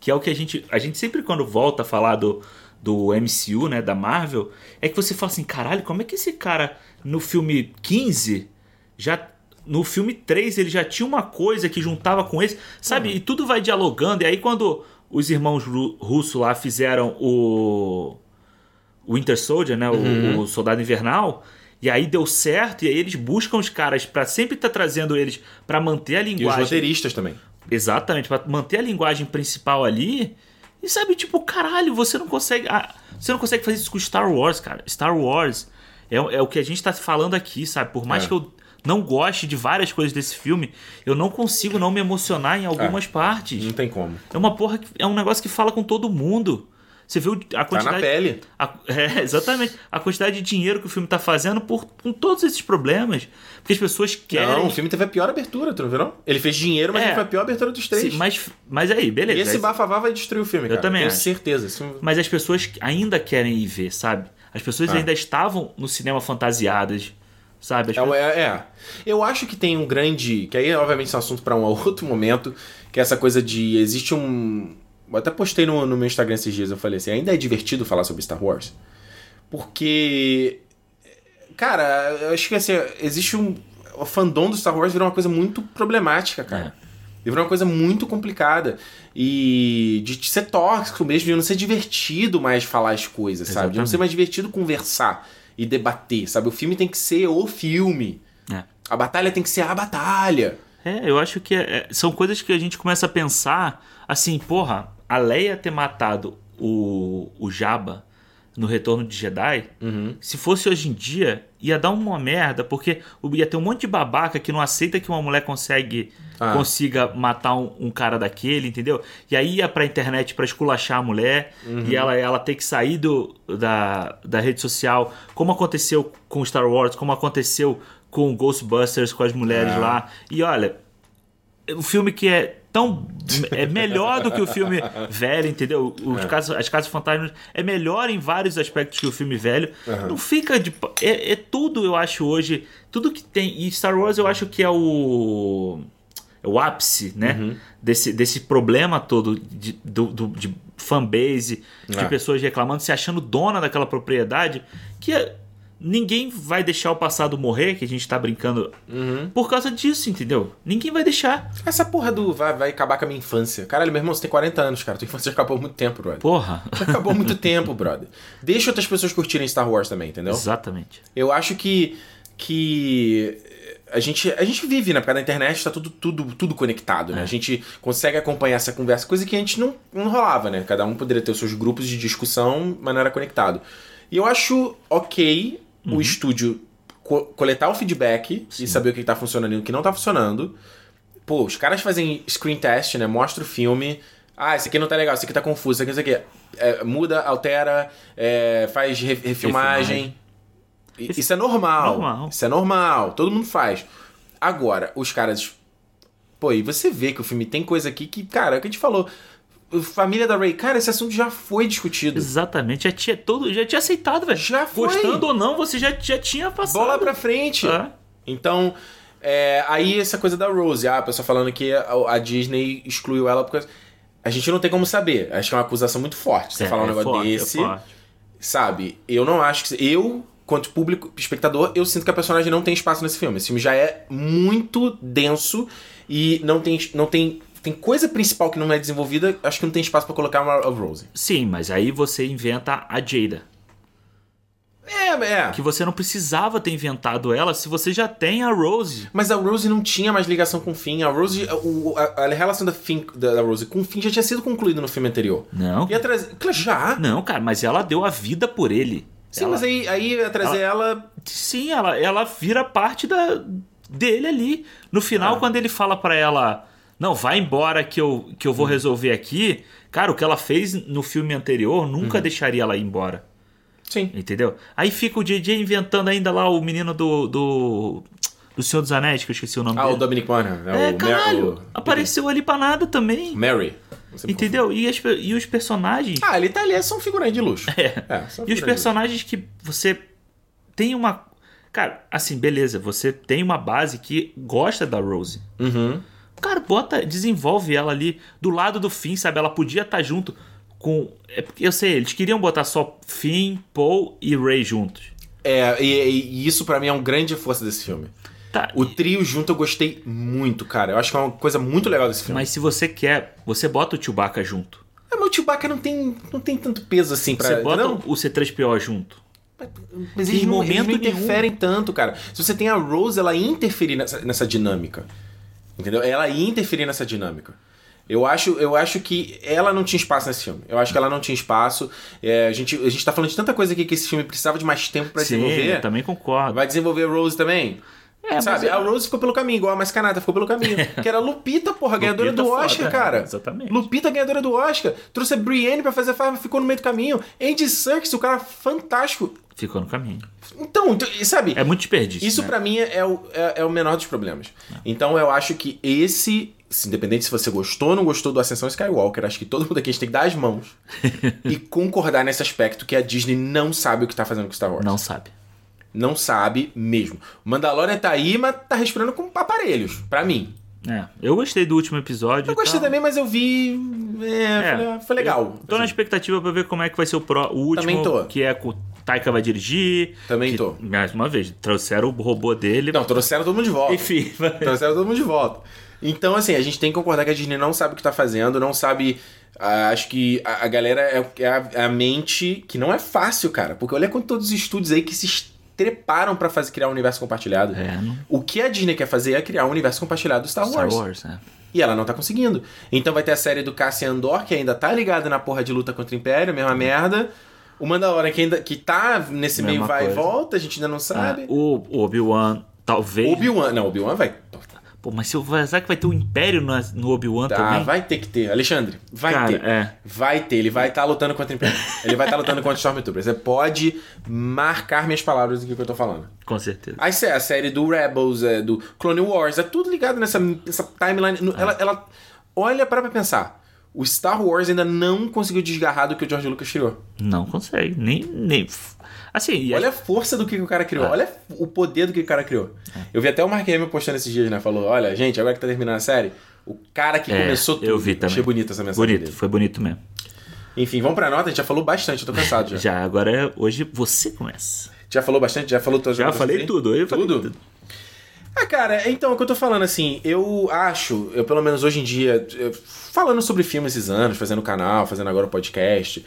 Que é o que a gente. A gente sempre quando volta a falar do, do MCU, né? Da Marvel, é que você fala assim, caralho, como é que esse cara no filme 15 já. No filme 3 ele já tinha uma coisa que juntava com esse, sabe? E tudo vai dialogando. E aí quando os irmãos Ru- Russo lá fizeram o. O Winter Soldier, né? O, o Soldado Invernal. E aí deu certo, e aí eles buscam os caras pra sempre estar trazendo eles pra manter a E os linguagem. roteiristas também. Exatamente, pra manter a linguagem principal ali. E sabe, tipo, caralho, você não consegue. ah, você não consegue fazer isso com Star Wars, cara. Star Wars é, é o que a gente tá falando aqui, sabe? Por mais É. que eu não goste de várias coisas desse filme, eu não consigo não me emocionar em algumas partes. Não tem como. É uma porra que é um negócio que fala com todo mundo. Você viu a Tá quantidade. na pele. A- é, exatamente. A quantidade de dinheiro que o filme tá fazendo por, com todos esses problemas. Porque as pessoas querem. Não, o filme teve a pior abertura, tu não viu não? Ele fez dinheiro, mas É. foi a pior abertura dos três. Sim, mas, mas aí, beleza. E esse Aí- bafavá vai destruir o filme, Eu cara. também Tenho acho. certeza. Filme- Mas as pessoas ainda querem ir ver, sabe? As pessoas Ah. ainda estavam no cinema fantasiadas, sabe? É, é, é. Eu acho que tem um grande. Que aí, obviamente, é um assunto pra um outro momento. Que é essa coisa de. Existe um. Eu até postei no, no meu Instagram esses dias. Eu falei assim: ainda é divertido falar sobre Star Wars? Porque. Cara, eu acho que assim, existe um. O fandom do Star Wars virou uma coisa muito problemática, cara. Virou uma coisa muito complicada. E de ser tóxico mesmo, de não ser divertido mais falar as coisas, sabe? De não Exatamente. ser mais divertido conversar e debater, sabe? O filme tem que ser o filme. É. A batalha tem que ser a batalha. É, eu acho que é- é- são coisas que a gente começa a pensar assim, porra, a Leia ter matado o, o Jabba no Retorno de Jedi, Uhum. se fosse hoje em dia, ia dar uma merda, porque ia ter um monte de babaca que não aceita que uma mulher consegue, Ah. consiga matar um, um cara daquele, entendeu? E aí ia pra internet pra esculachar a mulher, Uhum. e ela, ela ter que sair do, da, da rede social, como aconteceu com Star Wars, como aconteceu com Ghostbusters, com as mulheres É. lá. E olha, o filme que é tão é melhor do que o filme velho, entendeu? Os casos, as casas fantasmas é melhor em vários aspectos que o filme velho. Não fica de é, é tudo eu acho hoje, tudo que tem e Star Wars eu acho que é o é o ápice, né? Desse, desse problema todo de, do, do- de fanbase, de É. pessoas reclamando, se achando dona daquela propriedade, que é- ninguém vai deixar o passado morrer, que a gente tá brincando, por causa disso, entendeu? Ninguém vai deixar. Essa porra do vai, vai acabar com a minha infância. Caralho, meu irmão, você tem 40 anos, cara. Tua infância já acabou muito tempo, brother. Porra. Já acabou muito tempo, brother. Deixa outras pessoas curtirem Star Wars também, entendeu? Exatamente. Eu acho que que a gente, a gente vive, né? Por causa da internet tá tudo, tudo, tudo conectado, né? A gente consegue acompanhar essa conversa, coisa que a gente não, não rolava, né? Cada um poderia ter os seus grupos de discussão, mas não era conectado. E eu acho ok o estúdio co- coletar o feedback e saber o que tá funcionando e o que não tá funcionando. Pô, os caras fazem screen test, né? Mostra o filme. Ah, esse aqui não tá legal, esse aqui tá confuso, esse aqui, esse aqui. É, muda, altera, é, faz re- refilmagem. Isso é normal. Normal. Isso é normal. Todo mundo faz. Agora, os caras. Pô, e você vê que o filme tem coisa aqui que, cara, é o que a gente falou. Família da Ray, cara, esse assunto já foi discutido. Exatamente, já tinha todo, já tinha aceitado, velho. Já foi. Gostando ou não, você já, já tinha passado. Bola pra frente. É. Então, é, aí essa coisa da Rose, ah, a pessoa falando que a, a Disney excluiu ela porque. A gente não tem como saber. Acho que é uma acusação muito forte. Você É, falar um é negócio forte, é desse. sabe? Eu não acho que. Eu, quanto público, espectador, eu sinto que a personagem não tem espaço nesse filme. Esse filme já é muito denso e não tem. Não tem tem coisa principal que não é desenvolvida, acho que não tem espaço pra colocar uma a Rose. Sim, mas aí você inventa a Jada. É, é. Que você não precisava ter inventado ela se você já tem a Rose. Mas a Rose não tinha mais ligação com o Finn. A Rose, o- a, a relação da, Finn, da, Rose com o Finn já tinha sido concluída no filme anterior. Não. Trazer. Claro, já. Não, cara, mas ela deu a vida por ele. Sim, Ela- mas aí, aí ia trazer ela. Sim, ela, ela vira parte da, dele ali. No final, Ah. quando ele fala pra ela, não, vai embora que eu, que eu vou resolver aqui. Cara, o que ela fez no filme anterior Uhum. nunca deixaria ela ir embora. Sim. Entendeu? Aí fica o JJ inventando ainda lá o menino do. do, do Senhor dos Anéis, que eu esqueci o nome Ah, o dele. Dominic Monaghan. É, o Mer- caralho, o- apareceu ali pra nada também. Mary. Entendeu? E, as e os personagens. Ah, ele tá ali, é só um figurante de luxo. É. um E os personagens que você tem uma. Cara, assim, beleza, você tem uma base que gosta da Rose. Uhum. Cara, bota, desenvolve ela ali do lado do Finn, sabe? Ela podia estar junto com. É eu sei, eles queriam botar só Finn, Paul e Ray juntos. É, e, e isso pra mim é um grande força desse filme. Tá. O trio junto eu gostei muito, cara. Eu acho que é uma coisa muito legal desse filme. Mas se você quer, você bota o Chewbacca junto. É, mas o Chewbacca não tem, não tem tanto peso assim pra... Você bota não? o C3PO junto. Mas Em eles, não, eles momento não nenhum. interferem tanto, cara. Se você tem a Rose, ela interferir nessa, nessa dinâmica. Entendeu? Ela ia interferir nessa dinâmica. Eu acho, eu acho que ela não tinha espaço nesse filme. Eu acho que ela não tinha espaço. É, a, gente, a gente tá falando de tanta coisa aqui que esse filme precisava de mais tempo pra Sim, desenvolver. eu também concordo. Vai desenvolver a Rose também? É, Sabe? A Rose ficou pelo caminho, igual a Mascanata ficou pelo caminho. que era a Lupita, porra, ganhadora Lupita do foda, Oscar, cara. exatamente. Lupita, ganhadora do Oscar. Trouxe a Brienne pra fazer a farma, ficou no meio do caminho. Andy Serkis, o cara fantástico. Ficou no caminho. Então, então, sabe? É muito desperdício. Isso né? pra mim é o, é, é o menor dos problemas. Então eu acho que esse, se- independente se você gostou ou não gostou do Ascensão Skywalker, acho que todo mundo aqui a gente tem que dar as mãos e concordar nesse aspecto que a Disney não sabe o que tá fazendo com Star Wars. Não sabe. Não sabe mesmo. Mandalorian tá aí, mas tá respirando com aparelhos, pra mim. É, eu gostei do último episódio. Eu gostei também, mas eu vi. É, É, foi, foi legal. Tô na Assim, expectativa pra ver como é que vai ser o, o último, Também tô. que é Taika vai dirigir. Também que, tô. Mais uma vez, trouxeram o robô dele. Não, trouxeram todo mundo de volta. Enfim, Trouxeram todo mundo de volta. Então, assim, a gente tem que concordar que a Disney não sabe o que tá fazendo, não sabe. ah, acho que a, a galera é, é a, é a mente que não é fácil, cara. Porque olha com todos os estúdios aí que se treparam pra fazer, criar um universo compartilhado. É, não- O que a Disney quer fazer é criar um universo compartilhado do Star Wars. Star Wars, né? E ela não tá conseguindo. Então vai ter a série do Cassian Andor, que ainda tá ligada na porra de luta contra o Império, mesma merda. O Mandalorian, que ainda que tá nesse meio Mesma vai coisa. e volta, a gente ainda não sabe. Ah, o Obi-Wan, talvez. Obi-Wan, não, Obi-Wan vai. Pô, mas se eu será que vai ter um Império no, no Obi-Wan Tá, também? vai ter que ter. Alexandre, vai Cara, ter. é. Vai ter, ele vai estar lutando contra o Império. ele vai estar lutando contra o Stormtrooper. Você pode marcar minhas palavras do que eu tô falando. Com certeza. Aí é a série do Rebels, é, do Clone Wars, é tudo ligado nessa, nessa timeline. No- Ela, ela olha para pra pensar. O Star Wars ainda não conseguiu desgarrar do que o George Lucas criou. Não consegue. Nem. nem... Assim, e Olha a força do que o cara criou. Olha o poder do que o cara criou. Eu vi até o Mark Hamill postando esses dias, né? Falou, olha, gente, agora que tá terminando a série, o cara que É, começou tudo. eu vi também. Achei bonita essa mensagem bonito, dele. foi bonito mesmo. Enfim, vamos pra nota. A gente já falou bastante, eu tô cansado já. já. Já, agora é- hoje você começa. falou bastante? Já falou tuas Já falei tudo, eu falei Tudo? tudo. Ah, cara, então, o que eu tô falando, assim, eu acho, eu pelo menos hoje em dia, falando sobre filmes esses anos, fazendo canal, fazendo agora o podcast,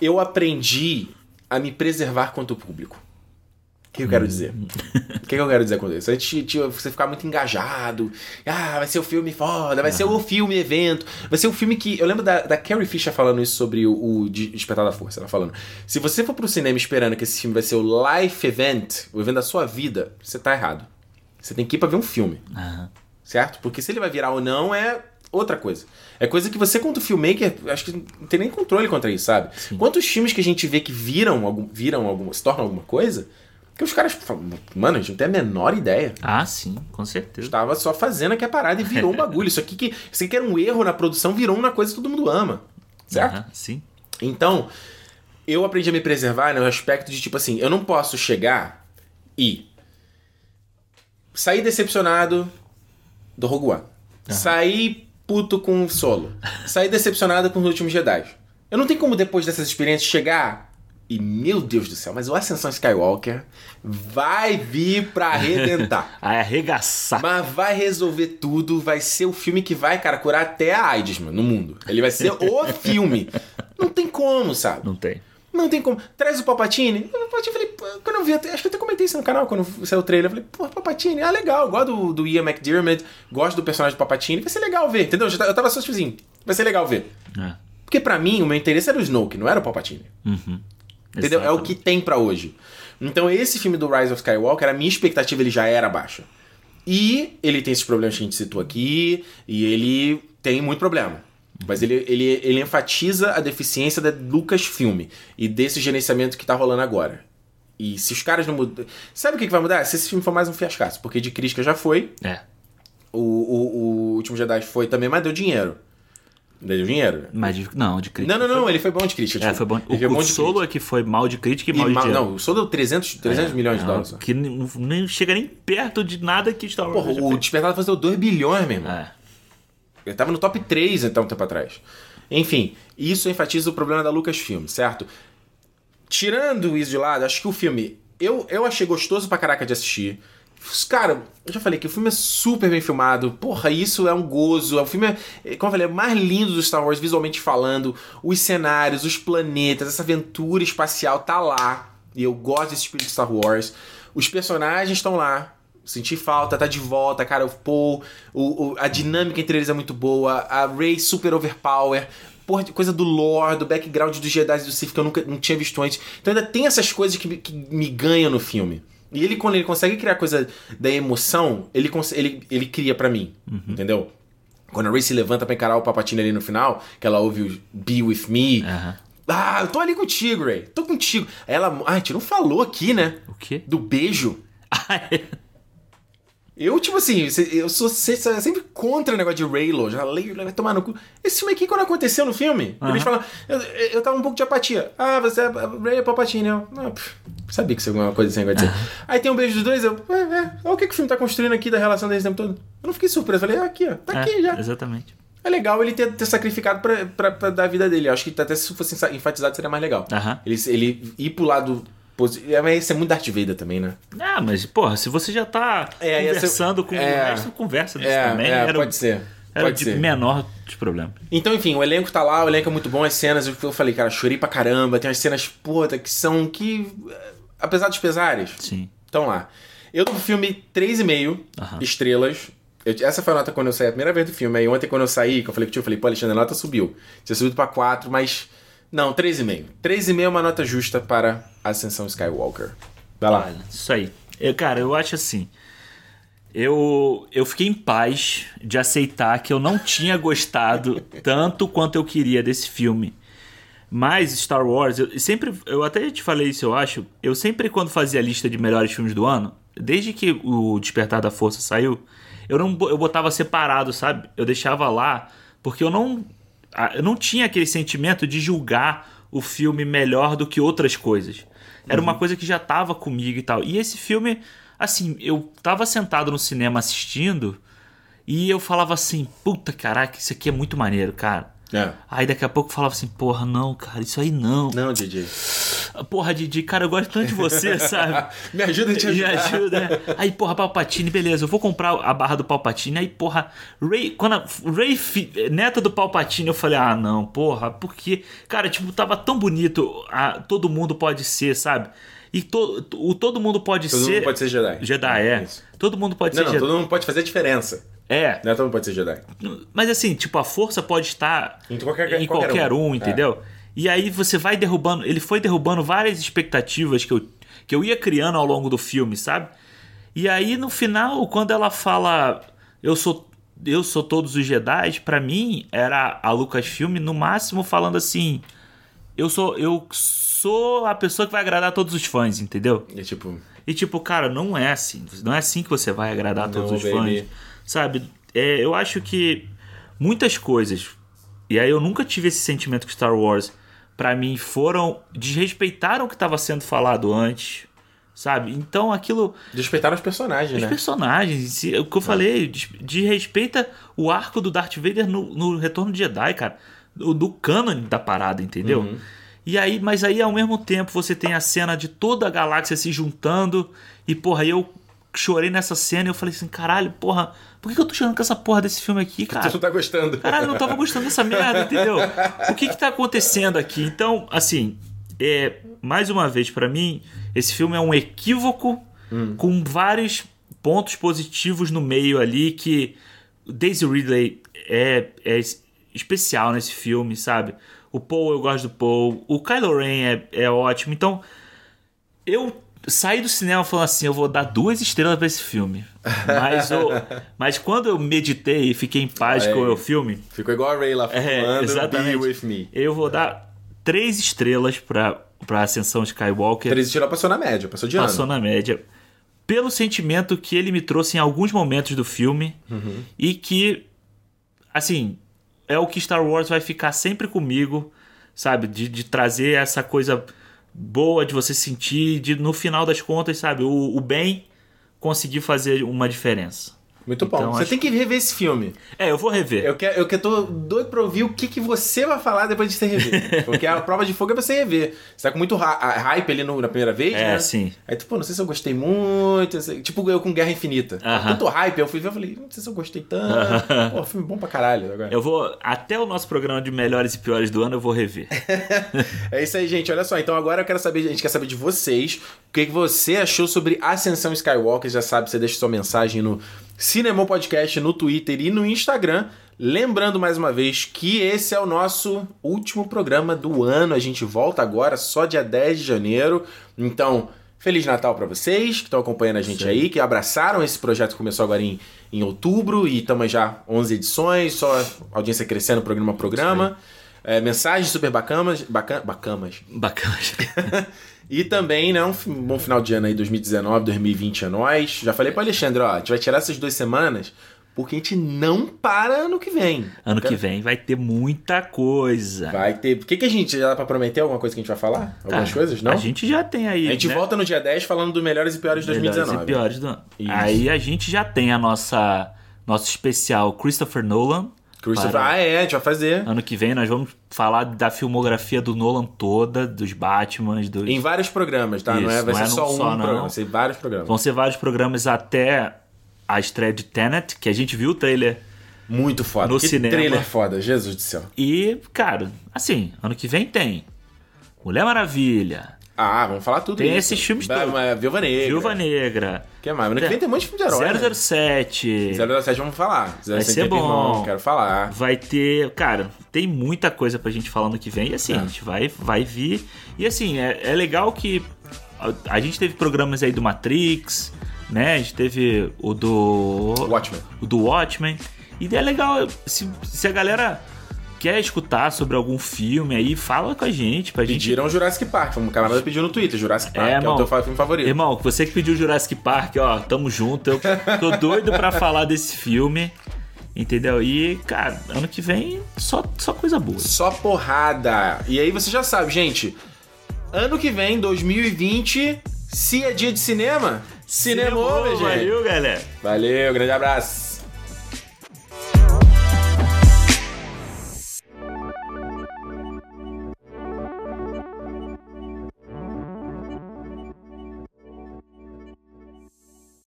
eu aprendi a me preservar quanto público. O que eu quero dizer? O que eu quero dizer com isso? A gente, tipo, você ficar muito engajado. Ah, vai ser o filme foda, vai ser o filme evento. Vai ser o filme que. Eu lembro da, da Carrie Fisher falando isso sobre o, o De- Despertar da Força. Ela falando: se você for pro cinema esperando que esse filme vai ser o life event, o evento da sua vida, você tá errado. Você tem que ir pra ver um filme. Aham. Certo? Porque se ele vai virar ou não é outra coisa. É coisa que você, quanto filmmaker, acho que não tem nem controle contra isso, sabe? Quantos filmes que a gente vê que viram, algum, viram alguma, se tornam alguma coisa, que os caras falam, mano, a gente não tem a menor ideia. Ah, sim, com certeza. Estava só fazendo aqui a parada e virou um bagulho. Isso aqui que, isso aqui que era um erro na produção virou uma coisa que todo mundo ama. Certo? Aham, sim. Então, eu aprendi a me preservar no aspecto de tipo assim, eu não posso chegar e sair decepcionado do Rogue One. Sair puto com o Solo. Sair decepcionado com os últimos Jedi. Eu não tenho como depois dessas experiências chegar e, meu Deus do céu, mas o Ascensão Skywalker vai vir pra arrebentar. Aí arregaçar. Mas vai resolver tudo, vai ser o filme que vai, cara, curar até a AIDS, mano, no mundo. Ele vai ser o filme. Não tem como, sabe? Não tem. Não tem como. Traz o Palpatine. O Palpatine, falei, pô, quando eu vi, até- acho que eu até comentei isso no canal quando saiu o trailer. Eu falei, pô, Palpatine, ah, legal. Gosto do, do Ian McDiarmid, gosto do personagem do Palpatine. Vai ser legal ver, entendeu? Eu, eu tava só tipo assim, vai ser legal ver. É. Porque pra mim, o meu interesse era o Snoke, não era o Palpatine. Entendeu? É o que tem pra hoje. Então, esse filme do Rise of Skywalker, a minha expectativa ele já era baixa. E ele tem esses problemas que a gente citou aqui, e ele tem muito problema. Mas ele, ele, ele enfatiza a deficiência da Lucasfilm e desse gerenciamento que tá rolando agora. E se os caras não mudam. Sabe o que, que vai mudar? Se esse filme for mais um fiascaço. Porque de crítica já foi, É. o, o, o Último Jedi foi também, mas deu dinheiro. Deu dinheiro. Mas de, não, de crítica. Não, não, não, ele foi bom de crítica. É, tipo, foi bom. Ele foi O, bom o de solo crítica. é que foi mal de crítica e E mal de mal- dinheiro. não, o Solo deu 300, 300 milhões de É, dólares. Que nem, nem chega nem perto de nada que Star Wars Porra, o fez. Força deu 2 bilhões, meu irmão. É. Ele tava no top 3 até um tempo atrás. Enfim, isso enfatiza o problema da Lucasfilm, certo? Tirando isso de lado, acho que o filme. Eu, eu achei gostoso pra caraca de assistir. Cara, eu já falei que o filme é super bem filmado. Porra, isso é um gozo. O filme é, como eu falei, é mais lindo do Star Wars visualmente falando. Os cenários, os planetas, essa aventura espacial tá lá. E eu gosto desse espírito de Star Wars. Os personagens estão lá. Senti falta, tá de volta, cara. O Paul, o, o- a dinâmica entre eles é muito boa. A Rey super overpower. Porra, coisa do lore, do background dos Jedi e do Sith que eu nunca não tinha visto antes. Então ainda tem essas coisas que, me- que me ganham no filme. E ele, quando ele consegue criar coisa da emoção, ele, ele, ele cria pra mim. Entendeu? Quando a Rey se levanta pra encarar o Papatini ali no final, que ela ouve o Be With Me. Aham. Ah, eu tô ali contigo, Ray. Tô contigo. Aí ela. Ah, a gente não falou aqui, né? O quê? Do beijo. Ah, é. Eu, tipo assim, eu sou se- se- sempre contra o negócio de Raylo. Já leio, vai tomar no cu. Esse filme aqui, quando aconteceu no filme, eles falam. Eu, eu tava um pouco de apatia. Ah, você é Ray é Palpatine. Eu, ah, pff, sabia que isso é alguma coisa assim vai dizer. Aí tem um beijo dos dois, eu. É, é. Olha o que, que o filme tá construindo aqui da relação deles o tempo todo. Eu não fiquei surpreso. Falei, ah, aqui, ó. Tá aqui É, já. Exatamente. É legal ele ter, ter sacrificado pra, pra, pra dar a vida dele. Eu acho que até se fosse enfatizado seria mais legal. Aham. Ele, ele ir pro lado positivo. Mas isso é muito Darth Vader também, né? Ah, mas, porra, se você já tá É, conversando com é. o resto, conversa disso É, também. é, era, pode ser. Era Pode de ser. menor dos problemas. Então, enfim, o elenco tá lá, o elenco é muito bom, as cenas, eu falei, cara, chorei pra caramba, tem umas cenas, puta, que são que. eh, Apesar dos pesares, Sim. estão lá. Eu dou pro filme 3,5 Aham. estrelas. Eu- essa foi a nota quando eu saí, a primeira vez do filme. Aí ontem, quando eu saí, que eu falei pro tio, eu falei, pô, Alexandre, a nota subiu. Tinha subido pra 4, mas. Não, 3,5. 3,5 é uma nota justa para Ascensão Skywalker. Vai lá. Olha, isso aí. Eu, cara, eu acho assim. Eu, eu fiquei em paz de aceitar que eu não tinha gostado tanto quanto eu queria desse filme. Mas Star Wars, eu sempre. Eu até te falei isso, eu acho. Eu sempre, quando fazia a lista de melhores filmes do ano, desde que o Despertar da Força saiu, eu não eu botava separado, sabe? Eu deixava lá, porque eu não. Ah, Eu não tinha aquele sentimento de julgar o filme melhor do que outras coisas. Era uma coisa que já tava comigo e tal. E esse filme, assim, eu tava sentado no cinema assistindo e eu falava assim: puta caraca, isso aqui é muito maneiro, cara. É. Aí daqui a pouco falava assim, porra, não, cara, isso aí não. Não, DJ. Porra, Didi, cara, eu gosto tanto de você, sabe? Me ajuda a te Me ajudar. ajuda. é. Aí, porra, Palpatine, beleza, eu vou comprar a barra do Palpatine. Aí, porra, Ray, quando a Ray, neta do Palpatine, eu falei, ah, não, porra, porque, cara, tipo, tava tão bonito, a, todo mundo pode ser, sabe? E to, o todo mundo pode Todo ser. mundo pode ser Jedi. Jedi, é. Isso. Todo mundo pode Não, ser não, Jedi. todo mundo pode fazer a diferença. É. Não é todo mundo pode ser Jedi. Mas assim, tipo, a força pode estar Em qualquer- em qualquer qualquer, um. um, entendeu? E aí você vai derrubando. Ele foi derrubando várias expectativas que eu, que eu ia criando ao longo do filme, sabe? E aí no final, quando ela fala eu sou eu sou todos os Jedi, pra mim era a Lucasfilm no máximo falando assim, eu sou eu sou a pessoa que vai agradar todos os fãs, entendeu? E tipo, E tipo, cara, não é assim. Não é assim que você vai agradar Não, todos os baby. fãs. Sabe? É, eu acho que muitas coisas. E aí eu nunca tive esse sentimento com Star Wars. Pra mim, foram. desrespeitaram o que estava sendo falado antes. Sabe? Então aquilo. desrespeitaram os personagens, Os né? personagens, em si, é o que eu falei, des- desrespeita o arco do Darth Vader no, no Retorno de Jedi, cara. Do, do canon da parada, entendeu? Uhum. E aí, mas aí ao mesmo tempo você tem a cena de toda a galáxia se juntando. E, porra, eu chorei nessa cena e eu falei assim, caralho, porra, por que, que eu tô chorando com essa porra desse filme aqui, cara? Tu não tá gostando. Caralho, eu não tava gostando dessa merda, entendeu? O que que tá acontecendo aqui? Então, assim, é, mais uma vez, pra mim, esse filme é um equívoco com vários pontos positivos no meio ali que Daisy Ridley é, é es- especial nesse filme, sabe? O Paul, eu gosto do Paul. O Kylo Ren é, é ótimo. Então, eu saí do cinema falando assim, eu vou dar duas estrelas pra esse filme. Mas, o- mas quando eu meditei e fiquei em paz Aí. com o filme, Ficou igual a Ray lá é, exatamente. Be With Me. Eu vou dar três estrelas pra, pra Ascensão Skywalker. Três estilos passou na média, passou de Passou ano. na média. Pelo sentimento que ele me trouxe em alguns momentos do filme. Uhum. E que, assim, é o que Star Wars vai ficar sempre comigo, sabe? De, de trazer essa coisa boa de você sentir, de no final das contas, sabe? O, o bem conseguir fazer uma diferença. Muito bom. Então, você acho- tem que rever esse filme. É, eu vou rever. Eu quero, eu quero tô doido pra ouvir o que, que você vai falar depois de você rever. Porque a prova de fogo é você rever. Você tá com muito hype ali no- na primeira vez, É, né? sim. Aí tu, pô, não sei se eu gostei muito. Tipo eu com Guerra Infinita. Aham. Tanto hype, eu fui ver e falei, não sei se eu gostei tanto. pô, filme bom pra caralho. Agora. Eu vou. Até o nosso programa de melhores e piores do ano eu vou rever. É isso aí, gente. Olha só. Então agora eu quero saber, a gente quer saber de vocês. O que, que você achou sobre Ascensão Skywalker? Já sabe, você deixa sua mensagem no Cinema Podcast, no Twitter e no Instagram. Lembrando mais uma vez que esse é o nosso último programa do ano. A gente volta agora só dia 10 de janeiro. Então, Feliz Natal pra vocês que estão acompanhando a gente aí, que abraçaram esse projeto que começou agora em, em outubro e estamos já 11 edições, só audiência crescendo programa a programa. É, mensagens super bacanas, bacan, bacamas. Bacana. E também, né, um bom final de ano aí, 2019, 2020 é nós. Já falei pro Alexandre, ó, a gente vai tirar essas duas semanas porque a gente não para ano que vem. Ano que vem vai ter muita coisa. Vai ter. O que, que a gente já dá pra prometer? Alguma coisa que a gente vai falar? Algumas Tá, coisas? Não? A gente já tem aí. A gente né? volta no dia 10 falando dos melhores e piores de Melhores 2019. e piores do ano. Aí a gente já tem a nossa nosso especial Christopher Nolan. Christopher, Para- ah, é, a gente vai fazer. Ano que vem nós vamos falar da filmografia do Nolan toda, dos Batmans, dos... Em vários programas, tá? não é, Isso, vai não ser é só um só, não. programa, vai ser vários programas. Vão ser vários programas até a estreia de Tenet, que a gente viu o trailer. Muito foda. No que cinema. trailer foda, Jesus do céu. E, cara, assim, ano que vem tem Mulher Maravilha, Ah, vamos falar tudo Tem isso. esses filmes Ba- todos. ma- Viúva Negra. Viúva Negra, O que mais? Ano que vem tem um monte de filme de herói. né? 007. 007 vamos falar. 007 Vai ser Irmão, bom. quero falar. Vai ter, cara, tem muita coisa pra gente falar no que vem. E assim, É. a gente vai, vai vir. E assim, é, é legal que a, a gente teve programas aí do Matrix, né? A gente teve o do. Watchmen. O do Watchmen. E é legal, se, se a galera quer escutar sobre algum filme aí, fala com a gente, pra gente. Pediram Jurassic Park. Um camarada pediu no Twitter, Jurassic Park, É, que é irmão. o teu filme favorito. Irmão, você que pediu Jurassic Park, ó, tamo junto. Eu tô doido pra falar desse filme. Entendeu? E, cara, ano que vem só, só coisa boa. Só porrada. E aí você já sabe, gente. Ano que vem, 2020, se é dia de cinema, cinema, minha gente. Valeu, galera. Valeu, grande abraço.